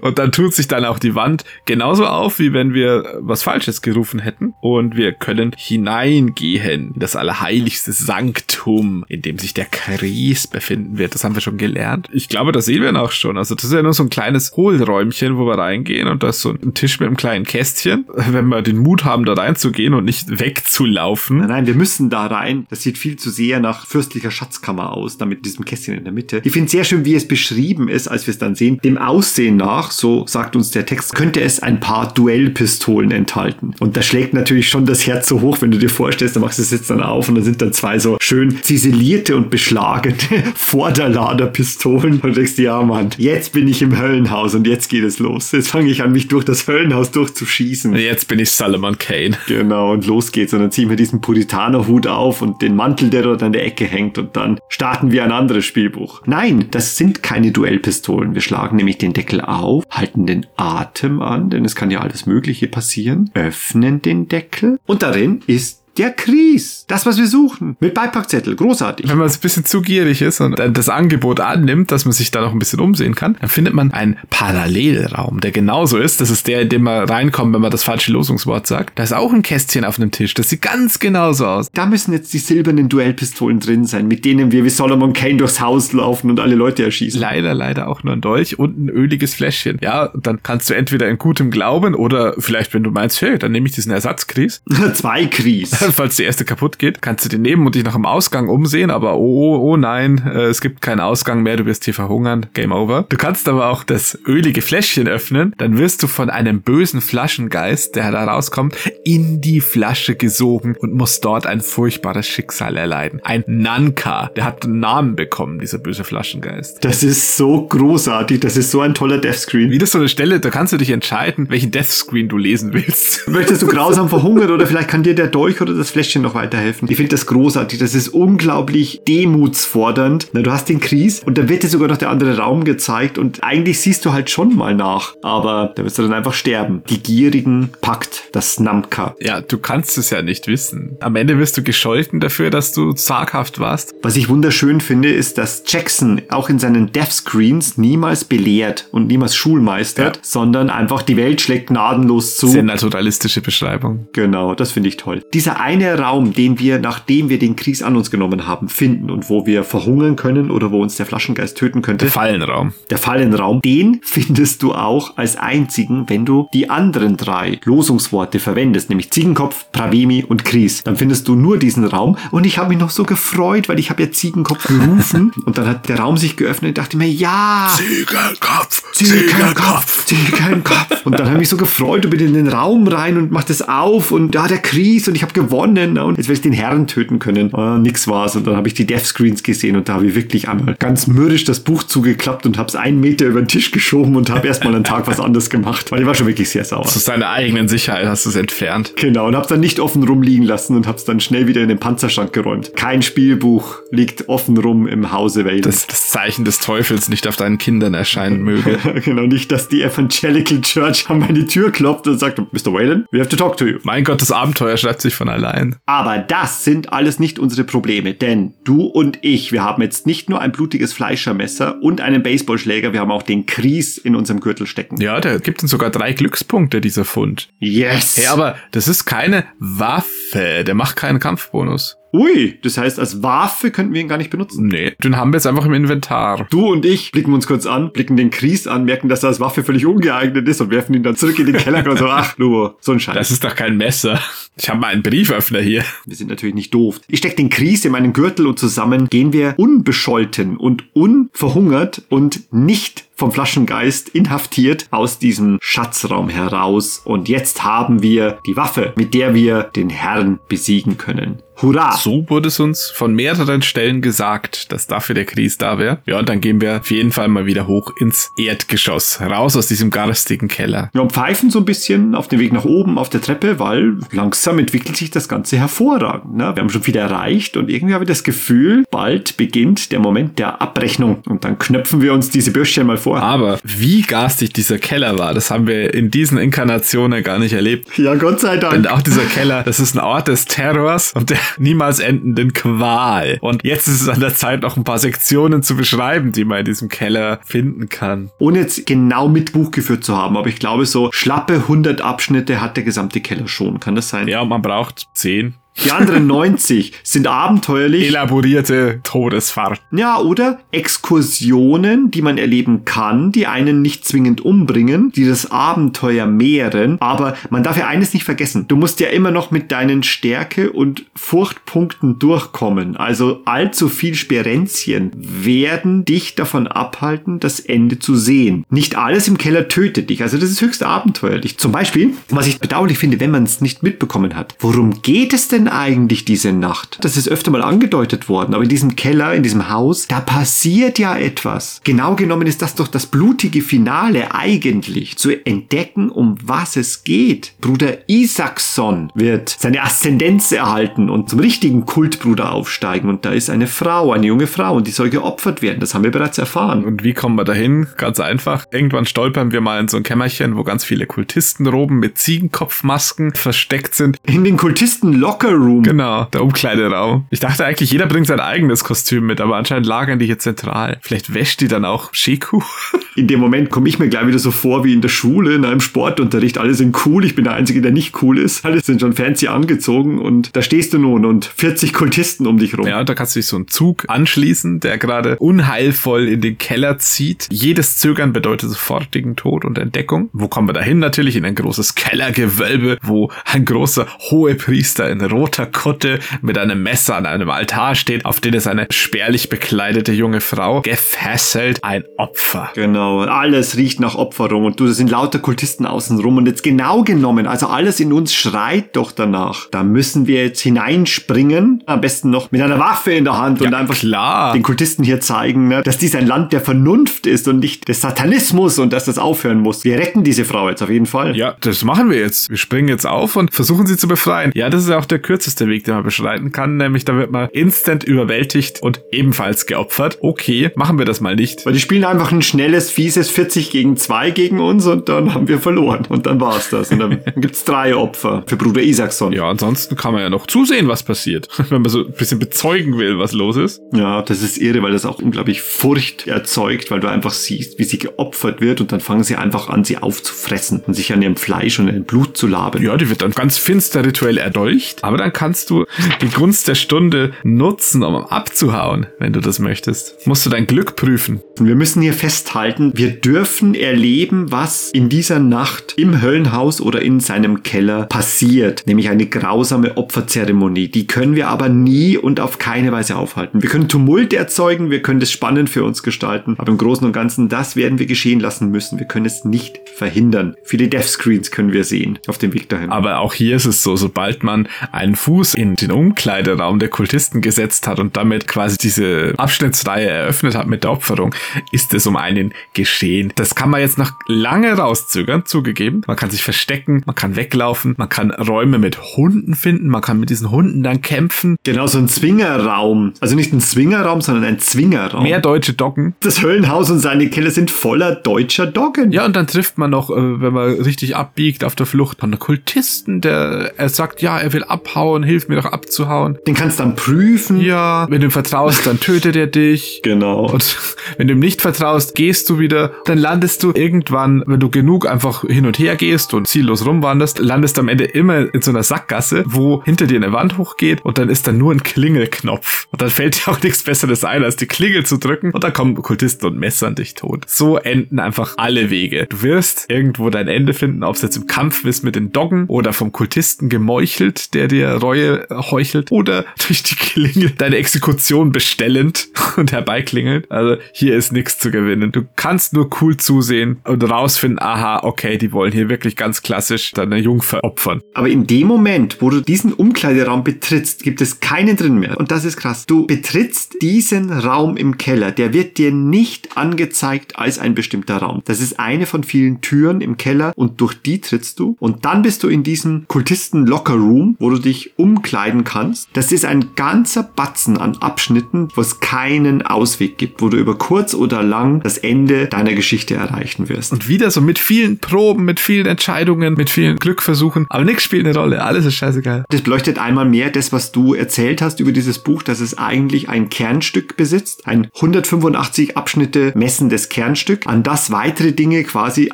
[laughs] und dann tut sich dann auch die Wand genauso auf, wie wenn wir was Falsches gerufen hätten. Und wir können hineingehen in das allerheiligste Sanktum, in dem sich der Kries befinden wird. Das haben wir schon gelernt. Ich glaube, das sehen wir auch schon. Also das ist ja nur so ein kleines Hohlräumchen, wo wir reingehen und da ist so ein Tisch mit einem kleinen Kästchen. [laughs] Wenn wir den Mut haben, da reinzugehen und nicht wegzulaufen. Nein, nein, wir müssen da rein. Das sieht viel zu sehr nach fürstlicher Schatzkammer aus, da mit diesem Kästchen in der Mitte. Ich finde sehr schön, wie es beschrieben ist, als wir es dann sehen. Dem Aussehen nach, so sagt uns der Text, könnte es ein paar Duellpistolen enthalten. Und da schlägt natürlich schon das Herz so hoch, wenn du dir vorstellst, da machst du es jetzt dann auf und da sind dann zwei so schön ziselierte und beschlagene [laughs] Vorderladerpistolen. Und denkst, ja Mann, jetzt bin ich im Höllenhaus und jetzt geht es los. Jetzt fange ich an, mich durch das Höllenhaus durchzuschießen. Jetzt bin ich Solomon Kane. Genau, und los geht's. Und dann ziehen wir diesen Puritanerhut auf und den Mantel, der dort an der Ecke hängt. Und dann starten wir ein anderes Spielbuch. Nein, das sind keine Duellpistolen. Wir schlagen nämlich den Deckel auf, halten den Atem an, denn es kann ja alles Mögliche passieren, öffnen den Deckel und darin ist der Kries. Das, was wir suchen. Mit Beipackzettel. Großartig. Wenn man so ein bisschen zu gierig ist und dann das Angebot annimmt, dass man sich da noch ein bisschen umsehen kann, dann findet man einen Parallelraum, der genauso ist. Das ist der, in dem man reinkommt, wenn man das falsche Losungswort sagt. Da ist auch ein Kästchen auf einem Tisch. Das sieht ganz genauso aus. Da müssen jetzt die silbernen Duellpistolen drin sein, mit denen wir wie Solomon Kane durchs Haus laufen und alle Leute erschießen. Leider, leider auch nur ein Dolch und ein öliges Fläschchen. Ja, dann kannst du entweder in gutem Glauben oder vielleicht, wenn du meinst, hey, dann nehme ich diesen Ersatzkries. [laughs] Zwei Kries. [laughs] Falls die erste kaputt geht, kannst du den nehmen und dich nach dem Ausgang umsehen, aber oh, oh, oh nein, äh, es gibt keinen Ausgang mehr, du wirst hier verhungern. Game over. Du kannst aber auch das ölige Fläschchen öffnen, dann wirst du von einem bösen Flaschengeist, der da rauskommt, in die Flasche gesogen und musst dort ein furchtbares Schicksal erleiden. Ein Nanka, der hat einen Namen bekommen, dieser böse Flaschengeist. Das ist so großartig. Das ist so ein toller Deathscreen. Wieder so eine Stelle, da kannst du dich entscheiden, welchen Deathscreen du lesen willst. Möchtest du [laughs] grausam verhungern oder vielleicht kann dir der Dolch oder das Fläschchen noch weiterhelfen? Ich finde das großartig. Das ist unglaublich demutsfordernd. Na, du hast den Kries und dann wird dir sogar noch der andere Raum gezeigt und eigentlich siehst du halt schon mal nach. Aber da wirst du dann einfach sterben. Die Gierigen packt das Namka. Ja, du kannst es ja nicht wissen. Am Ende wirst du gescholten dafür, dass du zaghaft warst. Was ich wunderschön finde, ist, dass Jackson auch in seinen Death-Screens niemals belehrt und niemals schulmeistert, Ja. sondern einfach die Welt schlägt gnadenlos zu. Sehr naturalistische Beschreibung. Genau, das finde ich toll. Dieser eine Raum, den wir, nachdem wir den Kries an uns genommen haben, finden und wo wir verhungern können oder wo uns der Flaschengeist töten könnte, Der Fallenraum. der Fallenraum, den findest du auch als einzigen, wenn du die anderen drei Losungsworte verwendest, nämlich Ziegenkopf, Pravemi und Kries. Dann findest du nur diesen Raum und ich habe mich noch so gefreut, weil ich habe ja Ziegenkopf gerufen [laughs] und dann hat der Raum sich geöffnet und dachte mir, ja, Ziegelkopf! Ziegenkopf, Ziegenkopf. Und dann habe ich mich so gefreut und bin in den Raum rein und mach das auf und da der Kries und ich habe gewonnen und jetzt werde ich den Herrn töten können. Ah, nix war's und dann habe ich die Death Screens gesehen und da habe ich wirklich einmal ganz mürrisch das Buch zugeklappt und habe es einen Meter über den Tisch geschoben und habe erstmal einen Tag was anderes gemacht, weil ich war schon wirklich sehr sauer. Zu seiner eigenen Sicherheit hast du es entfernt. Genau, und hab's dann nicht offen rumliegen lassen und hab's dann schnell wieder in den Panzerschrank geräumt. Kein Spielbuch liegt offen rum im Hause Wayne. Dass das Zeichen des Teufels nicht auf deinen Kindern erscheinen [laughs] möge. genau, nicht, dass die Evangelical Church an meine Tür klopft und sagt, Mr. Whalen, we have to talk to you. mein Gott, das Abenteuer schreibt sich von allein. Aber das sind alles nicht unsere Probleme, denn du und ich, wir haben jetzt nicht nur ein blutiges Fleischermesser und einen Baseballschläger, wir haben auch den Kries in unserem Gürtel stecken. Ja, der gibt uns sogar drei Glückspunkte, dieser Fund. Yes! Hey, aber das ist keine Waffe. Der macht keinen Kampfbonus. Ui, das heißt, als Waffe könnten wir ihn gar nicht benutzen. Nee, den haben wir jetzt einfach im Inventar. Du und ich blicken uns kurz an, blicken den Kries an, merken, dass er als Waffe völlig ungeeignet ist und werfen ihn dann zurück in den Keller und so, ach, Lubo, so ein Scheiß. Das ist doch kein Messer. Ich habe mal einen Brieföffner hier. Wir sind natürlich nicht doof. Ich steck den Kries in meinen Gürtel und zusammen gehen wir unbescholten und unverhungert und nicht vom Flaschengeist inhaftiert aus diesem Schatzraum heraus. Und jetzt haben wir die Waffe, mit der wir den Herrn besiegen können. Hurra! So wurde es uns von mehreren Stellen gesagt, dass dafür der Kries da wäre. Ja, und dann gehen wir auf jeden Fall mal wieder hoch ins Erdgeschoss, raus aus diesem garstigen Keller. Wir pfeifen so ein bisschen auf dem Weg nach oben auf der Treppe, weil langsam entwickelt sich das Ganze hervorragend. Ne? Wir haben schon viel erreicht und irgendwie habe ich das Gefühl, bald beginnt der Moment der Abrechnung. Und dann knöpfen wir uns diese Bürschchen mal vor. Aber wie garstig dieser Keller war, das haben wir in diesen Inkarnationen gar nicht erlebt. Ja, Gott sei Dank. Und auch dieser Keller, das ist ein Ort des Terrors und der [laughs] niemals endenden Qual. Und jetzt ist es an der Zeit, noch ein paar Sektionen zu beschreiben, die man in diesem Keller finden kann. Ohne jetzt genau mit Buch geführt zu haben, aber ich glaube, so schlappe 100 Abschnitte hat der gesamte Keller schon. Kann das sein? Ja, man braucht 10. Die anderen 90 sind abenteuerlich. Elaborierte Todesfahrten. Ja, oder Exkursionen, die man erleben kann, die einen nicht zwingend umbringen, die das Abenteuer mehren. Aber man darf ja eines nicht vergessen. Du musst ja immer noch mit deinen Stärke- und Furchtpunkten durchkommen. Also allzu viel Sperenzien werden dich davon abhalten, das Ende zu sehen. Nicht alles im Keller tötet dich. Also das ist höchst abenteuerlich. Zum Beispiel, was ich bedauerlich finde, wenn man es nicht mitbekommen hat. Worum geht es denn eigentlich diese Nacht? Das ist öfter mal angedeutet worden, aber in diesem Keller, in diesem Haus, da passiert ja etwas. Genau genommen ist das doch das blutige Finale eigentlich, zu entdecken, um was es geht. Bruder Isaacson wird seine Aszendenz erhalten und zum richtigen Kultbruder aufsteigen und da ist eine Frau, eine junge Frau und die soll geopfert werden. Das haben wir bereits erfahren. Und wie kommen wir dahin? Ganz einfach. Irgendwann stolpern wir mal in so ein Kämmerchen, wo ganz viele Kultistenroben mit Ziegenkopfmasken versteckt sind. In den Kultisten Locker Room. Genau, der Umkleideraum. Ich dachte eigentlich, jeder bringt sein eigenes Kostüm mit, aber anscheinend lagern die hier zentral. Vielleicht wäscht die dann auch Sheku. [laughs] In dem Moment komme ich mir gleich wieder so vor wie in der Schule, in einem Sportunterricht. Alle sind cool, ich bin der Einzige, der nicht cool ist. Alle sind schon fancy angezogen und da stehst du nun und 40 Kultisten um dich rum. Ja, da kannst du dich so einen Zug anschließen, der gerade unheilvoll in den Keller zieht. Jedes Zögern bedeutet sofortigen Tod und Entdeckung. Wo kommen wir dahin? Natürlich in ein großes Kellergewölbe, wo ein großer Hohepriester in roter Kutte mit einem Messer an einem Altar steht, auf dem ist eine spärlich bekleidete junge Frau gefesselt, ein Opfer. Genau, alles riecht nach Opferung und du, das sind lauter Kultisten außenrum und jetzt genau genommen, also alles in uns schreit doch danach. Da müssen wir jetzt hineinspringen, am besten noch mit einer Waffe in der Hand und Ja, einfach klar. den Kultisten hier zeigen, ne, dass dies ein Land der Vernunft ist und nicht des Satanismus und dass das aufhören muss. Wir retten diese Frau jetzt auf jeden Fall. Ja, das machen wir jetzt. Wir springen jetzt auf und versuchen sie zu befreien. Ja, das ist auch der kürzeste Weg, den man beschreiten kann, nämlich da wird man instant überwältigt und ebenfalls geopfert. Okay, machen wir das mal nicht. Weil die spielen einfach ein schnelles, fieses 40 gegen 2 gegen uns und dann haben wir verloren. Und dann war's das. Und dann [laughs] gibt's drei Opfer für Bruder Isaacson. Ja, ansonsten kann man ja noch zusehen, was passiert. [laughs] Wenn man so ein bisschen bezeugen will, was los ist. Ja, das ist irre, weil das auch unglaublich Furcht erzeugt, weil du einfach siehst, wie sie geopfert wird und dann fangen sie einfach an, sie aufzufressen und sich an ihrem Fleisch und ihrem Blut zu laben. Ja, die wird dann ganz finster rituell erdolcht. Aber dann kannst du die Gunst der Stunde nutzen, um abzuhauen, wenn du das möchtest. Musst du dein Glück prüfen. Wir müssen hier festhalten, wir dürfen erleben, was in dieser Nacht im Höllenhaus oder in seinem Keller passiert, nämlich eine grausame Opferzeremonie. Die können wir aber nie und auf keine Weise aufhalten. Wir können Tumult erzeugen, wir können das spannend für uns gestalten, aber im Großen und Ganzen, das werden wir geschehen lassen müssen. Wir können es nicht verhindern. Viele Deathscreens können wir sehen auf dem Weg dahin. Aber auch hier ist es so, sobald man einen Fuß in den Umkleideraum der Kultisten gesetzt hat und damit quasi diese Abschnittsreihe eröffnet hat mit der Opferung, ist es um einen geschehen. Das kann man jetzt noch lange rauszögern, zugegeben. Man kann sich verstecken, man kann weglaufen, man kann Räume mit Hunden finden, man kann mit diesen Hunden dann kämpfen. Genau, so ein Zwingerraum. Also nicht ein Zwingerraum, sondern ein Zwingerraum. Mehr deutsche Doggen. das Höllenhaus und seine Keller sind voller deutscher Doggen. Ja, und dann trifft man noch, äh, wenn man richtig abbiegt auf der Flucht, einen Kultisten, der er sagt, ja, er will abhauen abzuhauen, hilf mir doch abzuhauen. Den kannst dann prüfen. Ja, wenn du ihm vertraust, dann tötet er dich. Genau. Und [laughs] wenn du ihm nicht vertraust, gehst du wieder, dann landest du irgendwann, wenn du genug einfach hin und her gehst und ziellos rumwanderst, landest am Ende immer in so einer Sackgasse, wo hinter dir eine Wand hochgeht und dann ist da nur ein Klingelknopf. Und dann fällt dir auch nichts Besseres ein, als die Klingel zu drücken und dann kommen Kultisten und messern dich tot. So enden einfach alle Wege. Du wirst irgendwo dein Ende finden, ob es jetzt im Kampf ist mit den Doggen oder vom Kultisten gemeuchelt, der dir Reue heuchelt oder durch die Klingel deine Exekution bestellend [laughs] und herbeiklingelnd. Also hier ist nichts zu gewinnen. Du kannst nur cool zusehen und rausfinden, aha, okay, die wollen hier wirklich ganz klassisch deine Jungfer opfern. Aber in dem Moment, wo du diesen Umkleideraum betrittst, gibt es keinen drin mehr. Und das ist krass. Du betrittst diesen Raum im Keller. Der wird dir nicht angezeigt als ein bestimmter Raum. Das ist eine von vielen Türen im Keller und durch die trittst du. Und dann bist du in diesem Kultisten Locker Room, wo du dich umkleiden kannst. Das ist ein ganzer Batzen an Abschnitten, wo es keinen Ausweg gibt, wo du über kurz oder lang das Ende deiner Geschichte erreichen wirst. Und wieder so mit vielen Proben, mit vielen Entscheidungen, mit vielen Glückversuchen. Aber nichts spielt eine Rolle. Alles ist scheißegal. Das beleuchtet einmal mehr das, was du erzählt hast über dieses Buch, dass es eigentlich ein Kernstück besitzt, ein 185 Abschnitte messendes Kernstück, an das weitere Dinge quasi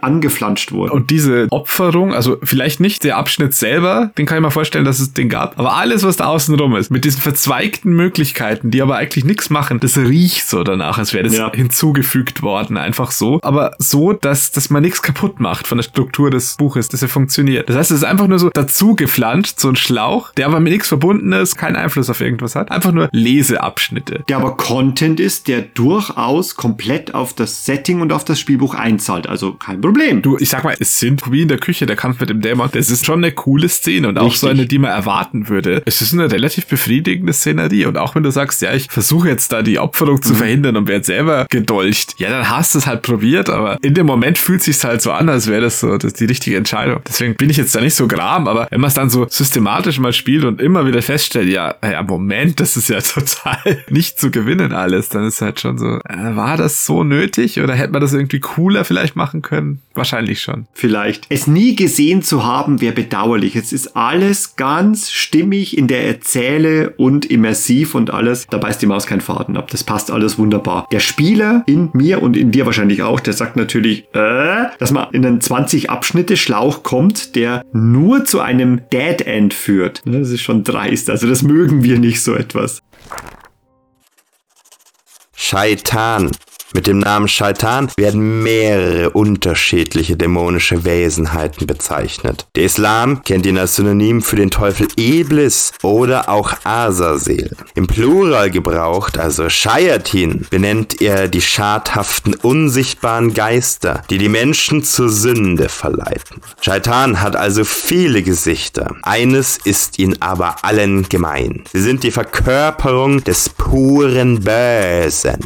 angeflanscht wurden. Und diese Opferung, also vielleicht nicht der Abschnitt selber, den kann ich mir vorstellen, dass es den gab, aber alles, was da außen rum ist, mit diesen verzweigten Möglichkeiten, die aber eigentlich nichts machen, das riecht so danach, als wäre das Ja. hinzugefügt worden, einfach so. Aber so, dass, dass man nichts kaputt macht von der Struktur des Buches, dass er funktioniert. Das heißt, es ist einfach nur so dazu geflanscht, so ein Schlauch, der aber mit nichts verbunden ist, keinen Einfluss auf irgendwas hat. Einfach nur Leseabschnitte. der aber Content ist, der durchaus komplett auf das Setting und auf das Spielbuch einzahlt. Also kein Problem. Du, ich sag mal, es sind wie in der Küche der Kampf mit dem Dämon. Das ist schon eine coole Szene und auch so Richtig. eine, die man erwarten würde. Es ist eine relativ befriedigende Szenerie und auch wenn du sagst, ja, ich versuche jetzt da die Opferung zu verhindern und werde selber gedolcht, ja, dann hast du es halt probiert, aber in dem Moment fühlt sich halt so an, als wäre das so das die richtige Entscheidung. Deswegen bin ich jetzt da nicht so gram, aber wenn man es dann so systematisch mal spielt und immer wieder feststellt, ja, ja, Moment, das ist ja [laughs] total nicht zu gewinnen alles, dann ist halt schon so, äh, war das so nötig oder hätte man das irgendwie cooler vielleicht machen können? Wahrscheinlich schon. Vielleicht. Es nie gesehen zu haben, wäre bedauerlich. Es ist alles ganz stimmig in der Erzähle und immersiv und alles. Da beißt die Maus keinen Faden ab. Das passt alles wunderbar. Der Spieler in mir und in dir wahrscheinlich auch, der sagt natürlich, äh, dass man in einen 20 Abschnitte Schlauch kommt, der nur zu einem Dead End führt. Ne, Das ist schon dreist. Also das mögen wir nicht so etwas. Shaitan. Mit dem Namen Shaitan werden mehrere unterschiedliche dämonische Wesenheiten bezeichnet. Der Islam kennt ihn als Synonym für den Teufel Iblis oder auch Azazel. Im Plural gebraucht, also Shayatin, benennt er die schadhaften, unsichtbaren Geister, die die Menschen zur Sünde verleiten. Shaitan hat also viele Gesichter. Eines ist ihnen aber allen gemein. Sie sind die Verkörperung des puren Bösen.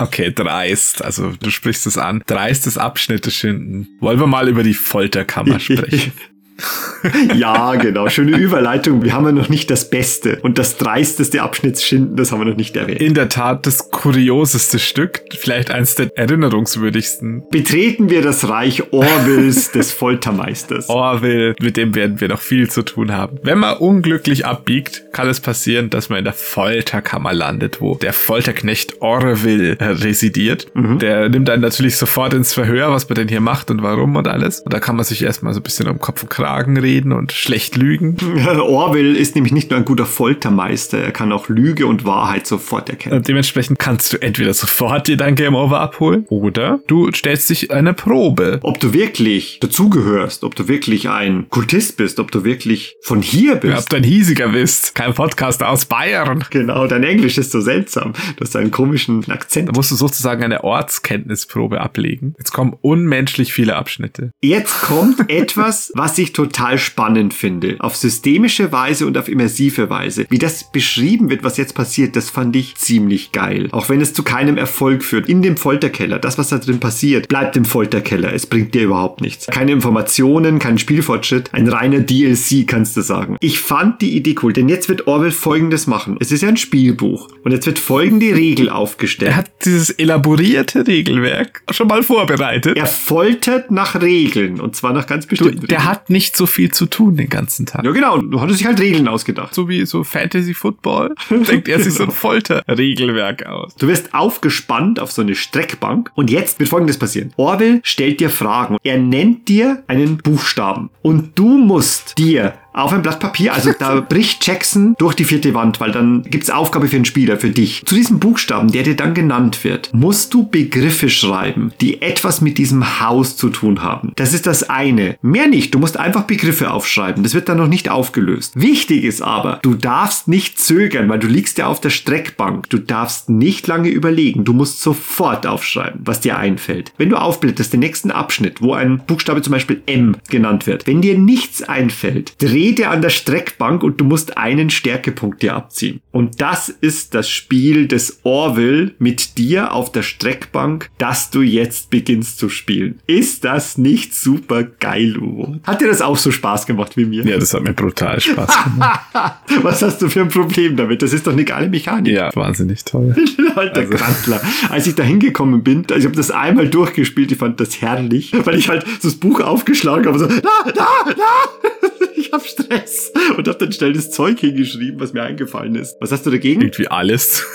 Okay, dreist. Also du sprichst es an. Dreistes Abschnitte schinden. Wollen wir mal über die Folterkammer [laughs] sprechen? [laughs] ja, genau. Schöne Überleitung. Wir haben ja noch nicht das Beste und das dreisteste Abschnittsschinden, das haben wir noch nicht erwähnt. In der Tat das kurioseste Stück, vielleicht eins der erinnerungswürdigsten. Betreten wir das Reich Orwells des [laughs] Foltermeisters. Orville, mit dem werden wir noch viel zu tun haben. Wenn man unglücklich abbiegt, kann es passieren, dass man in der Folterkammer landet, wo der Folterknecht äh, residiert. Der nimmt einen natürlich sofort ins Verhör, was man denn hier macht und warum und alles. Und da kann man sich erstmal so ein bisschen um Kopf und Kragen reden und schlecht lügen. [laughs] Orwell ist nämlich nicht nur ein guter Foltermeister, er kann auch Lüge und Wahrheit sofort erkennen. Und dementsprechend kannst du entweder sofort dir dein Game Over abholen oder du stellst dich eine Probe. Ob du wirklich dazugehörst, ob du wirklich ein Kultist bist, ob du wirklich von hier Ob bist. du ein hiesiger bist, kein Podcast aus Bayern. Genau, dein Englisch ist so seltsam. Du hast einen komischen Akzent. Da musst du sozusagen eine Ortskenntnisprobe ablegen. Jetzt kommen unmenschlich viele Abschnitte. Jetzt kommt [laughs] etwas, was ich total spannend finde. Auf systemische Weise und auf immersive Weise. Wie das beschrieben wird, was jetzt passiert, das fand ich ziemlich geil. Auch wenn es zu keinem Erfolg führt. In dem Folterkeller, das, was da drin passiert, bleibt im Folterkeller. Es bringt dir überhaupt nichts. Keine Informationen, kein Spielfortschritt. Ein reiner DLC, kannst du sagen. Ich fand die Idee cool, denn jetzt wird Orwell folgendes machen. Es ist ja ein Spielbuch. Und jetzt wird folgende Regel aufgestellt. Er hat dieses elaborierte Regelwerk schon mal vorbereitet. Er foltert nach Regeln. Und zwar nach ganz Du, bestimmten der Regeln. hat nicht so viel viel zu tun den ganzen Tag. Ja, genau. Du hattest dich halt Regeln ausgedacht. So wie so Fantasy Football [laughs] denkt er sich so ein Folterregelwerk aus. Du wirst aufgespannt auf so eine Streckbank und jetzt wird folgendes passieren. Orwell stellt dir Fragen. Er nennt dir einen Buchstaben und du musst dir auf ein Blatt Papier, also da [laughs] bricht Jackson durch die vierte Wand, weil dann gibt's Aufgabe für den Spieler, für dich. Zu diesem Buchstaben, der dir dann genannt wird, musst du Begriffe schreiben, die etwas mit diesem Haus zu tun haben. Das ist das eine. Mehr nicht, du musst einfach Begriffe aufschreiben. Das wird dann noch nicht aufgelöst. Wichtig ist aber, du darfst nicht zögern, weil du liegst ja auf der Streckbank. Du darfst nicht lange überlegen. Du musst sofort aufschreiben, was dir einfällt. Wenn du aufblätterst, den nächsten Abschnitt, wo ein Buchstabe zum Beispiel M genannt wird, wenn dir nichts einfällt, dreh dir an der Streckbank und du musst einen Stärkepunkt dir abziehen. Und das ist das Spiel des Orville mit dir auf der Streckbank, das du jetzt beginnst zu spielen. Ist das nicht super geil, Uwe? Hat dir das auch so Spaß gemacht wie mir? Ja, das hat mir brutal Spaß gemacht. [laughs] Was hast du für ein Problem damit? Das ist doch eine geile Mechanik. ja, wahnsinnig toll. [laughs] Alter Also- Grantler. Als ich da hingekommen bin, ich habe das einmal durchgespielt, ich fand das herrlich, weil ich halt so das Buch aufgeschlagen habe, so, da, da, da, ich hab Stress und hab dann schnell das Zeug hingeschrieben, was mir eingefallen ist. Was hast du dagegen? Irgendwie alles.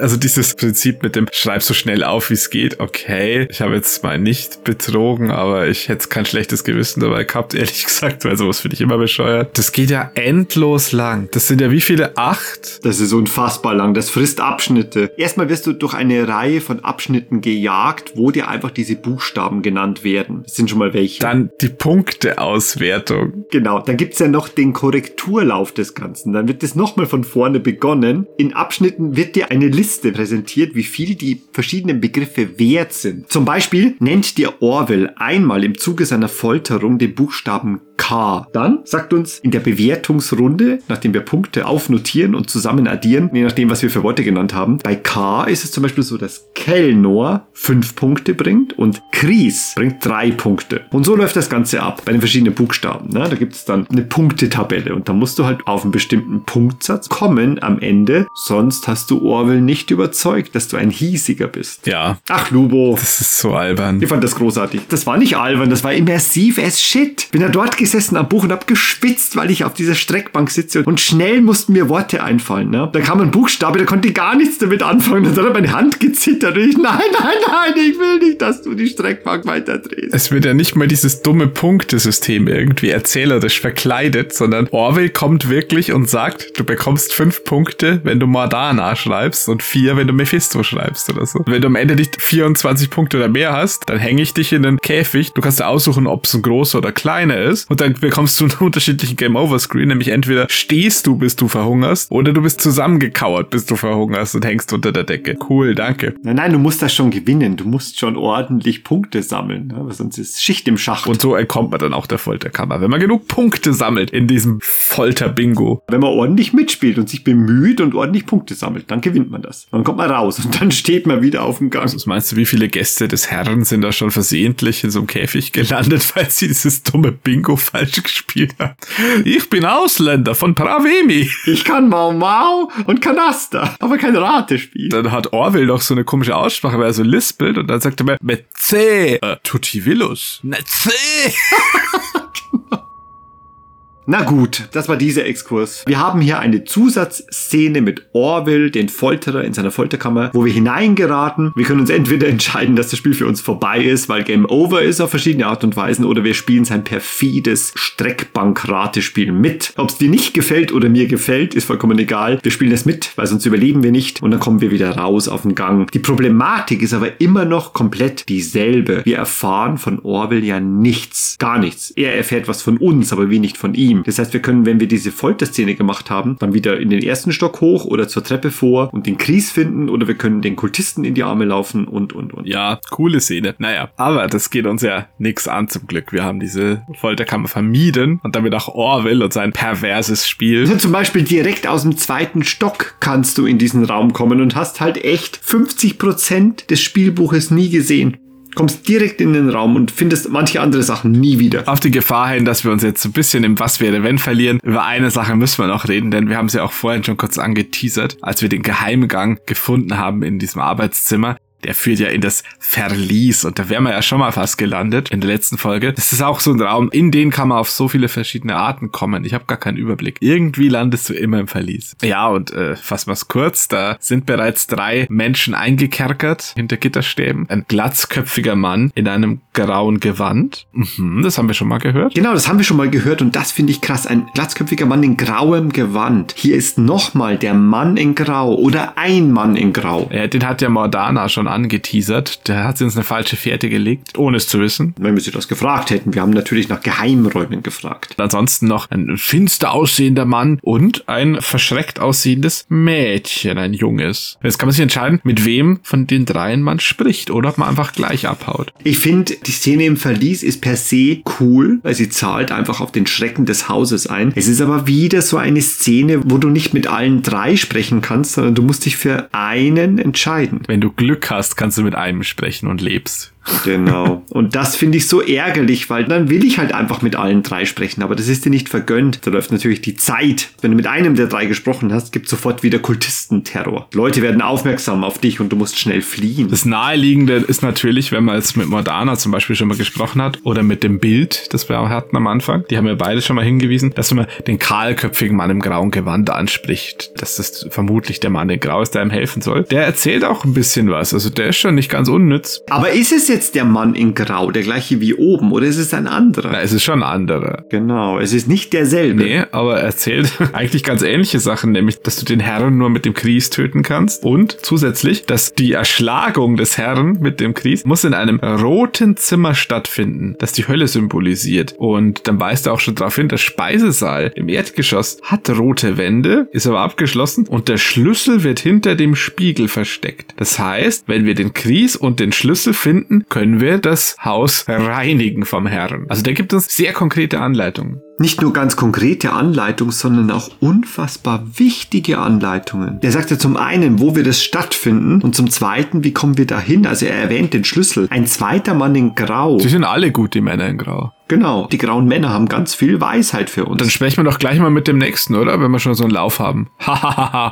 Also dieses Prinzip mit dem Schreib so schnell auf, wie es geht. Okay, ich habe jetzt mal nicht betrogen, aber ich hätte kein schlechtes Gewissen dabei gehabt, [laughs] ehrlich gesagt, weil sowas finde ich immer bescheuert. Das geht ja endlos lang. Das sind ja wie viele? Acht? Das ist unfassbar lang. Das frisst Abschnitte. Erstmal wirst du durch eine Reihe von Abschnitten gejagt, wo dir einfach diese Buchstaben genannt werden. Das sind schon mal welche. Dann die Punkteauswertung. Genau, dann gibt's ja noch den Korrekturlauf des Ganzen. Dann wird es nochmal von vorne begonnen. In Abschnitten wird dir eine Liste präsentiert, wie viel die verschiedenen Begriffe wert sind. Zum Beispiel nennt dir Orwell einmal im Zuge seiner Folterung den Buchstaben K. Dann sagt uns in der Bewertungsrunde, nachdem wir Punkte aufnotieren und zusammen addieren, je nachdem, was wir für Worte genannt haben, bei K ist es zum Beispiel so, dass Kellnor fünf Punkte bringt und Kries bringt drei Punkte. Und so läuft das Ganze ab bei den verschiedenen Buchstaben. Ne? Da gibt es dann eine Punktetabelle und da musst du halt auf einen bestimmten Punktsatz kommen am Ende, sonst hast du Orwell nicht überzeugt, dass du ein Hiesiger bist. Ja, Ach, Lubo. das ist so albern. Ich fand das großartig. Das war nicht albern, das war immersiv as shit. Bin da dort gesessen am Buch und hab geschwitzt, weil ich auf dieser Streckbank sitze und schnell mussten mir Worte einfallen. Ne? Da kam ein Buchstabe, da konnte ich gar nichts damit anfangen. Und dann hat meine Hand gezittert und ich, nein, nein, nein, ich will nicht, dass du die Streckbank weiterdrehst. Es wird ja nicht mal dieses dumme Punktesystem irgendwie erzählerisch verkleidet, sondern Orwell kommt wirklich und sagt, du bekommst fünf Punkte, wenn du Mordana schreibst und vier, wenn du Mephisto schreibst oder so. Wenn du am Ende nicht 24 Punkte oder mehr hast, dann hänge ich dich in den Käfig. Du kannst aussuchen, ob es ein großer oder kleiner ist. Und dann bekommst du einen [laughs] unterschiedlichen Game-Over-Screen, nämlich entweder stehst du, bis du verhungerst, oder du bist zusammengekauert, bis du verhungerst und hängst unter der Decke. Cool, danke. Nein, nein, du musst das schon gewinnen. Du musst schon ordentlich Punkte sammeln. Ne? Sonst ist Schicht im Schacht. Und so entkommt man dann auch der Folterkammer, wenn man genug Punkte sammelt in diesem Folter-Bingo. Wenn man ordentlich mitspielt und sich bemüht und ordentlich Punkte sammelt, dann gewinnt man das. Dann kommt man raus und dann steht man wieder auf dem Gang. Was meinst du, wie viele Gäste des Herrn sind da schon versehentlich in so einem Käfig gelandet, [laughs] weil sie dieses dumme Bingo falsch gespielt haben? Ich bin Ausländer von Pravemi. Ich kann Mau Mau und Kanaster, aber kein Ratespiel. Dann hat Orwell noch so eine komische Aussprache, weil er so lispelt und dann sagt er mir, mit C, äh, tutti villus, ne C. Na gut, das war dieser Exkurs. Wir haben hier eine Zusatzszene mit Orwell, den Folterer in seiner Folterkammer, wo wir hineingeraten. Wir können uns entweder entscheiden, dass das Spiel für uns vorbei ist, weil Game Over ist auf verschiedene Art und Weisen, oder wir spielen sein perfides Streckbank-Ratespiel mit. Ob es dir nicht gefällt oder mir gefällt, ist vollkommen egal. Wir spielen es mit, weil sonst überleben wir nicht und dann kommen wir wieder raus auf den Gang. Die Problematik ist aber immer noch komplett dieselbe. Wir erfahren von Orwell ja nichts. Gar nichts. Er erfährt was von uns, aber wir nicht von ihm. Das heißt, wir können, wenn wir diese Folterszene gemacht haben, dann wieder in den ersten Stock hoch oder zur Treppe vor und den Kries finden oder wir können den Kultisten in die Arme laufen und, und, und. Ja, coole Szene. Naja, aber das geht uns ja nix an zum Glück. Wir haben diese Folterkammer vermieden und damit auch Orwell und sein perverses Spiel. Also zum Beispiel direkt aus dem zweiten Stock kannst du in diesen Raum kommen und hast halt echt 50% des Spielbuches nie gesehen. Kommst direkt in den Raum und findest manche andere Sachen nie wieder. Auf die Gefahr hin, dass wir uns jetzt so ein bisschen im Was wäre wenn verlieren. Über eine Sache müssen wir noch reden, denn wir haben es ja auch vorhin schon kurz angeteasert, als wir den Geheimgang gefunden haben in diesem Arbeitszimmer. Der führt ja in das Verlies und da wären wir ja schon mal fast gelandet in der letzten Folge. Das ist auch so ein Raum, in den kann man auf so viele verschiedene Arten kommen. Ich habe gar keinen Überblick. Irgendwie landest du immer im Verlies. Ja, und äh, fassen wir es kurz, da sind bereits drei Menschen eingekerkert hinter Gitterstäben. Ein glatzköpfiger Mann in einem grauen Gewand. Mhm, das haben wir schon mal gehört. Genau, das haben wir schon mal gehört und das finde ich krass. Ein glatzköpfiger Mann in grauem Gewand. Hier ist nochmal der Mann in Grau oder ein Mann in Grau. Ja, den hat ja Mordana schon angeteasert. Der hat sie uns eine falsche Fährte gelegt, ohne es zu wissen. Wenn wir sie das gefragt hätten, wir haben natürlich nach Geheimräumen gefragt. Ansonsten noch ein finster aussehender Mann und ein verschreckt aussehendes Mädchen, ein junges. Jetzt kann man sich entscheiden, mit wem von den dreien man spricht oder ob man einfach gleich abhaut. Ich finde, die Szene im Verlies ist per se cool, weil sie zahlt einfach auf den Schrecken des Hauses ein. Es ist aber wieder so eine Szene, wo du nicht mit allen drei sprechen kannst, sondern du musst dich für einen entscheiden. Wenn du Glück hast, kannst du mit einem sprechen und lebst. Genau. [laughs] Und das finde ich so ärgerlich, weil dann will ich halt einfach mit allen drei sprechen, aber das ist dir nicht vergönnt. Da läuft natürlich die Zeit. Wenn du mit einem der drei gesprochen hast, gibt sofort wieder Kultistenterror. Leute werden aufmerksam auf dich und du musst schnell fliehen. Das Naheliegende ist natürlich, wenn man jetzt mit Mordana zum Beispiel schon mal gesprochen hat oder mit dem Bild, das wir auch hatten am Anfang, die haben ja beide schon mal hingewiesen, dass man den kahlköpfigen Mann im grauen Gewand anspricht. Dass das vermutlich der Mann in Grau ist, der ihm helfen soll. Der erzählt auch ein bisschen was. Also der ist schon nicht ganz unnütz. Aber ist es jetzt der Mann in Grau, der gleiche wie oben, oder ist es ein anderer? Na, es ist schon ein anderer. Genau, es ist nicht derselbe. Nee, aber er erzählt [laughs] eigentlich ganz ähnliche Sachen, nämlich, dass du den Herrn nur mit dem Kries töten kannst und zusätzlich, dass die Erschlagung des Herrn mit dem Kries muss in einem roten Zimmer stattfinden, das die Hölle symbolisiert. Und dann weist er auch schon darauf hin, der Speisesaal im Erdgeschoss hat rote Wände, ist aber abgeschlossen und der Schlüssel wird hinter dem Spiegel versteckt. Das heißt, wenn wir den Kries und den Schlüssel finden, können wir das Haus reinigen vom Herrn. Also der gibt uns sehr konkrete Anleitungen. Nicht nur ganz konkrete Anleitungen, sondern auch unfassbar wichtige Anleitungen. Der sagt ja zum einen, wo wir das stattfinden und zum zweiten, wie kommen wir dahin? Also er erwähnt den Schlüssel. Ein zweiter Mann in Grau. Sie sind alle gut, die Männer in Grau. Genau, die grauen Männer haben ganz viel Weisheit für uns. Dann sprechen wir doch gleich mal mit dem nächsten, oder? Wenn wir schon so einen Lauf haben. [laughs]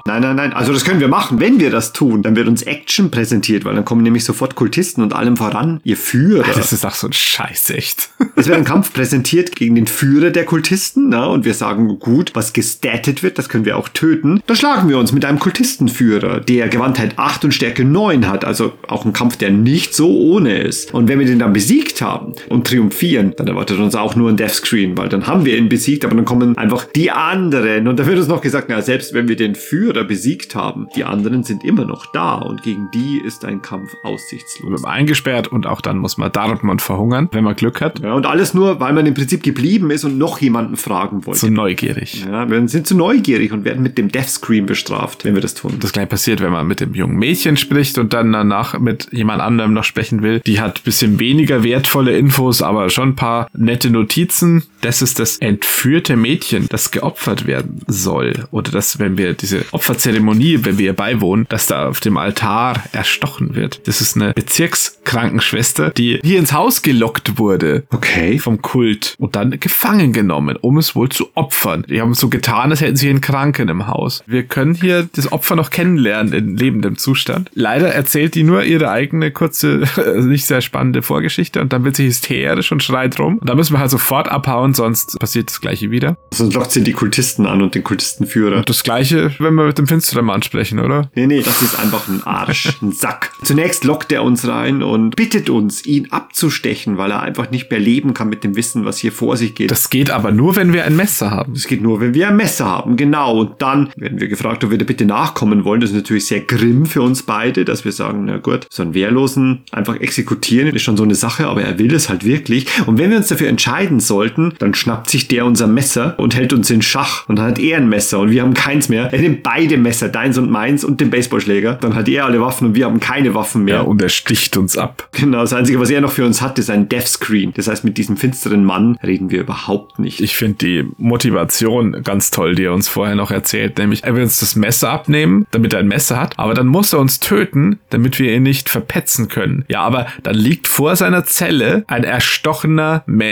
Nein, nein, nein. Also das können wir machen. Wenn wir das tun, dann wird uns Action präsentiert, weil dann kommen nämlich sofort Kultisten und allem voran ihr Führer. das ist auch so ein Scheiß, echt. Es wird ein [laughs] Kampf präsentiert gegen den Führer der Kultisten, na, und wir sagen, gut, was gestattet wird, das können wir auch töten. Da schlagen wir uns mit einem Kultistenführer, der Gewandtheit 8 und Stärke 9 hat, also auch ein Kampf, der nicht so ohne ist. Und wenn wir den dann besiegt haben und triumphieren, dann erwartet uns auch nur ein Deathscreen, weil dann haben wir ihn besiegt, aber dann kommen einfach die anderen. Und da wird uns noch gesagt, na, selbst wenn wir den Führer besiegt haben, die anderen sind immer noch da und gegen die ist ein Kampf aussichtslos. Wir eingesperrt und auch dann muss man darben und verhungern, wenn man Glück hat. Ja, und alles nur, weil man im Prinzip geblieben ist und noch jemanden fragen wollte. So neugierig. Ja, wir sind zu neugierig und werden mit dem Deathscreen bestraft, wenn wir das tun. Das gleich passiert, wenn man mit dem jungen Mädchen spricht und dann danach mit jemand anderem noch sprechen will. Die hat bisschen weniger wertvolle Infos, aber schon ein paar nette Notizen. Das ist das entführte Mädchen, das geopfert werden soll. Oder dass, wenn wir diese Opferzeremonie, wenn wir ihr beiwohnen, dass da auf dem Altar erstochen wird. Das ist eine Bezirkskrankenschwester, die hier ins Haus gelockt wurde. Okay. Vom Kult. Und dann gefangen genommen, um es wohl zu opfern. Die haben so getan, als hätten sie einen Kranken im Haus. Wir können hier das Opfer noch kennenlernen in lebendem Zustand. Leider erzählt die nur ihre eigene kurze, [laughs] nicht sehr spannende Vorgeschichte und dann wird sie hysterisch und schreit rum. Und da müssen wir halt sofort abhauen, sonst passiert das gleiche wieder. Sonst lockt sie die Kultisten an und den Kultistenführer. Und das gleiche, wenn wir mit dem finsteren Mann sprechen, oder? Nee, nee, das ist einfach ein Arsch, ein [laughs] Sack. Zunächst lockt er uns rein und bittet uns, ihn abzustechen, weil er einfach nicht mehr leben kann mit dem Wissen, was hier vor sich geht. Das geht aber nur, wenn wir ein Messer haben. Das geht nur, wenn wir ein Messer haben, genau. Und dann werden wir gefragt, ob wir da bitte nachkommen wollen. Das ist natürlich sehr grimm für uns beide, dass wir sagen, na gut, so einen Wehrlosen einfach exekutieren ist schon so eine Sache, aber er will es halt wirklich. Und wenn wir uns dafür entscheiden sollten, dann schnappt sich der unser Messer und hält uns in Schach. Und dann hat er ein Messer und wir haben keins mehr. Er nimmt beide Messer, deins und meins und den Baseballschläger. Dann hat er alle Waffen und wir haben keine Waffen mehr. Ja, und er sticht uns ab. Genau, das Einzige, was er noch für uns hat, ist ein Death Screen. Das heißt, mit diesem finsteren Mann reden wir überhaupt nicht. Ich finde die Motivation ganz toll, die er uns vorher noch erzählt. Nämlich, er will uns das Messer abnehmen, damit er ein Messer hat, aber dann muss er uns töten, damit wir ihn nicht verpetzen können. Ja, aber dann liegt vor seiner Zelle ein erstochener Mensch,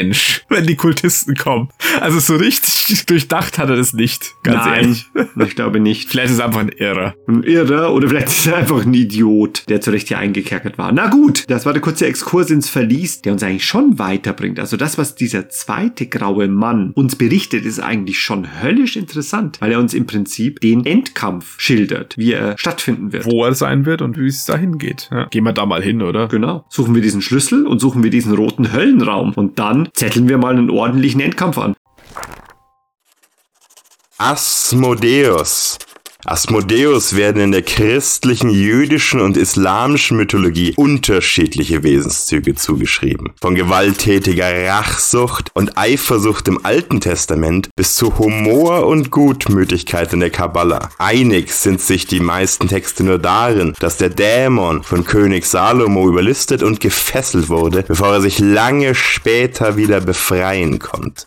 wenn die Kultisten kommen. Also so richtig durchdacht hat er das nicht, ganz Nein, ehrlich. ich glaube nicht. Vielleicht ist er einfach ein Irrer. Ein Irrer oder vielleicht ist er einfach ein Idiot, der zurecht hier eingekerkert war. Na gut, das war der kurze Exkurs ins Verlies, der uns eigentlich schon weiterbringt. Also das, was dieser zweite graue Mann uns berichtet, ist eigentlich schon höllisch interessant, weil er uns im Prinzip den Endkampf schildert, wie er stattfinden wird. Wo er sein wird und wie es dahin geht. Ja. Gehen wir da mal hin, oder? Genau. Suchen wir diesen Schlüssel und suchen wir diesen roten Höllenraum. Und dann zetteln wir mal einen ordentlichen Endkampf an. Asmodeus. Asmodeus werden in der christlichen, jüdischen und islamischen Mythologie unterschiedliche Wesenszüge zugeschrieben. Von gewalttätiger Rachsucht und Eifersucht im Alten Testament bis zu Humor und Gutmütigkeit in der Kabbala. Einig sind sich die meisten Texte nur darin, dass der Dämon von König Salomo überlistet und gefesselt wurde, bevor er sich lange später wieder befreien konnte.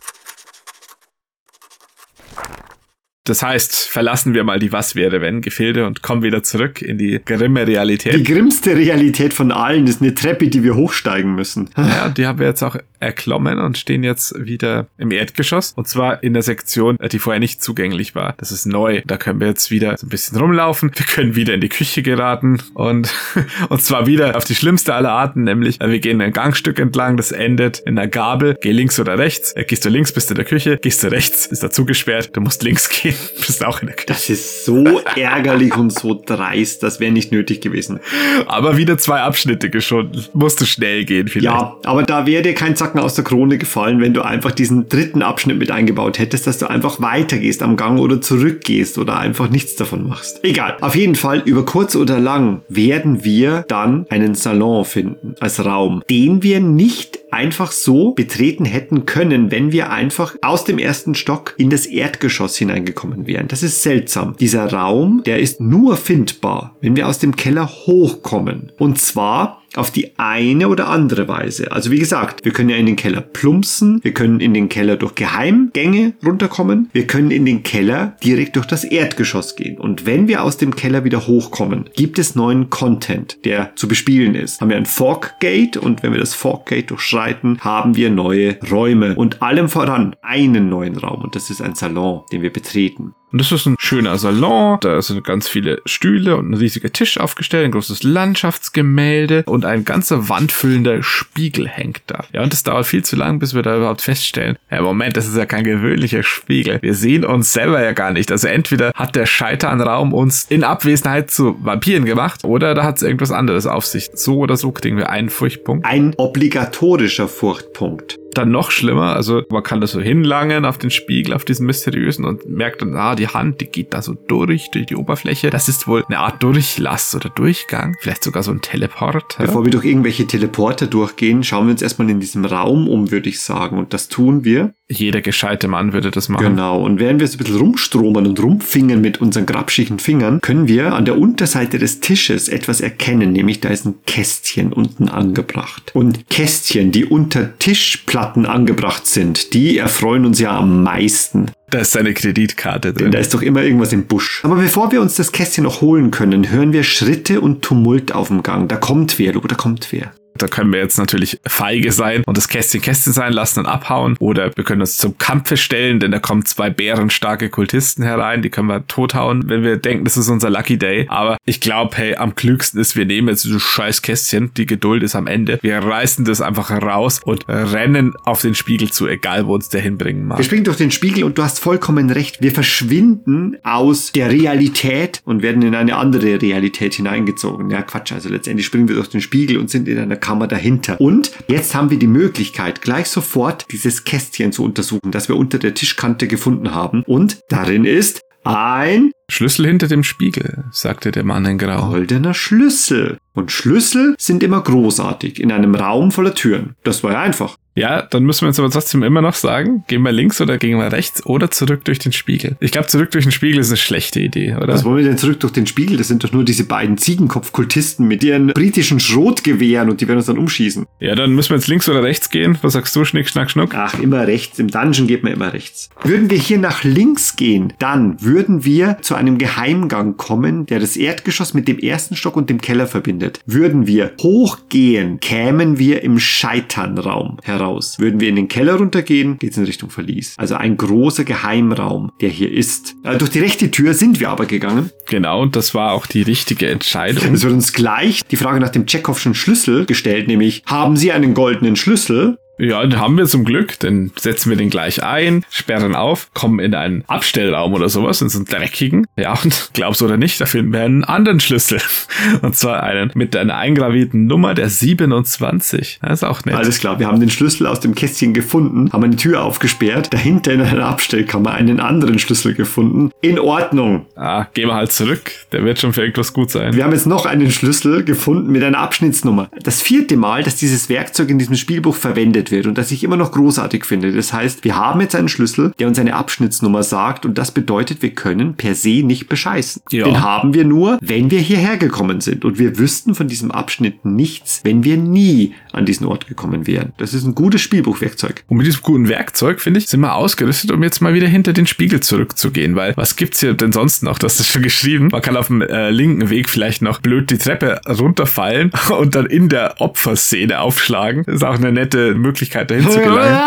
Das heißt, verlassen wir mal die Was wäre wenn Gefilde und kommen wieder zurück in die grimme Realität. Die grimmste Realität von allen ist eine Treppe, die wir hochsteigen müssen. [laughs] Ja, die haben wir jetzt auch erklommen und stehen jetzt wieder im Erdgeschoss. Und zwar in der Sektion, die vorher nicht zugänglich war. Das ist neu. Da können wir jetzt wieder so ein bisschen rumlaufen. Wir können wieder in die Küche geraten und, [laughs] und zwar wieder auf die schlimmste aller Arten, nämlich wir gehen ein Gangstück entlang, das endet in einer Gabel. Geh links oder rechts. Äh, Gehst du links, bist du in der Küche. Gehst du rechts, ist da zugesperrt. Du musst links [laughs] gehen, [laughs] bist auch in der Küche. Das ist so [laughs] ärgerlich und so dreist, das wäre nicht nötig gewesen. Aber wieder zwei Abschnitte geschunden. Musste schnell gehen vielleicht. Ja, aber da wäre dir kein Zacken aus der Krone gefallen, wenn du einfach diesen dritten Abschnitt mit eingebaut hättest, dass du einfach weitergehst am Gang oder zurückgehst oder einfach nichts davon machst. Egal. Auf jeden Fall, über kurz oder lang werden wir dann einen Salon finden als Raum, den wir nicht einfach so betreten hätten können, wenn wir einfach aus dem ersten Stock in das Erdgeschoss hineingekommen wären. Das ist seltsam. Dieser Raum, der ist nur findbar, wenn wir aus dem Keller hochkommen. Und zwar auf die eine oder andere Weise. Also wie gesagt, wir können ja in den Keller plumpsen, wir können in den Keller durch Geheimgänge runterkommen, wir können in den Keller direkt durch das Erdgeschoss gehen. Und wenn wir aus dem Keller wieder hochkommen, gibt es neuen Content, der zu bespielen ist. Haben wir ein Forkgate und wenn wir das Forkgate durchschreiten, haben wir neue Räume und allem voran einen neuen Raum und das ist ein Salon, den wir betreten. Und das ist ein schöner Salon. Da sind ganz viele Stühle und ein riesiger Tisch aufgestellt, ein großes Landschaftsgemälde und ein ganzer wandfüllender Spiegel hängt da. Ja, und das dauert viel zu lang, bis wir da überhaupt feststellen. Ja, Moment, das ist ja kein gewöhnlicher Spiegel. Wir sehen uns selber ja gar nicht. Also entweder hat der Scheiternraum uns in Abwesenheit zu Vampiren gemacht oder da hat es irgendwas anderes auf sich. So oder so kriegen wir einen Furchtpunkt. Ein obligatorischer Furchtpunkt. Dann noch schlimmer, also man kann da so hinlangen auf den Spiegel, auf diesen mysteriösen und merkt dann, ah, die Hand, die geht da so durch, durch die Oberfläche. Das ist wohl eine Art Durchlass oder Durchgang, vielleicht sogar so ein Teleport. Bevor wir durch irgendwelche Teleporter durchgehen, schauen wir uns erstmal in diesem Raum um, würde ich sagen. Und das tun wir. Jeder gescheite Mann würde das machen. Genau. Und während wir so ein bisschen rumstromern und rumfingern mit unseren grabschigen Fingern, können wir an der Unterseite des Tisches etwas erkennen, nämlich da ist ein Kästchen unten angebracht. Und Kästchen, die unter Tischplatten angebracht sind, die erfreuen uns ja am meisten. Da ist seine Kreditkarte Denn drin. da ist doch immer irgendwas im Busch. Aber bevor wir uns das Kästchen noch holen können, hören wir Schritte und Tumult auf dem Gang. Da kommt wer, Luke, da kommt wer. Da können wir jetzt natürlich feige sein und das Kästchen Kästchen sein lassen und abhauen. Oder wir können uns zum Kampfe stellen, denn da kommen zwei bärenstarke Kultisten herein. Die können wir tothauen, wenn wir denken, das ist unser Lucky Day. Aber ich glaube, hey, am klügsten ist, wir nehmen jetzt dieses scheiß Kästchen. Die Geduld ist am Ende. Wir reißen das einfach raus und rennen auf den Spiegel zu, egal wo uns der hinbringen mag. Wir springen durch den Spiegel und du hast vollkommen recht. Wir verschwinden aus der Realität und werden in eine andere Realität hineingezogen. Ja, Quatsch. Also letztendlich springen wir durch den Spiegel und sind in einer Kammer dahinter. Und jetzt haben wir die Möglichkeit, gleich sofort dieses Kästchen zu untersuchen, das wir unter der Tischkante gefunden haben. Und darin ist ein Schlüssel hinter dem Spiegel, sagte der Mann in Grau. goldener Schlüssel. Und Schlüssel sind immer großartig in einem Raum voller Türen. Das war ja einfach. Ja, dann müssen wir uns aber trotzdem immer noch sagen, gehen wir links oder gehen wir rechts oder zurück durch den Spiegel. Ich glaube, zurück durch den Spiegel ist eine schlechte Idee, oder? Was wollen wir denn zurück durch den Spiegel? Das sind doch nur diese beiden Ziegenkopfkultisten mit ihren britischen Schrotgewehren und die werden uns dann umschießen. Ja, dann müssen wir jetzt links oder rechts gehen. Was sagst du, Schnick, Schnack, Schnuck? Ach, immer rechts. Im Dungeon geht man immer rechts. Würden wir hier nach links gehen, dann würden wir zu einem Geheimgang kommen, der das Erdgeschoss mit dem ersten Stock und dem Keller verbindet. Würden wir hochgehen, kämen wir im Scheiternraum heraus. Würden wir in den Keller runtergehen, geht's in Richtung Verlies. Also ein großer Geheimraum, der hier ist. Äh, durch die rechte Tür sind wir aber gegangen. Genau, und das war auch die richtige Entscheidung. Es wird uns gleich die Frage nach dem Tschechowschen Schlüssel gestellt, nämlich haben Sie einen goldenen Schlüssel? Ja, den haben wir zum Glück. Dann setzen wir den gleich ein, sperren auf, kommen in einen Abstellraum oder sowas, in so einen dreckigen. Ja, und [laughs] glaubst oder nicht, da finden wir einen anderen Schlüssel. [laughs] Und zwar einen mit einer eingravierten Nummer der 27. Das ist auch nett. Alles klar, wir haben den Schlüssel aus dem Kästchen gefunden, haben eine Tür aufgesperrt, dahinter in einer Abstellkammer einen anderen Schlüssel gefunden. In Ordnung. Ah, gehen wir halt zurück. Der wird schon für irgendwas gut sein. Wir haben jetzt noch einen Schlüssel gefunden mit einer Abschnittsnummer. Das vierte Mal, dass dieses Werkzeug in diesem Spielbuch verwendet wird und das ich immer noch großartig finde. Das heißt, wir haben jetzt einen Schlüssel, der uns eine Abschnittsnummer sagt und das bedeutet, wir können per se nicht bescheißen. Ja. Den haben wir nur, wenn wir hierher gekommen sind und wir wüssten von diesem Abschnitt nichts, wenn wir nie an diesen Ort gekommen wären. Das ist ein gutes Spielbuchwerkzeug. Und mit diesem guten Werkzeug, finde ich, sind wir ausgerüstet, um jetzt mal wieder hinter den Spiegel zurückzugehen, weil was gibt's hier denn sonst noch? Das ist schon geschrieben. Man kann auf dem äh, linken Weg vielleicht noch blöd die Treppe runterfallen [laughs] und dann in der Opferszene aufschlagen. Das ist auch eine nette Möglichkeit, dahin zu [laughs] gelangen.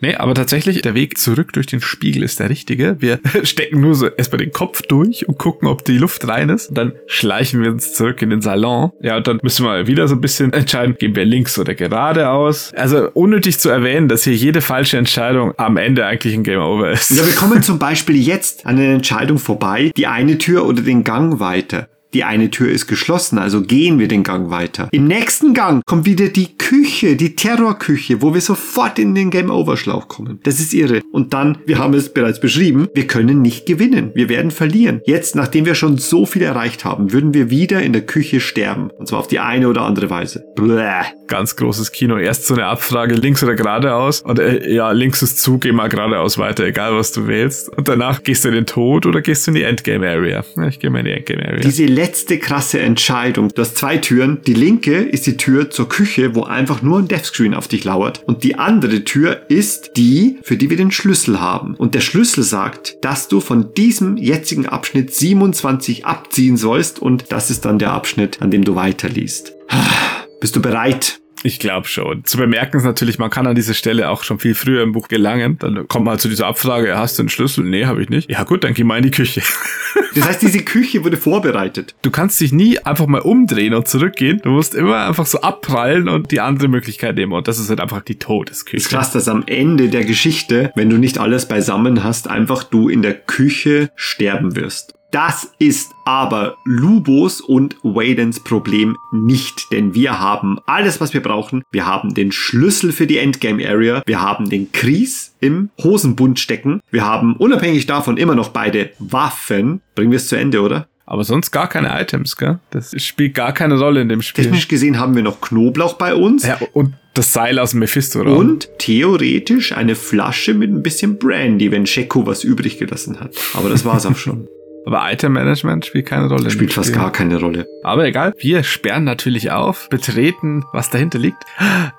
Nee, aber tatsächlich, der Weg zurück durch den Spiegel ist der richtige. Wir [laughs] stecken nur so erstmal den Kopf durch und gucken, ob die Luft rein ist. Und dann schleichen wir uns zurück in den Salon. Ja, und dann müssen wir wieder so ein bisschen entscheiden, gehen wir links oder geradeaus. Also unnötig zu erwähnen, dass hier jede falsche Entscheidung am Ende eigentlich ein Game Over ist. Ja, wir kommen zum Beispiel jetzt an einer Entscheidung vorbei, die eine Tür oder den Gang weiter. Die eine Tür ist geschlossen, also gehen wir den Gang weiter. Im nächsten Gang kommt wieder die Küche, die Terrorküche, wo wir sofort in den Game Over Schlauch kommen. Das ist irre. Und dann, wir haben es bereits beschrieben, wir können nicht gewinnen. Wir werden verlieren. Jetzt, nachdem wir schon so viel erreicht haben, würden wir wieder in der Küche sterben. Und zwar auf die eine oder andere Weise. Bläh. Ganz großes Kino. Erst so eine Abfrage, links oder geradeaus. Und äh, ja, links ist zu, geh mal geradeaus weiter, egal was du wählst. Und danach gehst du in den Tod oder gehst du in die Endgame Area. Ich gehe mal in die Endgame Area. Diese letzte krasse Entscheidung. Du hast zwei Türen. Die linke ist die Tür zur Küche, wo einfach nur ein Deathscreen auf dich lauert. Und die andere Tür ist die, für die wir den Schlüssel haben. Und der Schlüssel sagt, dass du von diesem jetzigen Abschnitt 27 abziehen sollst. Und das ist dann der Abschnitt, an dem du weiterliest. Bist du bereit? Ich glaube schon. Zu bemerken ist natürlich, man kann an dieser Stelle auch schon viel früher im Buch gelangen. Dann kommt man halt zu dieser Abfrage, hast du einen Schlüssel? Nee, habe ich nicht. Ja gut, dann geh mal in die Küche. [laughs] Das heißt, diese Küche wurde vorbereitet. Du kannst dich nie einfach mal umdrehen und zurückgehen. Du musst immer einfach so abprallen und die andere Möglichkeit nehmen. Und das ist halt einfach die Todesküche. ist krass, dass am Ende der Geschichte, wenn du nicht alles beisammen hast, einfach du in der Küche sterben wirst. Das ist aber Lubos und Wadens Problem nicht, denn wir haben alles, was wir brauchen. Wir haben den Schlüssel für die Endgame Area, wir haben den Kries im Hosenbund stecken, wir haben unabhängig davon immer noch beide Waffen. Bringen wir es zu Ende, oder? Aber sonst gar keine Items, gell? Das spielt gar keine Rolle in dem Spiel. Technisch gesehen haben wir noch Knoblauch bei uns. Ja, und das Seil aus dem Mephisto raum Und theoretisch eine Flasche mit ein bisschen Brandy, wenn Sheko was übrig gelassen hat. Aber das war's auch schon. [laughs] Aber Item Management spielt keine Rolle. Spielt fast gar keine Rolle. Aber egal, wir sperren natürlich auf, betreten, was dahinter liegt.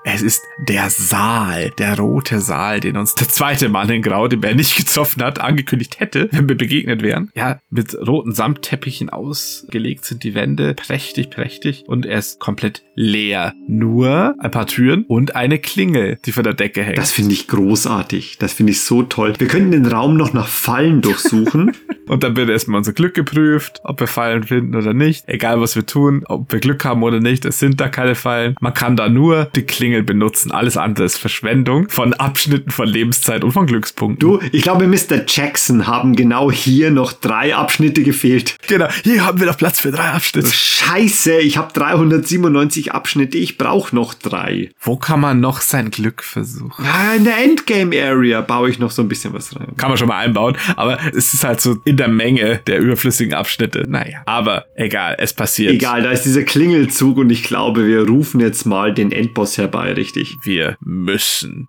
Es ist der Saal, der rote Saal, den uns der zweite Mann in Grau, den er nicht [laughs] getroffen hat, angekündigt hätte, wenn wir begegnet wären. Ja, mit roten Samtteppichen ausgelegt sind die Wände, prächtig, prächtig. Und er ist komplett leer. Nur ein paar Türen und eine Klingel, die von der Decke hängt. Das finde ich großartig. Das finde ich so toll. Wir können den Raum noch nach Fallen durchsuchen. [laughs] Und dann wird erstmal unser Glück geprüft, ob wir Fallen finden oder nicht. Egal was wir tun, ob wir Glück haben oder nicht, es sind da keine Fallen. Man kann da nur die Klingel benutzen. Alles andere ist Verschwendung von Abschnitten von Lebenszeit und von Glückspunkten. du, ich glaube, Mr. Jackson haben genau hier noch drei Abschnitte gefehlt. Genau, hier haben wir noch Platz für drei Abschnitte. Scheiße, ich habe 397 Abschnitte. Ich brauche noch drei. Wo kann man noch sein Glück versuchen? Ja, in der Endgame Area baue ich noch so ein bisschen was rein. Kann man schon mal einbauen, aber es ist halt so in der Menge der überflüssigen Abschnitte. Naja, aber egal, es passiert. Egal, da ist dieser Klingelzug und ich glaube, wir rufen jetzt mal den Endboss herbei, richtig? Wir müssen.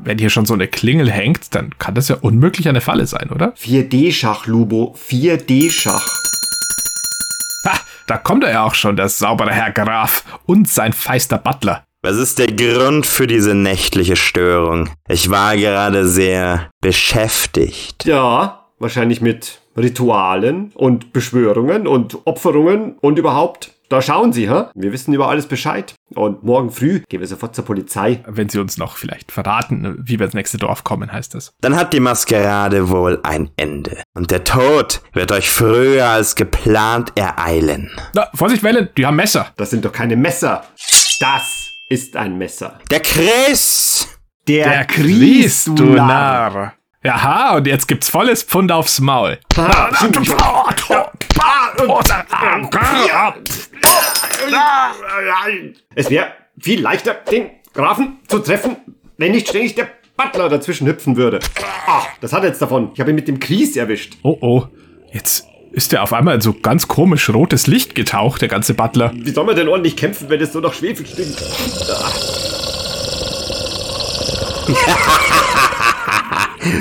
Wenn hier schon so eine Klingel hängt, dann kann das ja unmöglich eine Falle sein, oder? 4D-Schach, Lubo. 4D-Schach. Ha, da kommt er ja auch schon, der saubere Herr Graf und sein feister Butler. Was ist der Grund für diese nächtliche Störung? Ich war gerade sehr beschäftigt. Ja, wahrscheinlich mit Ritualen und Beschwörungen und Opferungen und überhaupt. Da schauen Sie, hä? Wir wissen über alles Bescheid. Und morgen früh gehen wir sofort zur Polizei. Wenn sie uns noch vielleicht verraten, wie wir ins nächste Dorf kommen, heißt das. Dann hat die Maskerade wohl ein Ende. Und der Tod wird euch früher als geplant ereilen. Na, Vorsicht, Wellen, die haben Messer. Das sind doch keine Messer. Das ist ein Messer. Der Chris! Der Chris, du Narr. Jaha, und jetzt gibt's volles Pfund aufs Maul. Es wäre viel leichter, den Grafen zu treffen, wenn nicht ständig der Butler dazwischen hüpfen würde. Ah, das hat er jetzt davon. Ich habe ihn mit dem Kries erwischt. Oh oh, jetzt ist er auf einmal in so ganz komisch rotes Licht getaucht, der ganze Butler. Wie soll man denn ordentlich kämpfen, wenn es so nach Schwefel stinkt?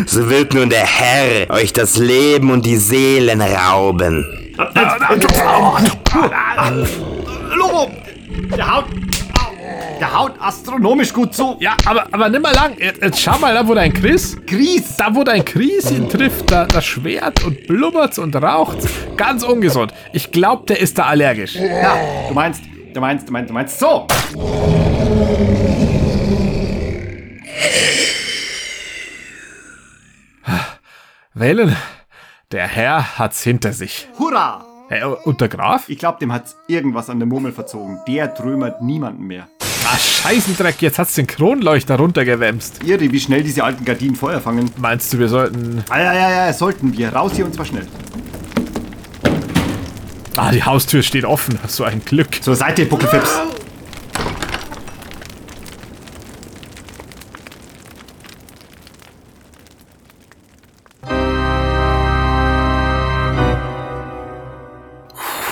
So wird nun der Herr euch das Leben und die Seelen rauben. Lobo! Der haut, der haut astronomisch gut zu. Ja, aber, aber nimm mal lang. Jetzt, jetzt schau mal da, wo dein Chris. Kries! Da, wo dein Chris ihn trifft, da, da schwert und blubbert und raucht. Ganz ungesund. Ich glaube, der ist da allergisch. Ja, du meinst, du meinst, du meinst, du meinst so. Wellen, der Herr hat's hinter sich. Hurra! Äh, und der Graf? Ich glaube, dem hat's irgendwas an der Murmel verzogen. Der trümmert niemanden mehr. Ah, Scheißendreck, jetzt hat's den Kronleuchter runtergewämst. Irre, wie schnell diese alten Gardinen Feuer fangen. Meinst du, wir sollten... Ah, ja, ja, ja, sollten wir. Raus hier und zwar schnell. Ah, die Haustür steht offen. So ein Glück. Zur Seite, Buckelfips.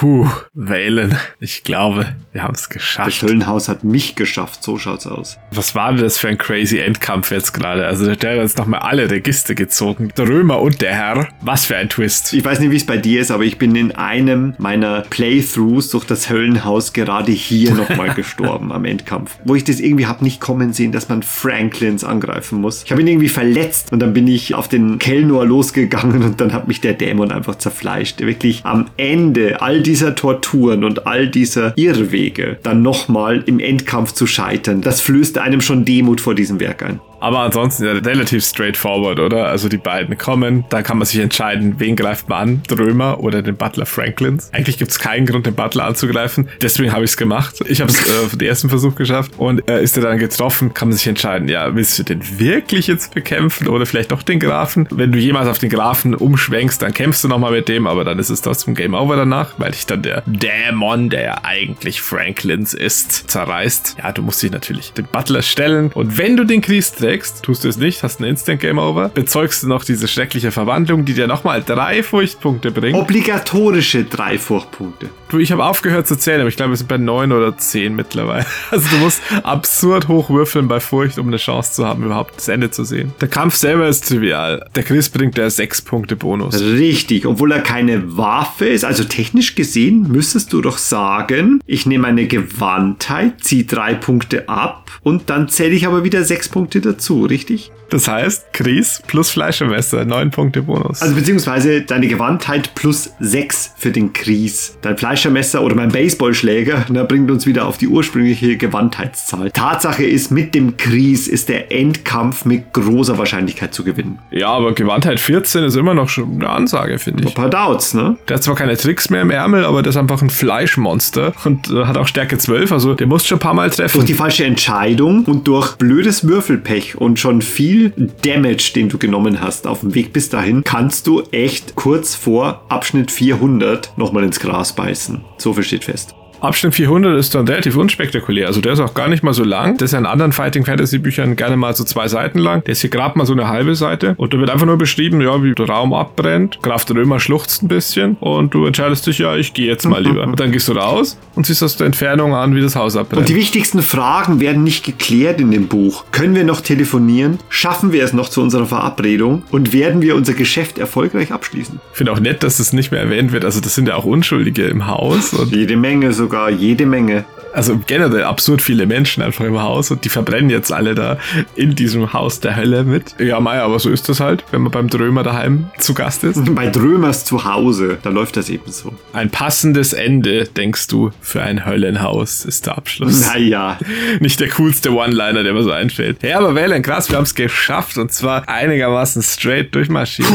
Puh, Wellen. Ich glaube, wir haben's Das geschafft. Höllenhaus hat mich geschafft. So schaut's aus. Was war denn das für ein crazy Endkampf jetzt gerade? Also der hat jetzt nochmal alle Register gezogen. Der Römer und der Herr. Was für ein Twist. Ich weiß nicht, wie es bei dir ist, aber ich bin in einem meiner Playthroughs durch das Höllenhaus gerade hier nochmal [laughs] gestorben am Endkampf. Wo ich das irgendwie hab nicht kommen sehen, dass man Franklins angreifen muss. Ich habe ihn irgendwie verletzt und dann bin ich auf den Kelnor losgegangen und dann hat mich der Dämon einfach zerfleischt. Wirklich am Ende all dieser Torturen und all dieser Irrwege dann nochmal im Endkampf zu scheitern, das flößt einem schon Demut vor diesem Werk ein. Aber ansonsten ja, relativ straightforward, oder? Also die beiden kommen, da kann man sich entscheiden, wen greift man an, den Römer oder den Butler Franklins. Eigentlich gibt es keinen Grund, den Butler anzugreifen, deswegen habe ich es gemacht. Ich habe es äh, den ersten Versuch geschafft und äh, ist er dann getroffen, kann man sich entscheiden, ja, willst du den wirklich jetzt bekämpfen oder vielleicht doch den Grafen? Wenn du jemals auf den Grafen umschwenkst, dann kämpfst du nochmal mit dem, aber dann ist es trotzdem Game Over danach, weil dich dann der Dämon, der ja eigentlich Franklins ist, zerreißt. Ja, du musst dich natürlich dem Butler stellen und wenn du den Kries trägst, tust du es nicht, hast einen Instant Game Over, bezeugst du noch diese schreckliche Verwandlung, die dir nochmal drei Furchtpunkte bringt. Obligatorische drei Furchtpunkte. Du, ich habe aufgehört zu zählen, aber ich glaube, wir sind bei neun oder zehn mittlerweile. [laughs] Also du musst absurd hoch würfeln bei Furcht, um eine Chance zu haben, überhaupt das Ende zu sehen. Der Kampf selber ist trivial. Der Chris bringt der sechs Punkte Bonus. Richtig, obwohl er keine Waffe ist. Also technisch gesehen müsstest du doch sagen, ich nehme eine Gewandtheit, ziehe drei Punkte ab und dann zähle ich aber wieder sechs Punkte dazu, richtig? Das heißt, Chris plus Fleischemesser, neun Punkte Bonus. Also beziehungsweise deine Gewandtheit plus sechs für den Kries. Dein Fleischermesser oder mein Baseballschläger na, bringt uns wieder auf die ursprüngliche Gewandtheitszahl. Tatsache ist, mit dem Kries ist der Endkampf mit großer Wahrscheinlichkeit zu gewinnen. ja, aber Gewandtheit 14 ist immer noch schon eine Ansage, finde ich. Ein paar Doubts, ne? Der hat zwar keine Tricks mehr im Ärmel, aber der ist einfach ein Fleischmonster und äh, hat auch Stärke 12, also der muss schon ein paar Mal treffen. Durch die falsche Entscheidung und durch blödes Würfelpech und schon viel Damage, den du genommen hast auf dem Weg bis dahin, kannst du echt kurz vor Abschnitt 400 nochmal ins Gras beißen. So viel steht fest. Abschnitt 400 ist dann relativ unspektakulär. Also der ist auch gar nicht mal so lang. Das ist ja in anderen Fighting Fantasy Büchern gerne mal so zwei Seiten lang. Der ist hier gerade mal so eine halbe Seite. Und da wird einfach nur beschrieben, ja, wie der Raum abbrennt. Graf der Römer schluchzt ein bisschen. Und du entscheidest dich, ja, ich gehe jetzt mal lieber. Und [laughs] dann gehst du raus und siehst aus der Entfernung an, wie das Haus abbrennt. Und die wichtigsten Fragen werden nicht geklärt in dem Buch. Können wir noch telefonieren? Schaffen wir es noch zu unserer Verabredung? Und werden wir unser Geschäft erfolgreich abschließen? Ich finde auch nett, dass das nicht mehr erwähnt wird. Also das sind ja auch Unschuldige im Haus. Jede Menge sogar. Sogar jede Menge. Also generell absurd viele Menschen einfach im Haus und die verbrennen jetzt alle da in diesem Haus der Hölle mit. Ja, Meier, aber so ist das halt, wenn man beim Drömer daheim zu Gast ist. [laughs] Bei Drömers zu Hause, da läuft das eben so. Ein passendes Ende, denkst du, für ein Höllenhaus ist der Abschluss. Naja, [laughs] Nicht der coolste One-Liner, der mir so einfällt. Ja, aber Wählen, krass, wir haben es geschafft und zwar einigermaßen straight durchmarschiert.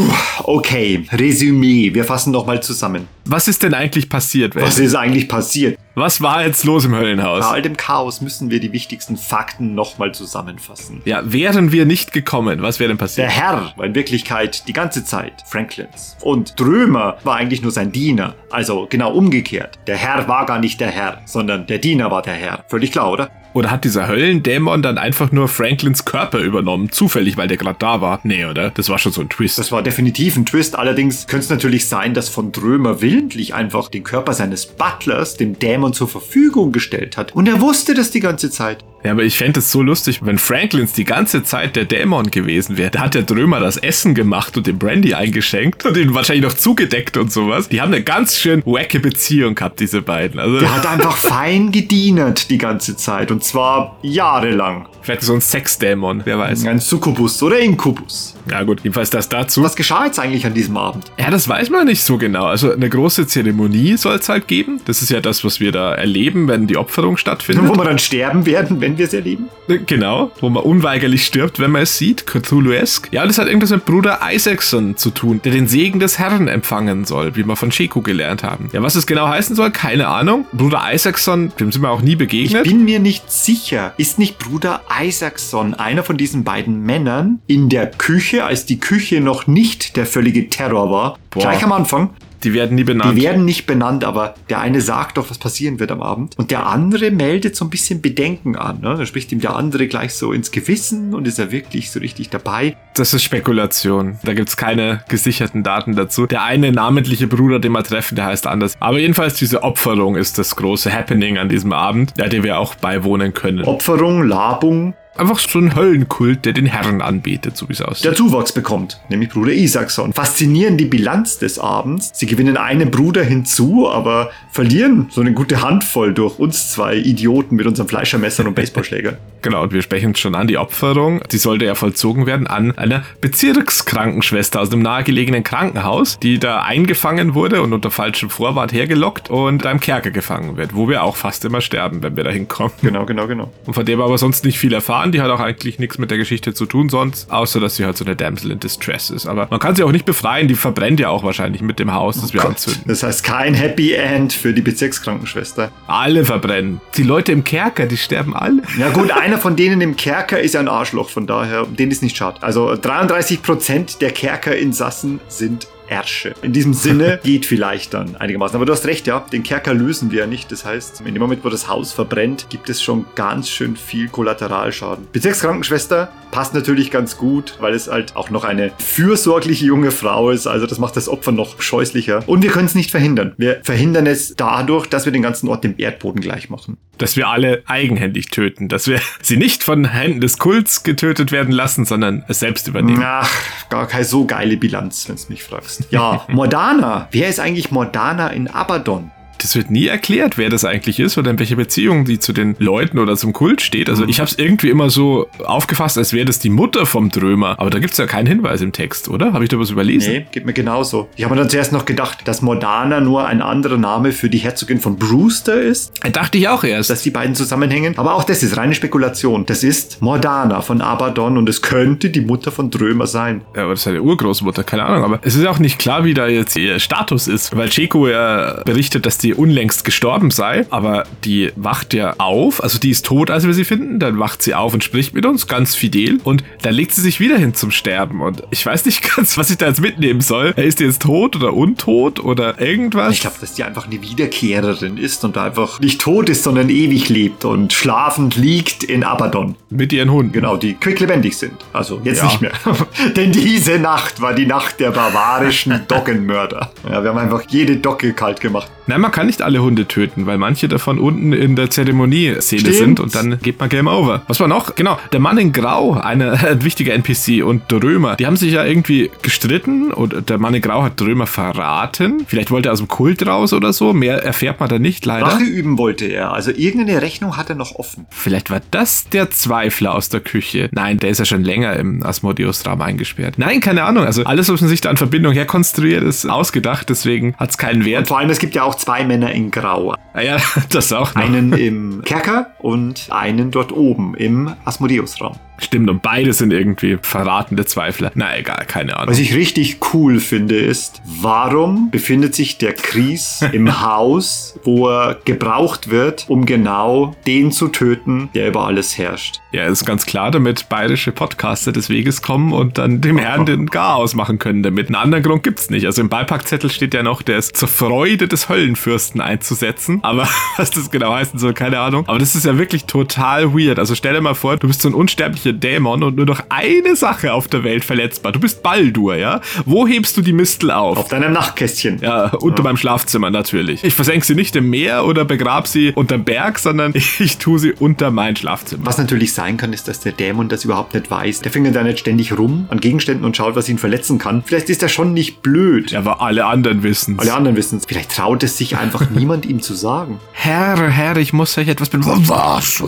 okay, Resümee, wir fassen nochmal zusammen. Was ist denn eigentlich passiert, Was Wählen? ist eigentlich passiert? Was war jetzt los im Höllenhaus? Bei all dem Chaos müssen wir die wichtigsten Fakten nochmal zusammenfassen. Ja, wären wir nicht gekommen, was wäre denn Der passiert? Herr war in Wirklichkeit die ganze Zeit Franklins. Und Drömer war eigentlich nur sein Diener. Also genau umgekehrt. Der Herr war gar nicht der Herr, sondern der Diener war der Herr. Völlig klar, oder? Oder hat dieser Höllendämon dann einfach nur Franklins Körper übernommen, zufällig, weil der gerade da war? Nee, oder? Das war schon so ein Twist. Das war definitiv ein Twist. Allerdings könnte es natürlich sein, dass von Drömer willentlich einfach den Körper seines Butlers dem Dämon zur Verfügung gestellt hat. Und er wusste das die ganze Zeit. Ja, aber ich fände es so lustig, wenn Franklins die ganze Zeit der Dämon gewesen wäre. Da hat der Drömer das Essen gemacht und den Brandy eingeschenkt und ihn wahrscheinlich noch zugedeckt und sowas. Die haben eine ganz schön wacke Beziehung gehabt, diese beiden. Also Der hat einfach [laughs] fein gedienert die ganze Zeit. Und zwar jahrelang. vielleicht so ein Sexdämon, wer weiß. Ein Succubus oder Inkubus. Ja gut, jedenfalls das dazu. Was geschah jetzt eigentlich an diesem Abend? Ja, das weiß man nicht so genau. Also eine große Zeremonie soll es halt geben. Das ist ja das, was wir da erleben, wenn die Opferung stattfindet. Wo wir dann sterben werden, wenn wir es erleben? Genau, wo man unweigerlich stirbt, wenn man es sieht, Cthulhu-esque. Ja, das hat irgendwas mit Bruder Isaacson zu tun, der den Segen des Herrn empfangen soll, wie wir von Sheku gelernt haben. Ja, was es genau heißen soll, keine Ahnung. Bruder Isaacson, dem sind wir auch nie Ich begegnet. bin mir nicht sicher. Ist nicht Bruder Isaacson einer von diesen beiden Männern in der Küche, als die Küche noch nicht der völlige Terror war? Boah. Gleich am Anfang. Die werden nie benannt. Die werden nicht benannt, aber der eine sagt doch, was passieren wird am Abend. Und der andere meldet so ein bisschen Bedenken an. Ne? Da spricht ihm der andere gleich so ins Gewissen und ist er wirklich so richtig dabei. Das ist Spekulation. Da gibt's keine gesicherten Daten dazu. Der eine namentliche Bruder, den wir treffen, der heißt anders. Aber jedenfalls diese Opferung ist das große Happening an diesem Abend, ja, dem wir auch beiwohnen können. Opferung, Labung, Einfach so ein Höllenkult, der den Herrn anbetet, so wie es aussieht. der Zuwachs bekommt, nämlich Bruder Isaacson. Faszinierend die Bilanz des Abends. Sie gewinnen einen Bruder hinzu, aber verlieren so eine gute Handvoll durch uns zwei Idioten mit unseren Fleischermessern und Baseballschlägern. [laughs] Genau, und wir sprechen schon an die Opferung. Die sollte ja vollzogen werden an einer Bezirkskrankenschwester aus einem nahegelegenen Krankenhaus, die da eingefangen wurde und unter falschem Vorwand hergelockt und im Kerker gefangen wird, wo wir auch fast immer sterben, wenn wir da hinkommen. Genau, genau, genau. Und von der wir aber sonst nicht viel erfahren. Die hat auch eigentlich nichts mit der Geschichte zu tun sonst, außer dass sie halt so eine Damsel in Distress ist. Aber man kann sie auch nicht befreien. Die verbrennt ja auch wahrscheinlich mit dem Haus, das wir anzünden. Das heißt kein Happy End für die Bezirkskrankenschwester. Alle verbrennen. Die Leute im Kerker, die sterben alle. Ja gut, einer von denen im Kerker ist ja ein Arschloch, von daher, den ist nicht schade. Also 33% der Kerkerinsassen sind Ärsche. In diesem Sinne [laughs] geht vielleicht dann einigermaßen. Aber du hast recht, ja, den Kerker lösen wir ja nicht. Das heißt, in dem Moment, wo das Haus verbrennt, gibt es schon ganz schön viel Kollateralschaden. Bezirkskrankenschwester passt natürlich ganz gut, weil es halt auch noch eine fürsorgliche junge Frau ist. Also das macht das Opfer noch scheußlicher. Und wir können es nicht verhindern. Wir verhindern es dadurch, dass wir den ganzen Ort dem Erdboden gleich machen. dass wir alle eigenhändig töten, dass wir [laughs] sie nicht von Händen des Kults getötet werden lassen, sondern es selbst übernehmen. Ach, gar keine so geile Bilanz, wenn du mich fragst. Ja, [laughs] Mordana. Wer ist eigentlich Mordana in Abaddon? Das wird nie erklärt, wer das eigentlich ist oder in welche Beziehung die zu den Leuten oder zum Kult steht. Also ich habe es irgendwie immer so aufgefasst, als wäre das die Mutter vom Drömer. Aber da gibt's ja keinen Hinweis im Text, oder? Habe ich da was überlesen? Nee, geht mir genauso. Ich habe mir dann zuerst noch gedacht, dass Mordana nur ein anderer Name für die Herzogin von Brewster ist, Dachte ich auch erst. dass die beiden zusammenhängen. Aber auch das ist reine Spekulation. Das ist Mordana von Abaddon und es könnte die Mutter von Drömer sein. Ja, aber das ist eine Urgroßmutter, keine Ahnung. Aber es ist auch nicht klar, wie da jetzt ihr Status ist. Weil Cheko ja berichtet, dass die unlängst gestorben sei. Aber die wacht ja auf. Also die ist tot, als wir sie finden. Dann wacht sie auf und spricht mit uns, ganz fidel. Und dann legt sie sich wieder hin zum Sterben. Und ich weiß nicht [laughs] ganz, was ich da jetzt mitnehmen soll. Ist die jetzt tot oder untot oder irgendwas? Ich glaube, dass die einfach eine Wiederkehrerin ist und einfach nicht tot ist, sondern ewig lebt und schlafend liegt in Abaddon. mit ihren Hunden. Genau, die quicklebendig sind. Also jetzt Ja. nicht mehr. [laughs] Denn diese Nacht war die Nacht der barbarischen [laughs] Doggenmörder. Ja, wir haben einfach jede Dogge kalt gemacht. Nein, man kann kann nicht alle Hunde töten, weil manche davon unten in der Zeremonie-Szene sind und dann geht man Game Over. Was war noch? Genau, der Mann in Grau, eine, [laughs] ein wichtiger NPC und der Römer, die haben sich ja irgendwie gestritten und der Mann in Grau hat Römer verraten. Vielleicht wollte er aus dem Kult raus oder so. Mehr erfährt man da nicht, leider. Rache üben wollte er. Also irgendeine Rechnung hat er noch offen. Vielleicht war das der Zweifler aus der Küche. Nein, der ist ja schon länger im Asmodeus-Raum eingesperrt. Nein, keine Ahnung. Also alles, was man sich da an Verbindung herkonstruiert, ist ausgedacht. Deswegen hat es keinen Und Wert. vor allem, es gibt ja auch zwei Männer in Grau. Ah ja, [laughs] das auch noch. Einen im Kerker und einen dort oben im Asmodeus-Raum. Stimmt, und beide sind irgendwie verratende Zweifler. Na egal, keine Ahnung. Was ich richtig cool finde, ist, warum befindet sich der Kries [laughs] im Haus, wo er gebraucht wird, um genau den zu töten, der über alles herrscht? Ja, ist ganz klar, damit bayerische Podcaster des Weges kommen und dann dem Herrn den Garaus [laughs] machen können. Damit einen anderen Grund gibt's nicht. Also im Beipackzettel steht ja noch, der ist zur Freude des Höllenfürsten einzusetzen. Aber [laughs] was das genau heißen soll, keine Ahnung. Aber das ist ja wirklich total weird. Also stell dir mal vor, du bist so ein unsterblicher Dämon und nur noch eine Sache auf der Welt verletzbar. Du bist Baldur, ja? Wo hebst du die Mistel auf? Auf deinem Nachtkästchen. Ja, unter meinem Schlafzimmer natürlich. Ich versenke sie nicht im Meer oder begrab sie unterm Berg, sondern [laughs] ich tue sie unter mein Schlafzimmer. Was natürlich sein kann, ist, dass der Dämon das überhaupt nicht weiß. Der fingert da nicht ständig rum an Gegenständen und schaut, was ihn verletzen kann. Vielleicht ist er schon nicht blöd. Ja, aber alle anderen wissen's. Alle anderen wissen es. Vielleicht traut es sich einfach [laughs] niemand ihm zu sagen. Herr, Herr, ich muss euch etwas Was?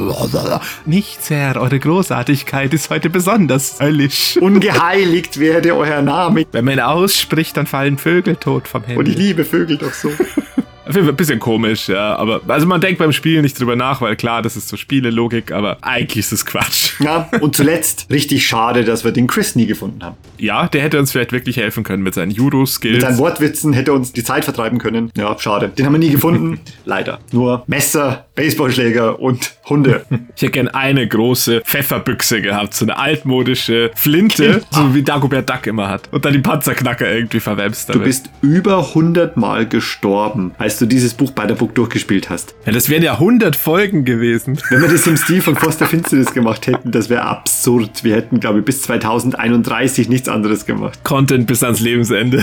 [laughs] Nichts, Herr. Eure Großartigkeit ist heute besonders höllisch. Ungeheiligt werde euer Name. Wenn man ausspricht, dann fallen Vögel tot vom Und ich Himmel. liebe Vögel doch so. [laughs] Auf jeden Fall ein bisschen komisch, ja. Aber also man denkt beim Spielen nicht drüber nach, weil klar, das ist so Spielelogik, aber eigentlich ist es Quatsch. [laughs] Ja, und zuletzt richtig schade, dass wir den Chris nie gefunden haben. Ja, der hätte uns vielleicht wirklich helfen können mit seinen Mit Judo-Skills. seinen Wortwitzen hätte er uns die Zeit vertreiben können. Ja, schade. Den haben wir nie gefunden. [laughs] Leider. Nur Messer, Baseballschläger und Hunde. [laughs] Ich hätte gern eine große Pfefferbüchse gehabt, so eine altmodische Flinte, so wie Dagobert Duck immer hat. Und dann die Panzerknacker irgendwie verwebst. Du bist über 100 Mal gestorben, als du dieses Buch bei der Book durchgespielt hast. Ja, das wären ja 100 Folgen gewesen. Wenn wir das im Stil von Foster Finsternis gemacht hätten, das wäre absurd. Wir hätten, glaube ich, bis 2031 nichts anderes gemacht. Content bis ans Lebensende.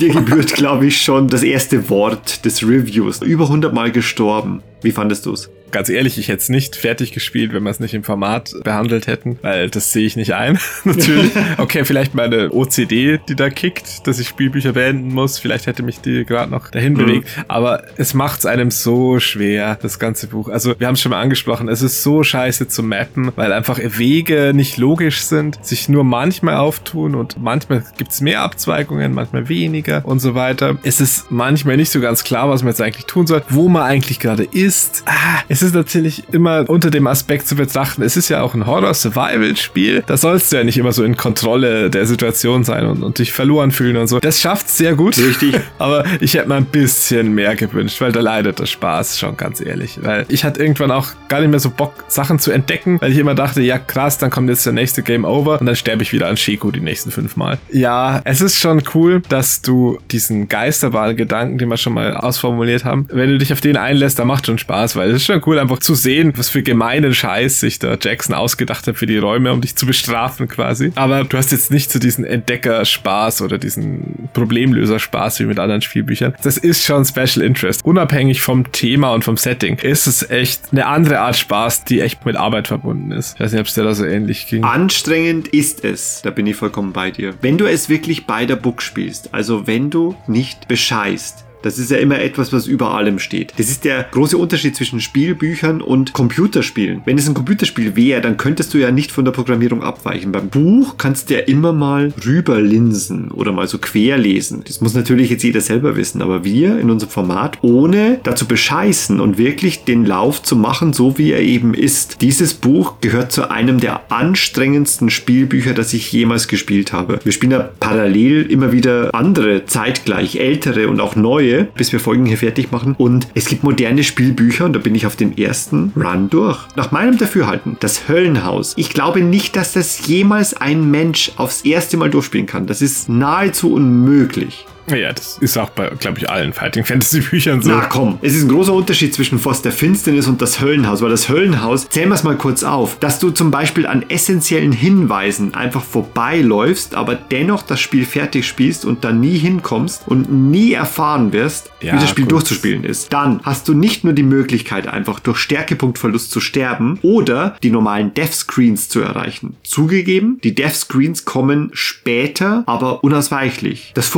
Dir gebührt, glaube ich, schon das erste Wort des Reviews. Über 100 Mal gestorben. Wie fandest du es? Ganz ehrlich, ich hätte es nicht fertig gespielt, wenn wir es nicht im Format behandelt hätten, weil das sehe ich nicht ein. [laughs] Natürlich. [laughs] Okay, vielleicht meine OCD, die da kickt, dass ich Spielbücher beenden muss. Vielleicht hätte mich die gerade noch dahin bewegt. Aber es macht es einem so schwer, das ganze Buch. Also, wir haben es schon mal angesprochen, es ist so scheiße zu mappen, weil einfach Wege nicht logisch sind, sich nur manchmal auftun und manchmal gibt es mehr Abzweigungen, manchmal weniger und so weiter. Es ist manchmal nicht so ganz klar, was man jetzt eigentlich tun soll, wo man eigentlich gerade ist. Ah, es ist natürlich immer unter dem Aspekt zu betrachten, es ist ja auch ein Horror-Survival-Spiel. Da sollst du ja nicht immer so in Kontrolle der Situation sein und, und dich verloren fühlen und so. Das schafft sehr gut. Richtig. [laughs] Aber ich hätte mir ein bisschen mehr gewünscht, weil da leidet der Spaß schon ganz ehrlich. Weil ich hatte irgendwann auch gar nicht mehr so Bock, Sachen zu entdecken, weil ich immer dachte, ja krass, dann kommt jetzt der nächste Game Over und dann sterbe ich wieder an Shiko die nächsten fünf Mal. Ja, es ist schon cool, dass du diesen Geisterbahn-Gedanken, den wir schon mal ausformuliert haben, wenn du dich auf den einlässt, da macht schon Spaß, weil es ist schon cool, einfach zu sehen, was für gemeinen Scheiß sich da Jackson ausgedacht hat für die Räume, um dich zu bestrafen quasi. Aber du hast jetzt nicht so diesen Entdecker-Spaß oder diesen Problemlöser-Spaß wie mit anderen Spielbüchern. Das ist schon Special Interest. Unabhängig vom Thema und vom Setting ist es echt eine andere Art Spaß, die echt mit Arbeit verbunden ist. Ich weiß nicht, ob es dir da so ähnlich ging. Anstrengend ist es, da bin ich vollkommen bei dir. Wenn du es wirklich bei der Book spielst, also wenn du nicht bescheißt, Das ist ja immer etwas, was über allem steht. Das ist der große Unterschied zwischen Spielbüchern und Computerspielen. Wenn es ein Computerspiel wäre, dann könntest du ja nicht von der Programmierung abweichen. Beim Buch kannst du ja immer mal rüberlinsen oder mal so querlesen. Das muss natürlich jetzt jeder selber wissen, aber wir in unserem Format, ohne dazu bescheißen und wirklich den Lauf zu machen, so wie er eben ist. Dieses Buch gehört zu einem der anstrengendsten Spielbücher, das ich jemals gespielt habe. Wir spielen ja parallel immer wieder andere, zeitgleich ältere und auch neue, bis wir Folgen hier fertig machen. Und es gibt moderne Spielbücher und da bin ich auf den ersten Run durch. Nach meinem Dafürhalten, das Höllenhaus. Ich glaube nicht, dass das jemals ein Mensch aufs erste Mal durchspielen kann. Das ist nahezu unmöglich. [laughs] Ja, das ist auch bei, glaube ich, allen Fighting Fantasy Büchern so. Na komm, es ist ein großer Unterschied zwischen Forst der Finsternis und das Höllenhaus, weil das Höllenhaus, zählen wir es mal kurz auf, dass du zum Beispiel an essentiellen Hinweisen einfach vorbeiläufst, aber dennoch das Spiel fertig spielst und dann nie hinkommst und nie erfahren wirst, Ja, wie das Spiel gut. durchzuspielen ist. Dann hast du nicht nur die Möglichkeit, einfach durch Stärkepunktverlust zu sterben oder die normalen Death Screens zu erreichen. Zugegeben, die Death Screens kommen später, aber unausweichlich. Das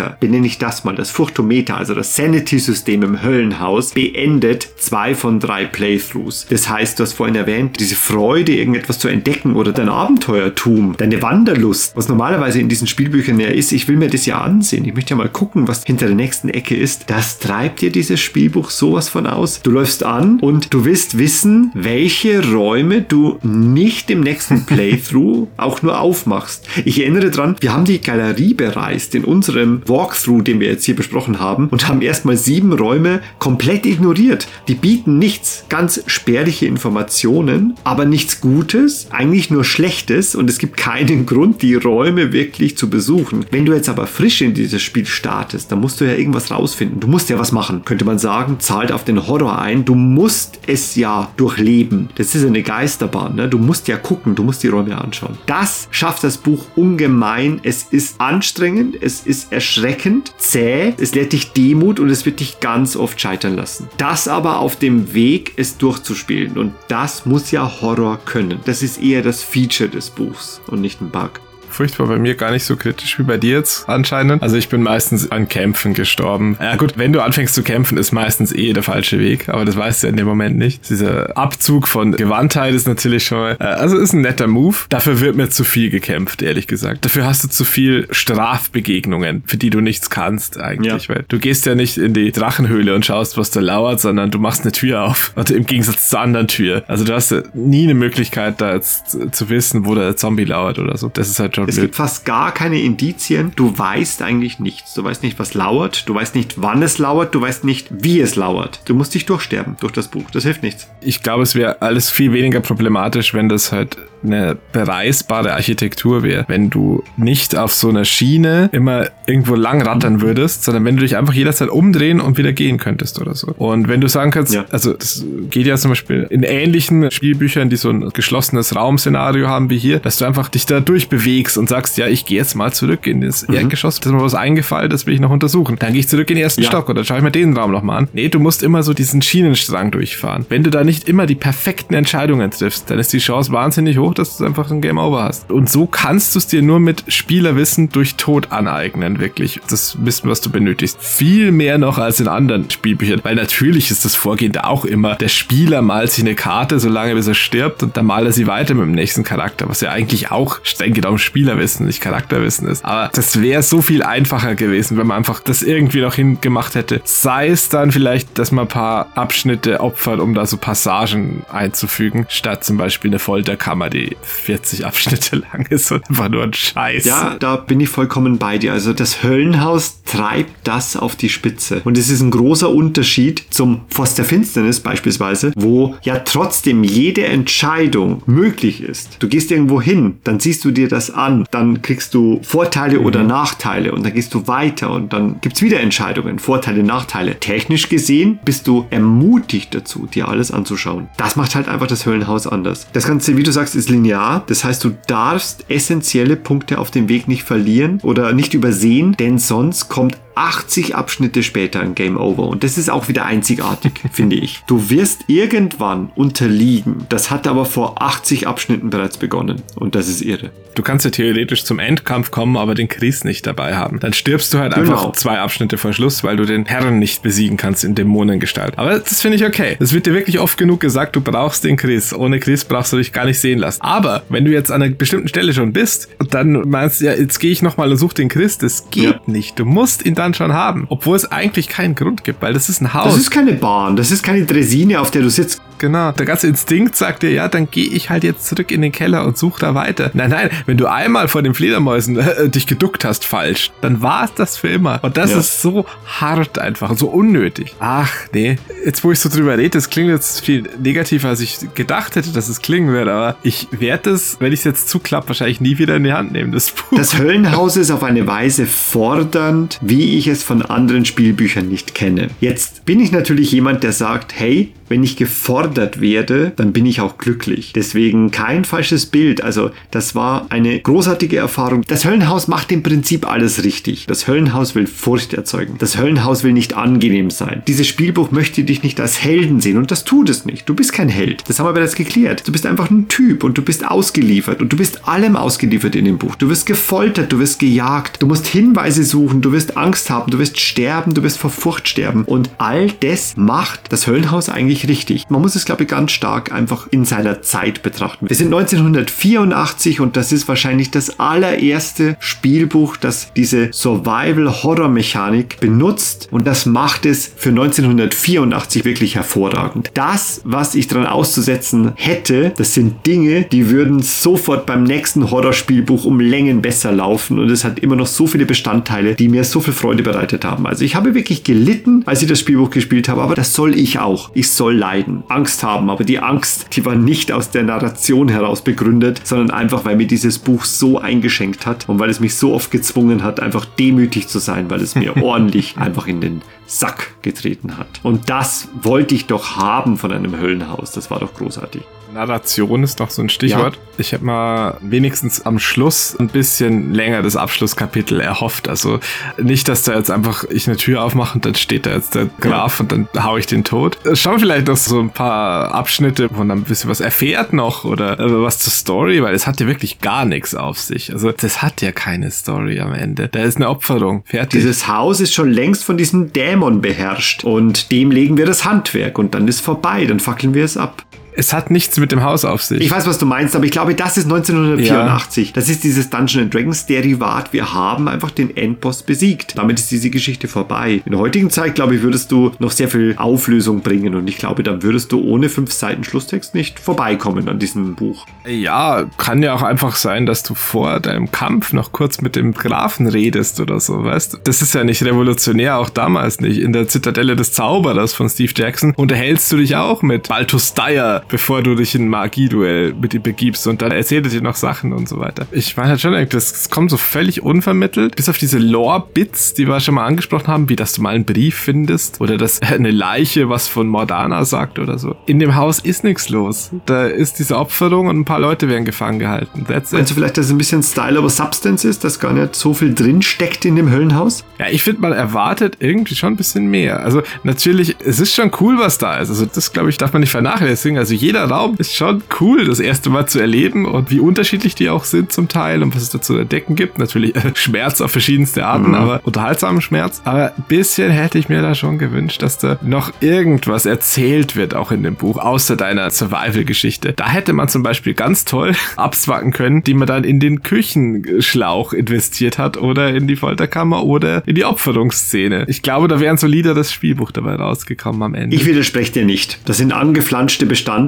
Furtometer, benenne ich das mal, das Furtometer, also das Sanity-System im Höllenhaus, beendet zwei von drei Playthroughs. Das heißt, du hast vorhin erwähnt, diese Freude, irgendetwas zu entdecken oder dein Abenteuertum, deine Wanderlust, was normalerweise in diesen Spielbüchern ja ist, ich will mir das ja ansehen, ich möchte ja mal gucken, was hinter der nächsten Ecke ist, das treibt dir dieses Spielbuch sowas von aus. Du läufst an und du willst wissen, welche Räume du nicht im nächsten [laughs] Playthrough auch nur aufmachst. Ich erinnere dran, wir haben die Galerie bereist in unserem Walkthrough, den wir jetzt hier besprochen haben und haben erstmal sieben Räume komplett ignoriert. Die bieten nichts, ganz spärliche Informationen, aber nichts Gutes, eigentlich nur Schlechtes und es gibt keinen [laughs] Grund, die Räume wirklich zu besuchen. Wenn du jetzt aber frisch in dieses Spiel startest, dann musst du ja irgendwas rausfinden. Du musst ja was machen, könnte man sagen, zahlt auf den Horror ein. Du musst es ja durchleben. Das ist eine Geisterbahn, ne? Du musst ja gucken, du musst die Räume anschauen. Das schafft das Buch ungemein. Es ist anstrengend, es ist erschreckend, zäh, es lehrt dich Demut und es wird dich ganz oft scheitern lassen. Das aber auf dem Weg, es durchzuspielen. Und das muss ja Horror können. Das ist eher das Feature des Buchs und nicht ein Bug. Furchtbar bei mir gar nicht so kritisch wie bei dir jetzt anscheinend. Also ich bin meistens an Kämpfen gestorben. Ja gut, wenn du anfängst zu kämpfen, ist meistens eh der falsche Weg, aber das weißt du in dem Moment nicht. Dieser Abzug von Gewandtheit ist natürlich schon mal, äh, also ist ein netter Move. Dafür wird mir zu viel gekämpft, ehrlich gesagt. Dafür hast du zu viel Strafbegegnungen, für die du nichts kannst eigentlich, Ja. weil du gehst ja nicht in die Drachenhöhle und schaust, was da lauert, sondern du machst eine Tür auf. Und im Gegensatz zur anderen Tür. Also du hast ja nie eine Möglichkeit, da jetzt zu wissen, wo der Zombie lauert oder so. Das ist halt Es blöd. gibt fast gar keine Indizien. Du weißt eigentlich nichts. Du weißt nicht, was lauert. Du weißt nicht, wann es lauert. Du weißt nicht, wie es lauert. Du musst dich durchsterben durch das Buch. Das hilft nichts. Ich glaube, es wäre alles viel weniger problematisch, wenn das halt eine bereisbare Architektur wäre. Wenn du nicht auf so einer Schiene immer irgendwo lang rattern würdest, sondern wenn du dich einfach jederzeit umdrehen und wieder gehen könntest oder so. Und wenn du sagen kannst, Ja. also das geht ja zum Beispiel in ähnlichen Spielbüchern, die so ein geschlossenes Raumszenario haben wie hier, dass du einfach dich da durchbewegst und sagst, ja, ich gehe jetzt mal zurück in das Erdgeschoss, da ist mir was eingefallen, das will ich noch untersuchen. Dann gehe ich zurück in den ersten Ja. Stock oder schaue ich mir den Raum nochmal an. Nee, du musst immer so diesen Schienenstrang durchfahren. Wenn du da nicht immer die perfekten Entscheidungen triffst, dann ist die Chance wahnsinnig hoch, dass du einfach ein Game Over hast. Und so kannst du es dir nur mit Spielerwissen durch Tod aneignen, wirklich. Das Wissen, was du benötigst. Viel mehr noch als in anderen Spielbüchern. Weil natürlich ist das Vorgehen da auch immer, der Spieler malt sich eine Karte, solange bis er stirbt und dann malt er sie weiter mit dem nächsten Charakter, was ja eigentlich auch streng genommen Spielerwissen, nicht Charakterwissen ist. Aber das wäre so viel einfacher gewesen, wenn man einfach das irgendwie noch hingemacht hätte. Sei es dann vielleicht, dass man ein paar Abschnitte opfert, um da so Passagen einzufügen, statt zum Beispiel eine Folterkammer, die 40 Abschnitte [laughs] lang ist und einfach nur ein Scheiß. Ja, da bin ich vollkommen bei dir. Also das Höllenhaus treibt das auf die Spitze. Und es ist ein großer Unterschied zum Forst der Finsternis beispielsweise, wo ja trotzdem jede Entscheidung möglich ist. Du gehst irgendwo hin, dann siehst du dir das an, dann kriegst du Vorteile oder Nachteile und dann gehst du weiter und dann gibt's wieder Entscheidungen, Vorteile, Nachteile. Technisch gesehen bist du ermutigt dazu, dir alles anzuschauen. Das macht halt einfach das Höllenhaus anders. Das Ganze, wie du sagst, ist linear. Das heißt, du darfst essentielle Punkte auf dem Weg nicht verlieren oder nicht übersehen, denn sonst kommt 80 Abschnitte später ein Game Over. Und das ist auch wieder einzigartig, [laughs] finde ich. Du wirst irgendwann unterliegen. Das hat aber vor 80 Abschnitten bereits begonnen. Und das ist irre. Du kannst ja theoretisch zum Endkampf kommen, aber den Chris nicht dabei haben. Dann stirbst du halt einfach Genau. zwei Abschnitte vor Schluss, weil du den Herren nicht besiegen kannst in Dämonengestalt. Aber das finde ich okay. Es wird dir wirklich oft genug gesagt, du brauchst den Chris. Ohne Chris brauchst du dich gar nicht sehen lassen. Aber wenn du jetzt an einer bestimmten Stelle schon bist und dann meinst, ja, jetzt gehe ich nochmal und such den Chris, das geht Ja. nicht. Du musst ihn dann man schon haben. Obwohl es eigentlich keinen Grund gibt, weil das ist ein Haus. Das ist keine Bahn, das ist keine Dresine, auf der du sitzt. Genau, der ganze Instinkt sagt dir, ja, dann gehe ich halt jetzt zurück in den Keller und suche da weiter. Nein, nein, wenn du einmal vor den Fledermäusen äh, dich geduckt hast falsch, dann war es das für immer. Und das Ja. ist so hart einfach, so unnötig. Ach, nee. Jetzt, wo ich so drüber rede, das klingt jetzt viel negativer, als ich gedacht hätte, dass es klingen wird. Aber ich werde es, wenn ich es jetzt zuklappe, wahrscheinlich nie wieder in die Hand nehmen, das Buch. Das Höllenhaus ist auf eine Weise fordernd, wie ich es von anderen Spielbüchern nicht kenne. Jetzt bin ich natürlich jemand, der sagt, hey, wenn ich gefordert werde, dann bin ich auch glücklich. Deswegen kein falsches Bild. Also das war eine großartige Erfahrung. Das Höllenhaus macht im Prinzip alles richtig. Das Höllenhaus will Furcht erzeugen. Das Höllenhaus will nicht angenehm sein. Dieses Spielbuch möchte dich nicht als Helden sehen und das tut es nicht. Du bist kein Held. Das haben wir bereits geklärt. Du bist einfach ein Typ und du bist ausgeliefert und du bist allem ausgeliefert in dem Buch. Du wirst gefoltert, du wirst gejagt, du musst Hinweise suchen, du wirst Angst haben, du wirst sterben, du wirst vor Furcht sterben und all das macht das Höllenhaus eigentlich richtig. Man muss es, glaube ich, ganz stark einfach in seiner Zeit betrachten. Wir sind 1984 und das ist wahrscheinlich das allererste Spielbuch, das diese Survival-Horror-Mechanik benutzt und das macht es für 1984 wirklich hervorragend. Das, was ich dran auszusetzen hätte, das sind Dinge, die würden sofort beim nächsten Horrorspielbuch um Längen besser laufen und es hat immer noch so viele Bestandteile, die mir so viel Freude bereitet haben. Also ich habe wirklich gelitten, als ich das Spielbuch gespielt habe, aber das soll ich auch. Ich soll leiden, Angst haben, aber die Angst, die war nicht aus der Narration heraus begründet, sondern einfach, weil mir dieses Buch so eingeschenkt hat und weil es mich so oft gezwungen hat, einfach demütig zu sein, weil es mir [laughs] ordentlich einfach in den Sack getreten hat. Und das wollte ich doch haben von einem Höllenhaus. Das war doch großartig. Narration ist noch so ein Stichwort. Ich hätte mal wenigstens am Schluss ein bisschen länger das Abschlusskapitel erhofft. Also nicht, dass da jetzt einfach ich eine Tür aufmache und dann steht da jetzt der Graf und dann hau ich den tot. Schon vielleicht noch so ein paar Abschnitte, wo man ein bisschen was erfährt noch oder was zur Story, weil es hat ja wirklich gar nichts auf sich. Also das hat ja keine Story am Ende. Da ist eine Opferung. Fertig. Dieses Haus ist schon längst von diesem Dämon beherrscht und dem legen wir das Handwerk und dann ist vorbei, dann fackeln wir es ab. Es hat nichts mit dem Haus auf sich. Ich weiß, was du meinst, aber ich glaube, das ist 1984. Das ist dieses Dungeons Dragons Derivat. Wir haben einfach den Endboss besiegt. Damit ist diese Geschichte vorbei. In der heutigen Zeit, glaube ich, würdest du noch sehr viel Auflösung bringen und ich glaube, dann würdest du ohne fünf Seiten Schlusstext nicht vorbeikommen an diesem Buch. Ja, kann ja auch einfach sein, dass du vor deinem Kampf noch kurz mit dem Grafen redest oder so, weißt du? Das ist ja nicht revolutionär, auch damals nicht. In der Zitadelle des Zauberers von Steve Jackson unterhältst du dich auch mit Balthus Dyer, bevor du dich in ein Magieduell mit ihm begibst und dann erzählt er dir noch Sachen und so weiter. Ich meine halt schon, das, kommt so völlig unvermittelt, bis auf diese Lore-Bits, die wir schon mal angesprochen haben, wie dass du mal einen Brief findest oder dass [laughs] eine Leiche was von Mordana sagt oder so. In dem Haus ist nichts los. Da ist diese Opferung und ein paar Leute werden gefangen gehalten. That's Meinst it. du vielleicht, dass es ein bisschen Style over Substance ist, dass gar nicht so viel drin steckt in dem Höllenhaus? Ja, ich finde, man erwartet irgendwie schon ein bisschen mehr. Also natürlich, es ist schon cool, was da ist. Also das, glaube ich, darf man nicht vernachlässigen. Also jeder Raum ist schon cool, das erste Mal zu erleben und wie unterschiedlich die auch sind zum Teil und was es da zu entdecken gibt. Natürlich äh, Schmerz auf verschiedenste Arten, aber unterhaltsamen Schmerz. Aber ein bisschen hätte ich mir da schon gewünscht, dass da noch irgendwas erzählt wird, auch in dem Buch, außer deiner Survival-Geschichte. Da hätte man zum Beispiel ganz toll [laughs] abzwacken können, die man dann in den Küchenschlauch investiert hat oder in die Folterkammer oder in die Opferungsszene. Ich glaube, da wäre ein solideres Spielbuch dabei rausgekommen am Ende. Ich widerspreche dir nicht. Das sind angeflanschte Bestandteile.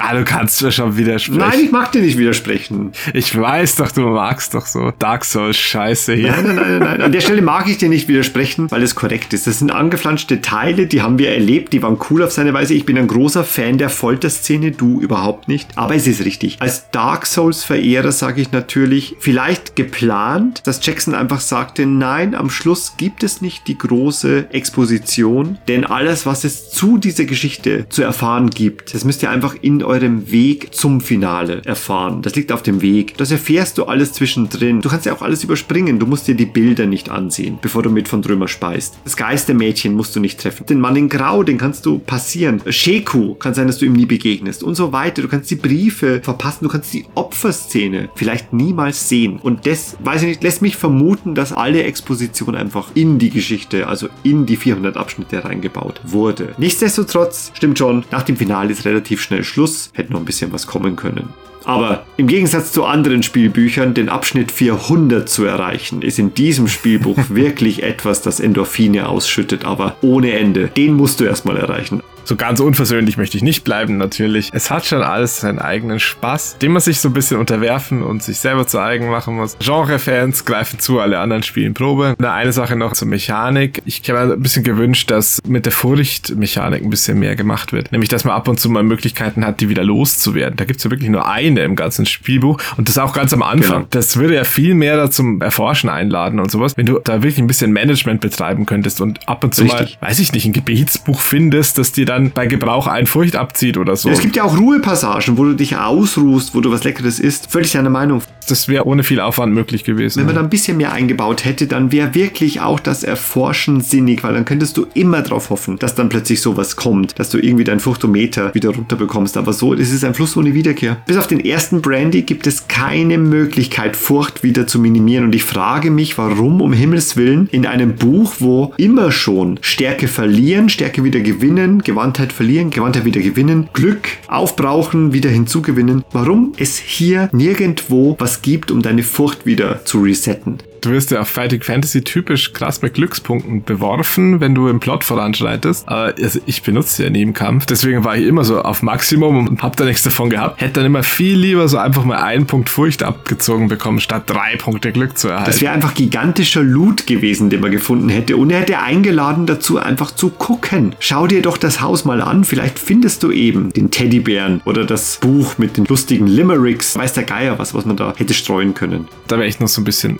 Ah, du kannst mir schon widersprechen. Nein, ich mag dir nicht widersprechen. ich weiß doch, du magst doch so Dark Souls Scheiße hier. Nein, nein, nein, nein. An der Stelle mag ich dir nicht widersprechen, weil es korrekt ist. Das sind angeflanschte Teile, die haben wir erlebt, die waren cool auf seine Weise. Ich bin ein großer Fan der Folterszene, du überhaupt nicht. Aber es ist richtig. Als Dark Souls-Verehrer sage ich natürlich, vielleicht geplant, dass Jackson einfach sagte, nein, am Schluss gibt es nicht die große Exposition, denn alles, was es zu dieser Geschichte zu erfahren gibt, das müsst ihr einfach in eurem Weg zum Finale erfahren. Das liegt auf dem Weg. Das erfährst du alles zwischendrin. Du kannst ja auch alles überspringen. Du musst dir die Bilder nicht ansehen, bevor du mit von Drömer speist. Das Geistermädchen musst du nicht treffen. Den Mann in Grau, den kannst du passieren. Sheku kann sein, dass du ihm nie begegnest und so weiter. Du kannst die Briefe verpassen. Du kannst die Opferszene vielleicht niemals sehen. Und das, weiß ich nicht, lässt mich vermuten, dass alle Exposition einfach in die Geschichte, also in die 400 Abschnitte reingebaut wurde. Nichtsdestotrotz, stimmt schon, nach dem Finale ist relativ schnell Schluss. Hätte noch ein bisschen was kommen können. Aber im Gegensatz zu anderen Spielbüchern, den Abschnitt 400 zu erreichen, ist in diesem Spielbuch [laughs] wirklich etwas, das Endorphine ausschüttet, aber ohne Ende. Den musst du erstmal erreichen. So ganz unversöhnlich möchte ich nicht bleiben, natürlich. Es hat schon alles seinen eigenen Spaß, dem man sich so ein bisschen unterwerfen und sich selber zu eigen machen muss. Genre-Fans greifen zu, alle anderen spielen Probe. Na, eine Sache noch zur Mechanik. Ich habe mir ein bisschen gewünscht, dass mit der Furcht-Mechanik ein bisschen mehr gemacht wird. Nämlich, dass man ab und zu mal Möglichkeiten hat, die wieder loszuwerden. Da gibt es ja wirklich nur eine im ganzen Spielbuch und das auch ganz am Anfang. Genau. Das würde ja viel mehr da zum Erforschen einladen und sowas. Wenn du da wirklich ein bisschen Management betreiben könntest und ab und zu Richtig. mal, weiß ich nicht, ein Gebetsbuch findest, das dir dann bei Gebrauch einen Furcht abzieht oder so. Ja, es gibt ja auch Ruhepassagen, wo du dich ausruhst, wo du was Leckeres isst. Völlig deine Meinung. das wäre ohne viel Aufwand möglich gewesen. Wenn man da ein bisschen mehr eingebaut hätte, dann wäre wirklich auch das Erforschen sinnig, weil dann könntest du immer darauf hoffen, dass dann plötzlich sowas kommt, dass du irgendwie dein Fruchtometer wieder runterbekommst. Aber so, es ist ein Fluss ohne Wiederkehr. Bis auf den ersten Brandy gibt es keine Möglichkeit, Furcht wieder zu minimieren. Und ich frage mich, warum um Himmels Willen in einem Buch, wo immer schon Stärke verlieren, Stärke wieder gewinnen, Gewandtheit verlieren, Gewandtheit wieder gewinnen, Glück aufbrauchen, wieder hinzugewinnen, warum es hier nirgendwo was gibt, um deine Furcht wieder zu resetten. Du wirst ja auf Fighting Fantasy typisch krass mit Glückspunkten beworfen, wenn du im Plot voranschreitest. Aber also ich benutze ja nie im Kampf, deswegen war ich immer so auf Maximum und hab da nichts davon gehabt. Hätte dann immer viel lieber so einfach mal einen Punkt Furcht abgezogen bekommen, statt drei Punkte Glück zu erhalten. Das wäre einfach gigantischer Loot gewesen, den man gefunden hätte. Und er hätte eingeladen dazu, einfach zu gucken. Schau dir doch das Haus mal an. Vielleicht findest du eben den Teddybären oder das Buch mit den lustigen Limericks. Weiß der Geier was, was man da hätte streuen können. da wäre echt noch so ein bisschen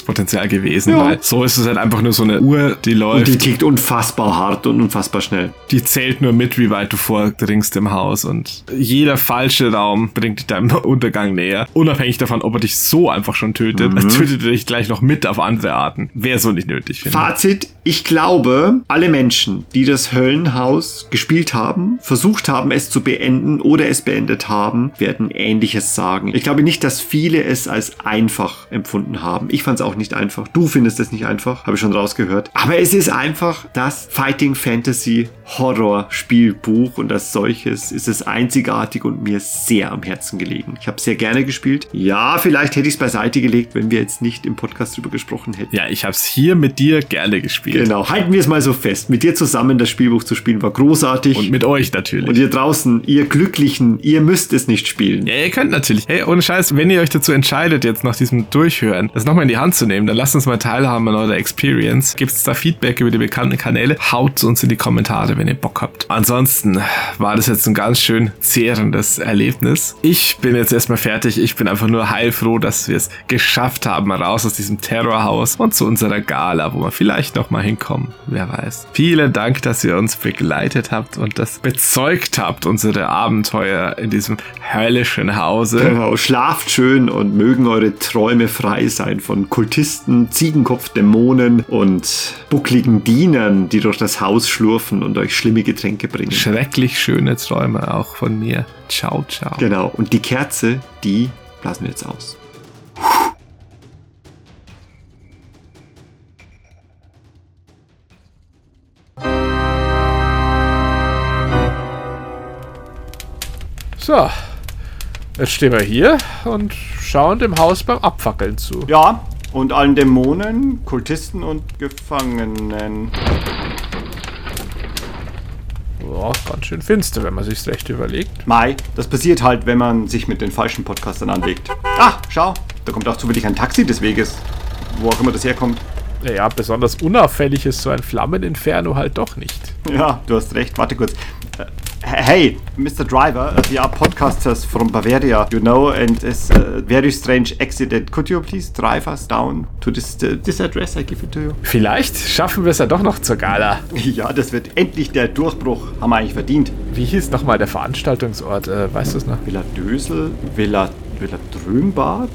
Optimierungspotenzial gewesen, Ja. weil so ist es halt einfach nur so eine Uhr, die läuft. Und die tickt unfassbar hart und unfassbar schnell. Die zählt nur mit, wie weit du vordringst im Haus und jeder falsche Raum bringt dich deinem Untergang näher. Unabhängig davon, ob er dich so einfach schon tötet, Mhm. [laughs] tötet er dich gleich noch mit auf andere Arten. Wäre so nicht nötig, finde. Fazit, ich glaube, alle Menschen, die das Höllenhaus gespielt haben, versucht haben, es zu beenden oder es beendet haben, werden Ähnliches sagen. Ich glaube nicht, dass viele es als einfach empfunden haben. Ich fand es auch nicht einfach. Du findest es nicht einfach, habe ich schon rausgehört. Aber es ist einfach das Fighting Fantasy Horror Spielbuch und als solches ist es einzigartig und mir sehr am Herzen gelegen. Ich habe sehr gerne gespielt. Ja, vielleicht hätte ich es beiseite gelegt, wenn wir jetzt nicht im Podcast drüber gesprochen hätten. Ja, ich hab's hier mit dir gerne gespielt. Genau, halten wir es mal so fest. Mit dir zusammen das Spielbuch zu spielen war großartig. Und mit euch natürlich. Und ihr draußen, ihr Glücklichen, ihr müsst es nicht spielen. ja, ihr könnt natürlich. Hey, ohne Scheiß, wenn ihr euch dazu entscheidet, jetzt nach diesem Durchhören, das nochmal in die Hand zu nehmen, dann lasst uns mal teilhaben an eurer Experience. Gibt's da Feedback über die bekannten Kanäle? Haut uns in die Kommentare, wenn ihr Bock habt. Ansonsten war das jetzt ein ganz schön zehrendes Erlebnis. Ich bin jetzt erstmal fertig. Ich bin einfach nur heilfroh, dass wir es geschafft haben, raus aus diesem Terrorhaus und zu unserer Gala, wo wir vielleicht noch mal hinkommen. Wer weiß. Vielen Dank, dass ihr uns begleitet habt und das bezeugt habt, unsere Abenteuer in diesem höllischen Hause. Genau, schlaft schön und mögen eure Träume frei sein von Kultisten, Ziegenkopf-Dämonen und buckligen Dienern, die durch das Haus schlurfen und euch schlimme Getränke bringen. Schrecklich schöne Träume auch von mir. Ciao, ciao. Genau, und die Kerze, die blasen wir jetzt aus. So, jetzt stehen wir hier und schauen dem Haus beim Abfackeln zu. Ja, und allen Dämonen, Kultisten und Gefangenen. Boah, ganz schön finster, wenn man sich's recht überlegt. Mai, das passiert halt, wenn man sich mit den falschen Podcastern anlegt. Ah, schau, da kommt auch zufällig ein Taxi des Weges. Wo auch immer das herkommt. Naja, besonders unauffällig ist so ein Flammeninferno halt doch nicht. Ja, du hast recht. Warte kurz. Äh, Hey, Mr. Driver, uh, we are podcasters from Bavaria, you know, and it's a very strange accident. Could you please drive us down to this, uh, this address I give it to you? Vielleicht schaffen wir es ja doch noch zur Gala. Ja, das wird endlich der Durchbruch. Haben wir eigentlich verdient. Wie hieß nochmal der Veranstaltungsort? Äh, weißt du es noch? Villa Dösel, Villa, Villa Drömbad?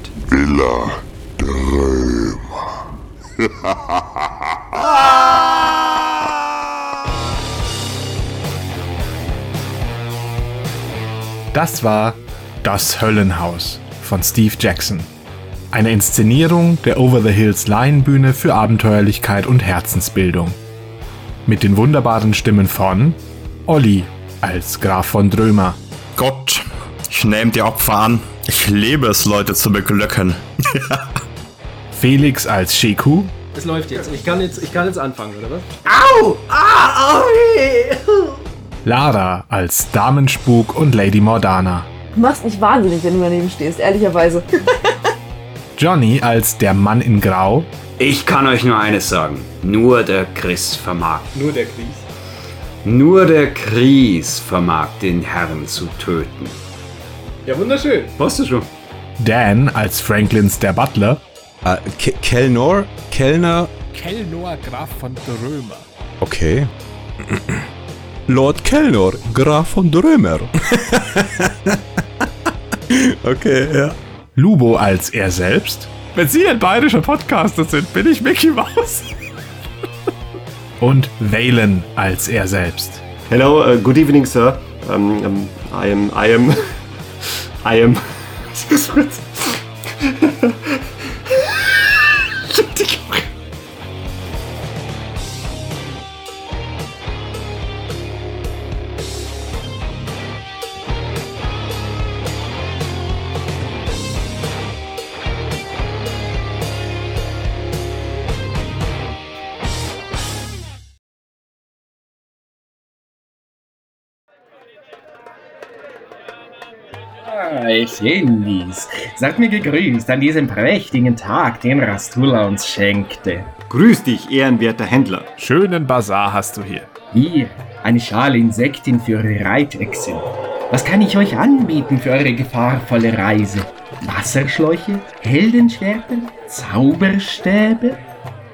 [laughs] Das war Das Höllenhaus von Steve Jackson. Eine Inszenierung der Over the Hills Laienbühne für Abenteuerlichkeit und Herzensbildung. Mit den wunderbaren Stimmen von Olli als Graf von Drömer, Gott, ich nehme die Opfer an. Ich liebe es, Leute zu beglücken. [laughs] Felix als Sheku, Es läuft jetzt. Ich kann jetzt, ich kann jetzt anfangen, oder was? Au! Ah, au weh! Lara als Damenspuk und Lady Mordana, Du machst mich wahnsinnig, wenn du daneben stehst, ehrlicherweise. [laughs] Johnny als der Mann in Grau, Ich kann euch nur eines sagen. Nur der Chris vermag. Nur der Kries. Nur der Chris vermag den Herrn zu töten. Ja, wunderschön. Weißt du schon? Dan als Franklins der Butler, Äh, Ke Kellnor? Kellner? Kellnor Graf von Drömer, Okay. Lord Kellnor, Graf von Drömer. [laughs] okay, ja. Lubo als er selbst. Wenn Sie ein bayerischer Podcaster sind, bin ich Mickey Mouse. [laughs] und Valen als er selbst. Hello, uh, good evening, sir. Um, um, I am, I am, [laughs] I am. Hi, Chendis. Seid mir gegrüßt an diesem prächtigen Tag, den Rastula uns schenkte. Grüß dich, ehrenwerter Händler. Schönen Bazar hast du hier. Hier, eine Schale Insekten für eure Reitechsen. Was kann ich euch anbieten für eure gefahrvolle Reise? Wasserschläuche? Heldenschwerter? Zauberstäbe?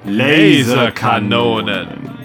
Laserkanonen.